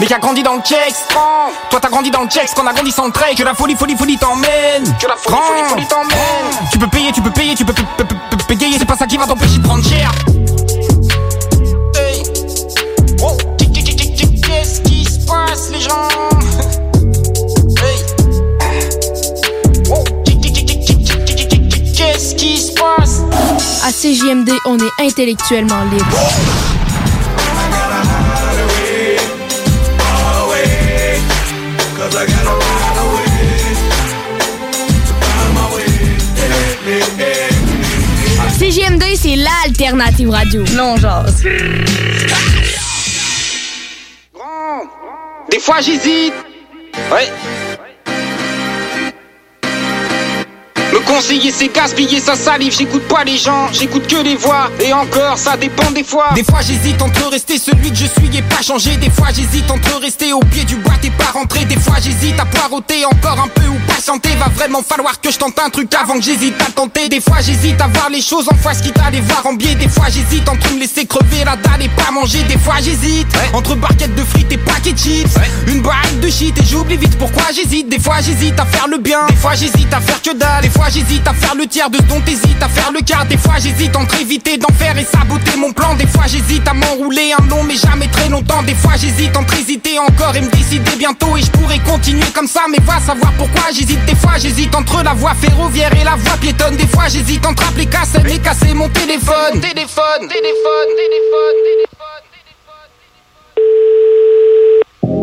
Mais qui a grandi dans le checks Toi t'as grandi dans le checks qu'on a grandi sans trek Que la folie folie folie t'emmène. Que la folie folie folie t'emmène. Tu peux payer, tu peux payer, tu peux payer C'est pas ça qui va t'empêcher de prendre cher. Qu'est-ce qui se passe les gens. Qu'est-ce qui se passe À CJMD, on est intellectuellement libre. C'est l'alternative radio. Non, genre. Des fois j'hésite Ouais conseiller c'est gaspiller sa salive. J'écoute pas les gens, j'écoute que les voix. Et encore ça dépend des fois. Des fois j'hésite entre rester celui que je suis et pas changer. Des fois j'hésite entre rester au pied du boîte et pas rentrer. Des fois j'hésite à poireauter encore un peu ou patienter. Va vraiment falloir que je tente un truc avant que j'hésite à tenter. Des fois j'hésite à voir les choses en face quitte à les voir en biais. Des fois j'hésite entre me laisser crever la dalle et pas manger. Des fois j'hésite entre barquettes de frites et paquets de chips. Une barre de shit et j'oublie vite pourquoi j'hésite. Des fois j'hésite à faire le bien. Des fois j'hésite à faire que dalle. Des fois j'hésite à faire le tiers de dont t'hésites à faire le quart. Des fois j'hésite entre éviter d'en faire et saboter mon plan. Des fois j'hésite à m'enrouler un long mais jamais très longtemps. Des fois j'hésite entre hésiter encore et me décider bientôt. Et je pourrais continuer comme ça mais va savoir pourquoi. J'hésite Des fois j'hésite entre la voie ferroviaire et la voie piétonne. Des fois j'hésite entre appeler Cassel et casser mon téléphone. Téléphone, téléphone, téléphone, téléphone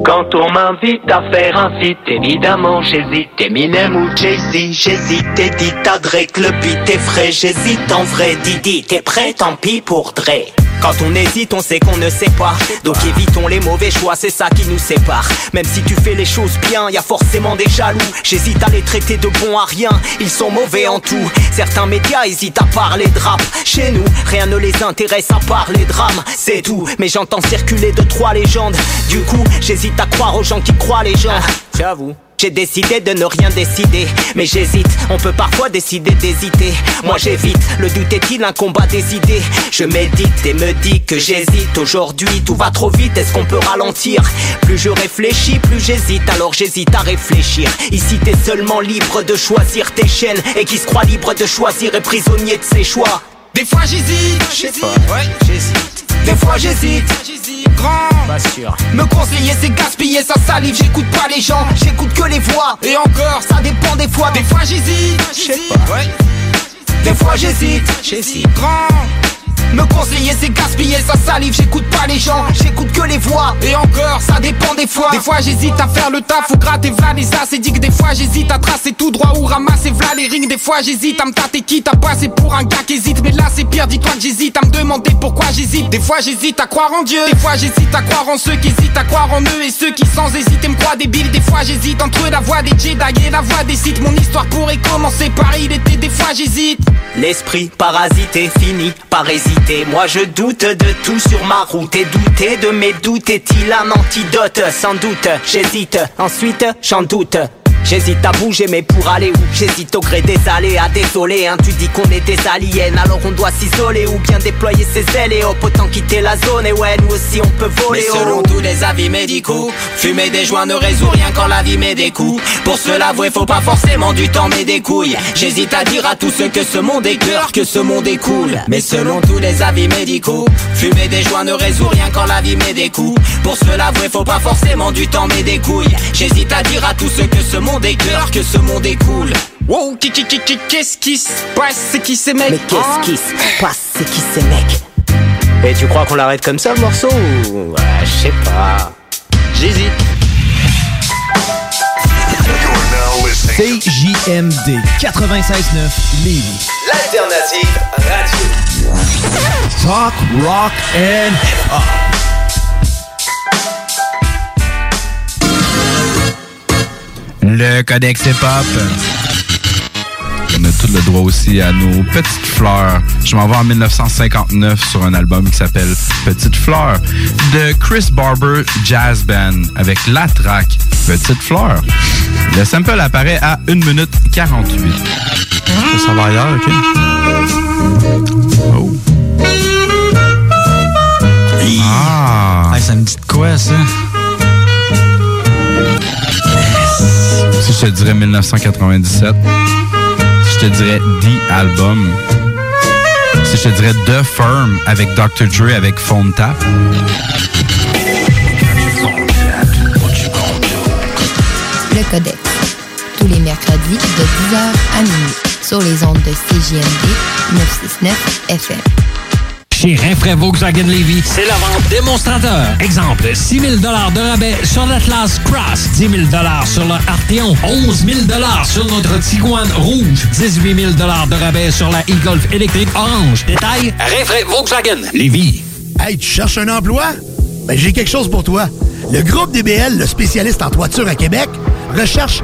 Quand on m'invite à faire un feat, évidemment j'hésite. Eminem ou Jay-Z, j'hésite. Eddie, t'as Drake, le beat est frais, j'hésite en vrai. Didi, t'es prêt, tant pis pour Dre. Quand on hésite, on sait qu'on ne sait pas. Donc évitons les mauvais choix, c'est ça qui nous sépare. Même si tu fais les choses bien, y a forcément des jaloux. J'hésite à les traiter de bons à rien, ils sont mauvais en tout. Certains médias hésitent à parler de rap. Chez nous, rien ne les intéresse à part les drames, c'est tout. Mais j'entends circuler deux, trois légendes. Du coup, j'hésite à croire aux gens qui croient les gens. J'avoue. J'ai décidé de ne rien décider, mais j'hésite. On peut parfois décider d'hésiter. Moi j'évite. Le doute est-il un combat des idées? Je médite et me dis que j'hésite. Aujourd'hui tout va trop vite. Est-ce qu'on peut ralentir? Plus je réfléchis, plus j'hésite. Alors j'hésite à réfléchir. Ici t'es seulement libre de choisir tes chaînes et qui se croit libre de choisir est prisonnier de ses choix. Des fois j'hésite, j'hésite, ouais, j'hésite. Des fois j'hésite, j'hésite, grand. Pas sûr. Me conseiller c'est gaspiller sa salive, j'écoute pas les gens, j'écoute que les voix. Et encore, ça dépend des fois. Des fois j'hésite, j'hésite, ouais. Des fois j'hésite, j'hésite, grand. Me conseiller c'est gaspiller sa salive J'écoute pas les gens, j'écoute que les voix. Et encore ça dépend des fois. Des fois j'hésite à faire le taf ou gratter v'là les as Et dit que des fois j'hésite à tracer tout droit ou ramasser v'là les rings. Des fois j'hésite à me tâter quitte à passer pour un gars qui hésite. Mais là c'est pire, dis-toi que j'hésite à me demander pourquoi j'hésite. Des fois j'hésite à croire en Dieu. Des fois j'hésite à croire en ceux qui hésitent à croire en eux Et ceux qui sans hésiter me croient débile Des fois j'hésite entre la voix des Jedi et la voix des Sith. Mon histoire pourrait commencer par il était Des fois j'hésite. L'esprit parasité finit par hésiter. Moi je doute de tout sur ma route. Et douter de mes doutes est-il un antidote? Sans doute, j'hésite, ensuite j'en doute. J'hésite à bouger mais pour aller où? J'hésite au gré des allées à désoler hein. Tu dis qu'on est des aliens alors on doit s'isoler Ou bien déployer ses ailes. Et hop autant quitter la zone. Et ouais nous aussi on peut voler Mais selon oh. tous les avis médicaux Fumer des joints ne résout rien quand la vie met des coups. Pour se l'avouer faut pas forcément du temps mais des couilles. J'hésite à dire à tous ceux que ce monde est cœur Que ce monde est cool. Mais selon tous les avis médicaux Fumer des joints ne résout rien quand la vie met des coups. Pour se l'avouer faut pas forcément du temps mais des couilles. J'hésite à dire à tous ceux que ce monde est cœur Que ce monde est cool. Wow, qui, qui, qui, qui, qu'est-ce qui se passe? C'est qui ces mecs Mais qu'est-ce qui se passe? C'est qui ces mecs? Et tu crois qu'on l'arrête comme ça le morceau? Ou... Ouais, je sais pas. J'hésite. CJMD 96.9 Lévis. L'alternative radio. Talk, rock and hip-hop. Le Codex Hip-Hop. On a tout le droit aussi à nos petites fleurs. Je m'en vais en 1959 sur un album qui s'appelle Petites fleurs de Chris Barber Jazz Band avec la track Petites fleurs. Le sample apparaît à 1 minute 48. Ça, ça va ailleurs, ok? Oh. Ah! ça me dit de quoi, ça? Si je te dirais 1997, si je te dirais The Album, si je te dirais The Firm avec Dr. Dre avec Phone Tap. Le Codex. Tous les mercredis de 10h à minuit sur les ondes de CJMD 969 FM. Chez Rinfraie Volkswagen Levy, c'est la vente démonstrateur. Exemple, 6 000 de rabais sur l'Atlas Cross, 10 000 sur le Arteon, 11 000 sur notre Tiguan Rouge, 18 000 de rabais sur la e-Golf électrique orange. Détail, Rinfraie Volkswagen Levy. Hey, tu cherches un emploi? Ben, j'ai quelque chose pour toi. Le groupe DBL, le spécialiste en toiture à Québec, recherche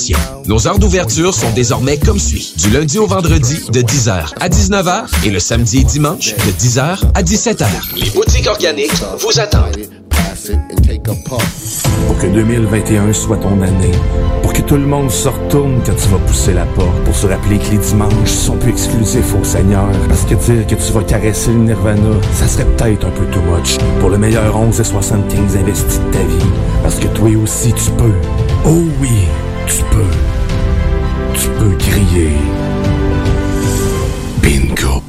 Nos heures d'ouverture sont désormais comme suit. Du lundi au vendredi de 10h à 19h et le samedi et dimanche de 10h à 17h. Les boutiques organiques vous attendent. Pour que 2021 soit ton année. Pour que tout le monde se retourne quand tu vas pousser la porte. Pour se rappeler que les dimanches sont plus exclusifs au Seigneur. Parce que dire que tu vas caresser le Nirvana, ça serait peut-être un peu too much. Pour le meilleur 11 et 75 investis de ta vie. Parce que toi aussi tu peux. Oh oui, tu peux. Tu peux crier. Bingo.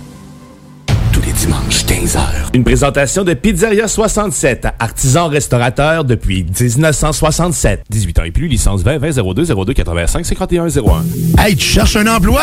Tous les dimanches, 15h. Une présentation de Pizzeria 67, artisan restaurateur depuis 1967. 18 ans et plus, licence 20 20 02 02 85 51 01. Hey, tu cherches un emploi?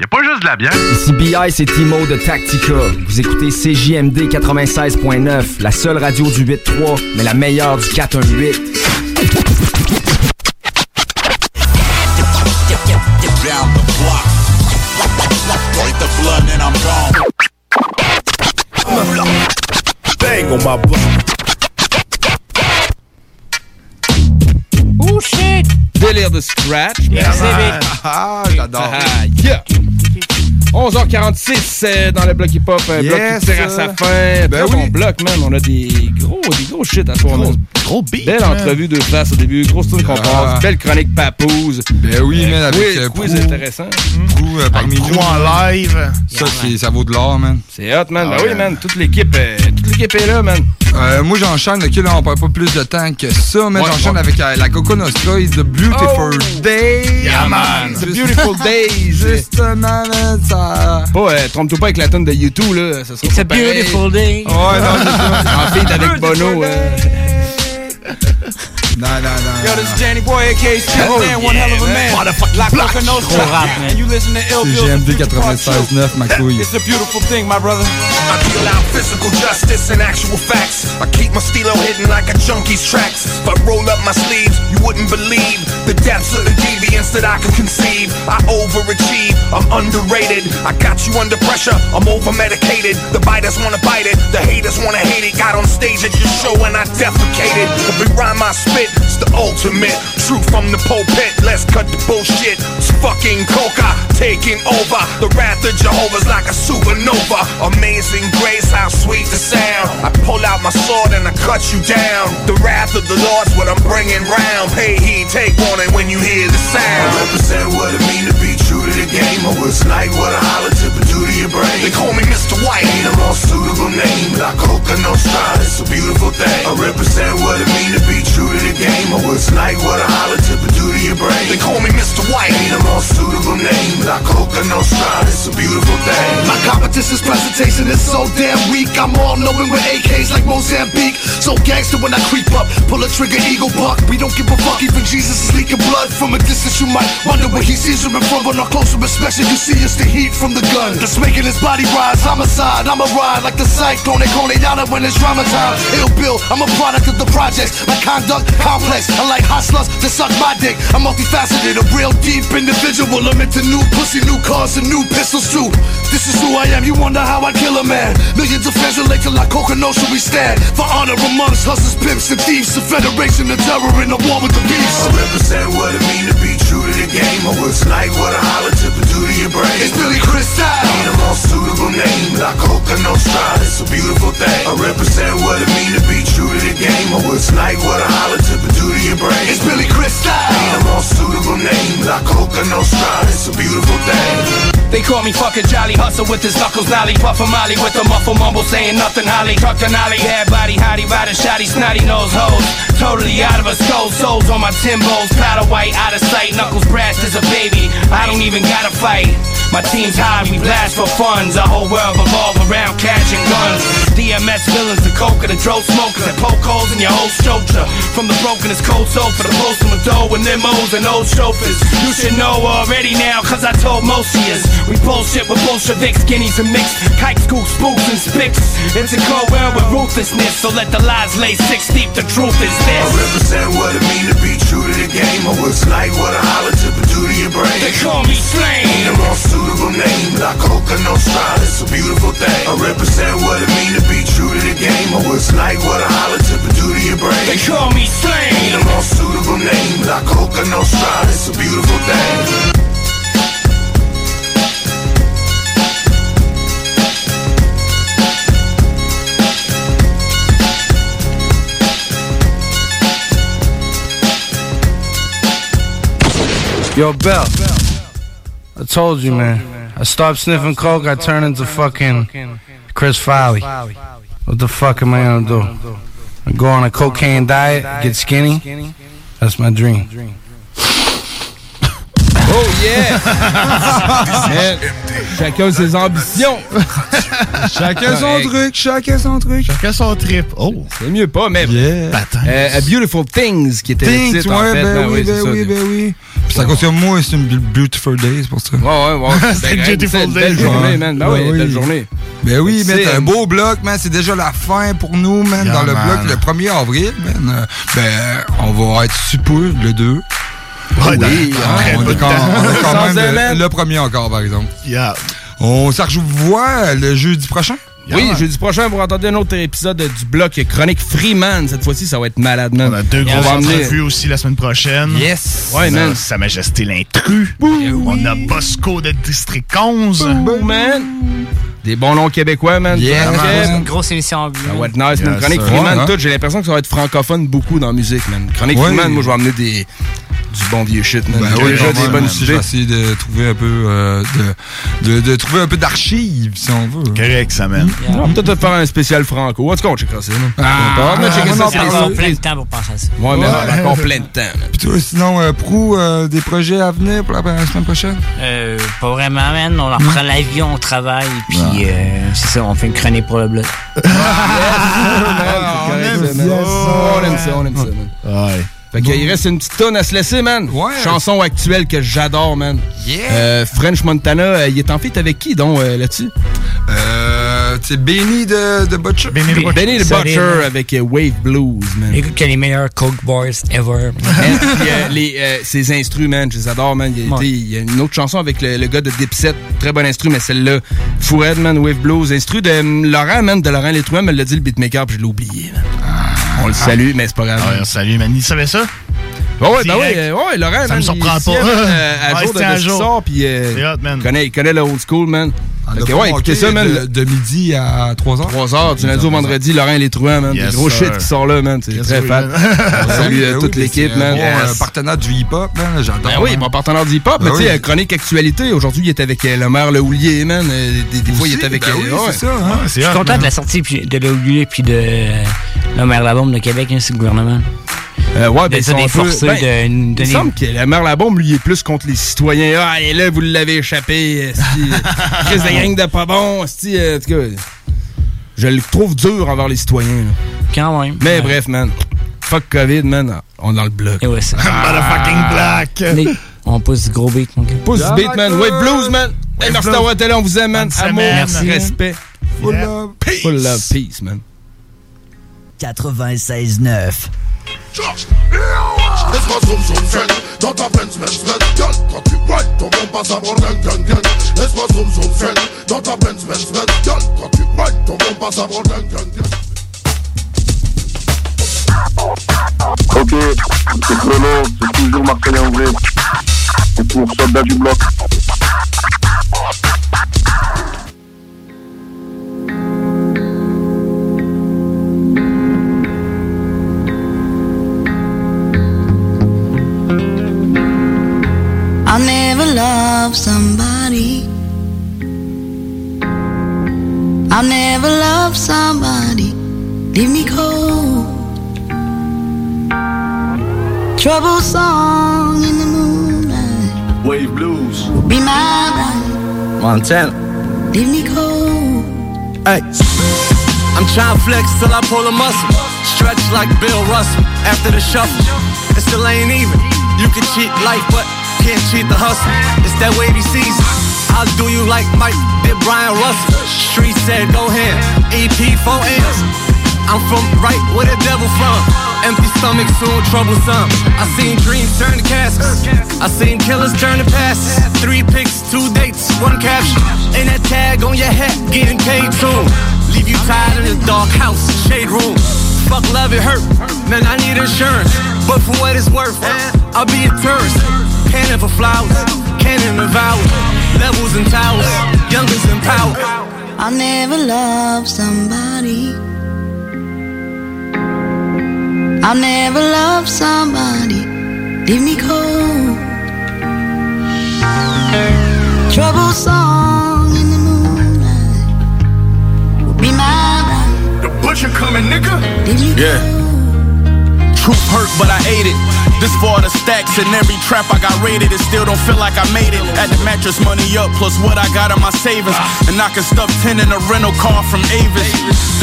Y a pas juste de la bière. Ici BI, c'est Timo de Tactica. Vous écoutez CJMD 96.9, la seule radio du 8.3, mais la meilleure du 418. down the block. Break the blood and I'm gone. Bang on my block. Oh shit! Délire de scratch. Merci, man. Ah, j'adore. Ah, yeah. 11h46 euh, dans le bloc hip-hop, un bloc Yes, qui tire à sa euh, fin. ben oui. bloc, man. On a des gros, des gros shit à soir. man. Gros beat. Belle man. entrevue de face au début, grosse tune qu'on Ah. passe, belle chronique papouze. Ben oui, man, avec, quiz, euh, quiz Prou. intéressant. Prou, euh, parmi nous. En live. Ça, ça vaut de l'or, man. C'est hot, man. Ah ben ouais. oui, man. Toute l'équipe, euh, toute l'équipe est là, man. Euh, moi, j'enchaîne. OK, là, on perd pas plus de temps que ça, mais Ouais, j'enchaîne ouais. avec euh, la Coco Nostra is the Beautiful Oh! Day. Yeah, man. The Beautiful *laughs* ça... Pas, euh, trompe-toi pas avec la tonne de YouTube, là. Ça sera It's pas a pareil. beautiful day. Ouais, non, c'est ça. En feed avec Bono. *laughs* Non, non, non. Yo, this is Danny Boy, aka Skip Oh, Man, one hell of a yeah, man. man. Like Coca Nostra. Gros rap, man. And you listen to Ill C'est GMD 96.9, ma couille. It's a beautiful thing, my brother. I deal out physical justice and actual facts. I keep my stilo hidden like a junkie's tracks. If I roll up my sleeves, you wouldn't believe the depths of the deviance that I can conceive. I overachieve, I'm underrated. I got you under pressure, I'm over medicated. The biters wanna bite it, the haters wanna hate it. Got on stage at your show and I defecated. Every rhyme I spit, it's the ultimate. Truth from the pulpit, let's cut the bullshit. It's fucking coca taking over. The wrath of Jehovah's like a supernova. Amazing grace, how sweet the sound. I pull out my sword and I cut you down. The wrath of the Lord's what I'm bringing round. Pay heed, take warning when you hear the sound. I represent what it mean to be true to the game. Or it's like what a holler would to your brain. They call me Mr. White, ain't a more suitable name. La Coca Nostra, it's a beautiful thing. I represent what it mean to be true to the game. Or it's like what a holler would do to your brain. They call me Mr. White, ain't a more suitable name. La Coca Nostra, it's a beautiful thing. My competition's presentation is so damn weak. I'm all knowing with AKs like Mozambique. So gangster when I creep up, pull a trigger, eagle buck. We don't give a fuck, even Jesus is leaking blood from a distance. You might wonder where he sees him front, but on closer inspection, you see it's the heat from the gun that's making his body rise. Homicide, I'm a ride like the cyclone. They call it out when it's drama time. Ill Bill, I'm a product of the projects. My conduct complex, unlike hustlers that suck my dick. I'm multifaceted, a real deep individual. I'm into new pussy, new cars, and new pistols too. This is who I am. You wonder how I kill a man. Millions of fans relate to like Coconosha we stand. For honor amongst hustlers, pimps, and thieves. A federation of terror in a war with the beast. I represent what it mean to be true to the game. Or it's like what a holler tip would do to your brain. It's Billy Crystal. Ain't a more suitable name. La Coca Nostra, it's a beautiful thing. I represent what it mean to be true to the game. Or it's like what a holler tip would do to your brain. It's Billy Crystal. Ain't a more suitable name. La Coca Nostra, it's a beautiful thing. They call me fucking Jolly Hustle with his knuckles Nolly. Puff a Molly with a muffle mumble saying nothing Holly. Truck to Nolly. Head body hottie rider Shotty snotty nose hoes. Totally out of a skull Souls on my Timbos Powder white out of sight Knuckles brass as a baby. I don't even gotta fight. My team's high We blast for funds. Our whole world revolve around cash and guns. DMS villains The coke and the dro smokers. That poke holes in your whole structure. From the brokenest cold soul For the post of dough and limos and old chauffeurs. You should know already now Cause I told most of yous we bullshit with Bolsheviks, guineas and mixed Kike school spooks and spicks It's a cold world with ruthlessness So let the lies lay six deep, the truth is this I represent what it mean to be true to the game. Or it's like what a holler tip would do to your brain. They call me Slain Ain't a more suitable name. La Coca Nostra, it's a beautiful thing. I represent what it mean to be true to the game. Or it's like what a holler tip would do to your brain. They call me Slain Ain't a more suitable name. La Coca Nostra, it's a beautiful thing. Yo, Bell. I told you, man. I stopped sniffing coke, I turned into fucking Chris Foley. What the fuck am I gonna do? I go on a cocaine diet, get skinny? That's my dream. Oh yeah! Man, *laughs* Chacun ses ambitions. Chacun son truc, chacun son truc. Chacun son trip. Oh! C'est mieux pas, mais. Patin. Euh, A Beautiful Things qui était Things, le titre, en ouais, fait. ben oui, c'est ben ça. oui, ben oui. Puis ça continue, moi, c'est une beautiful day, c'est pour ça. Ouais, ouais, ouais. *laughs* C'est Ben, une beautiful day. Belle journée, man. Ben Ouais, oui, oui. belle journée. Ben oui, mais un beau bloc, man. C'est déjà la fin pour nous, man, Yeah, dans le man. bloc le 1er avril, man. Euh, Ben, on va être super le 2. Ouais, dans- oui, dans hein, très on est quand, on quand même semaine. le, le premier encore, par exemple. Yeah. On s'en revoit le jeudi prochain? Oui, jeudi prochain, vous entendez un autre épisode du bloc Chronique Freeman. Cette fois-ci, ça va être malade, man. On a deux On grosses entrevues aussi la semaine prochaine. Yes. On Ouais, a man. Sa Majesté l'intrus. On a Bosco de District 11. Boom, man. Des bons noms québécois, man. Yeah, une grosse émission en Ça va être nice, man. Chronique. Freeman, Ouais, hein. tout. J'ai l'impression que ça va être francophone beaucoup dans la musique, man. Chronique Ouais. Freeman, moi, je vais amener des, du bon vieux shit, man. Ben oui, déjà des même, bonnes man. Je vais idées. essayer de trouver un peu euh, de, de, de trouver un peu d'archives, si on veut. Correct, ça, man. On va peut-être faire un spécial franco. En tout cas, on checkera ça, man. Ah, on des encore plein de temps pour penser à ça. Ouais, mais on a encore plein de temps, man. Puis toi, sinon, euh, Prou, euh, des projets à venir pour la, la semaine prochaine? Euh, pas vraiment, man. On en reprend l'avion, on travaille, puis euh, c'est ça, on fait une chronique pour le blog. on aime ça, man. On aime ça, on aime ça, man. Ouais. Fait qu'il reste une petite tonne à se laisser, man. Chanson actuelle que j'adore, man. Yeah. Euh, French Montana, euh, il est en feat avec qui, donc, euh, là-dessus? Euh, c'est Benny de, de Butcher. Benny the Butcher. Benny Butcher avec euh, Wave Blues, man. Écoute, que les meilleurs Coke Boys ever. *laughs* Euh, les, euh, ses instrus, man, je les adore, man. Il y a, Ouais. été- il y a une autre chanson avec le, le gars de Dipset, très bon instru, mais celle-là, Foured, man, Wave Blues, instru de euh, Laurent, man, de Laurent Létrouin, me l'a dit le beatmaker, puis je l'ai oublié, man. On le salue, mais c'est pas grave. Ouais, salut, man. Il savait ça? Ouais, ouais, ben Direct. ouais, euh, ouais, Laurent, Ça man, me surprend il pas. tient, man, *laughs* euh, à Ouais, jour il de, ce sort, puis euh, C'est hot, man. il connaît, il connaît le old school, man. Pas ouais, écoutez ça, man. de, de midi à 3 heures. 3 heures, du lundi au vendredi, Laurent Létrouin, man. Yes, Des gros sir. shit qui sort là, man. C'est Yes, très *laughs* oui, salue Oui, euh, toute oui, l'équipe, c'est un man. bon, euh, partenaire du hip-hop, man. J'adore. Ben oui, man. bon partenaire du hip-hop. Ben mais tu sais, oui. euh, chronique actualité. Aujourd'hui, il est avec euh, le maire Le Houlier, man. Euh, Des, fois, il est avec. ben euh, oui, ouais. c'est ça, hein. c'est Je suis content de la sortie de l'Oulier puis de euh, le maire La Bombe de Québec, hein, c'est le gouvernement. Euh, ouais, ben, sont peu- forcés ben, de Il semble que la mère la bombe, lui, est plus contre les citoyens. Ah, allez là, vous l'avez échappé. *laughs* Crise de gang de pas bon. euh, En tout cas, je le trouve dur envers les citoyens. là. Quand même. Mais Ouais. bref, man. Fuck COVID, man. On est dans le bloc. Et ouais, ça. Motherfucking black. Les- On pousse du gros beat, mon gars. Pouce du beat, man. Wave blues, man. Hey, merci d'avoir été là. On vous aime, man. Amour, respect. Full Yeah. love. Full love, peace, man. 96.9. Laisse-moi zoom zoom friend Dans ta Benz Benz Girl, quand tu whine Ton bon passe à bord gang gang gang Laisse-moi zoom zoom friend Dans ta Benz Benz Girl, quand tu whine Ton bon passe à bord gang gang gang Ok, c'est Chrono, c'est toujours Marseille en vrai. C'est pour soldat du bloc. Loved somebody. I'll never love somebody. Leave me cold. Trouble song in the moonlight. Wave Blues. Will be my ride. Montana. Leave me cold. Hey. I'm trying to flex till I pull a muscle. Stretch like Bill Russell after the shuffle. It still ain't even. You can cheat life, but can't cheat the hustle. It's that wavy season. I'll do you like Mike did Brian Russell. Street said go ahead. EP 4 M's. I'm from right where the devil from. Empty stomach, soon troublesome. I seen dreams turn to caskets. I seen killers turn to passes. Three pics, two dates, one caption. And that tag on your hat, getting paid soon. Leave you tied in the dark house, shade room. Fuck love, it hurt. Man, I need insurance. But for what it's worth, I'll be a tourist. Cannon for flowers, cannon and vows. Levels and towers, youngest in power. I never loved somebody. I never loved somebody. Leave me cold. Trouble song recession coming, nigga. Yeah. Truth hurt, but I ate it. This for all the stacks and every trap I got raided. It still don't feel like I made it. Add the mattress money up, plus what I got in my savings. And I can stuff 10 in a rental car from Avis.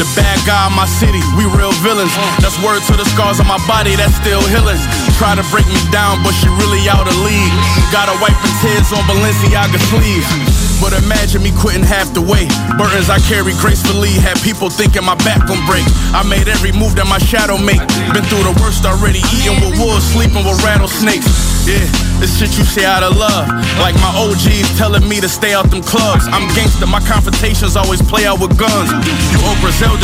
The bad guy in my city, we real villains. That's word to the scars on my body, that's still healing. Try to break me down, but she really out of league. Gotta and tears on Balenciaga sleeves. But imagine me quitting half the way. Burdens I carry gracefully had people thinking my back gon' break. I made every move that my shadow make. Been through the worst already, eating with wolves, sleeping with rattlesnakes. Yeah, this shit you say out of love. Like my OGs telling me to stay out them clubs. I'm gangster, my confrontations always play out with guns. You owe Brazil.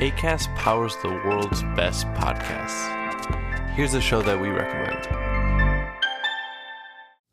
ACAST powers the world's best podcasts. Here's a show that we recommend.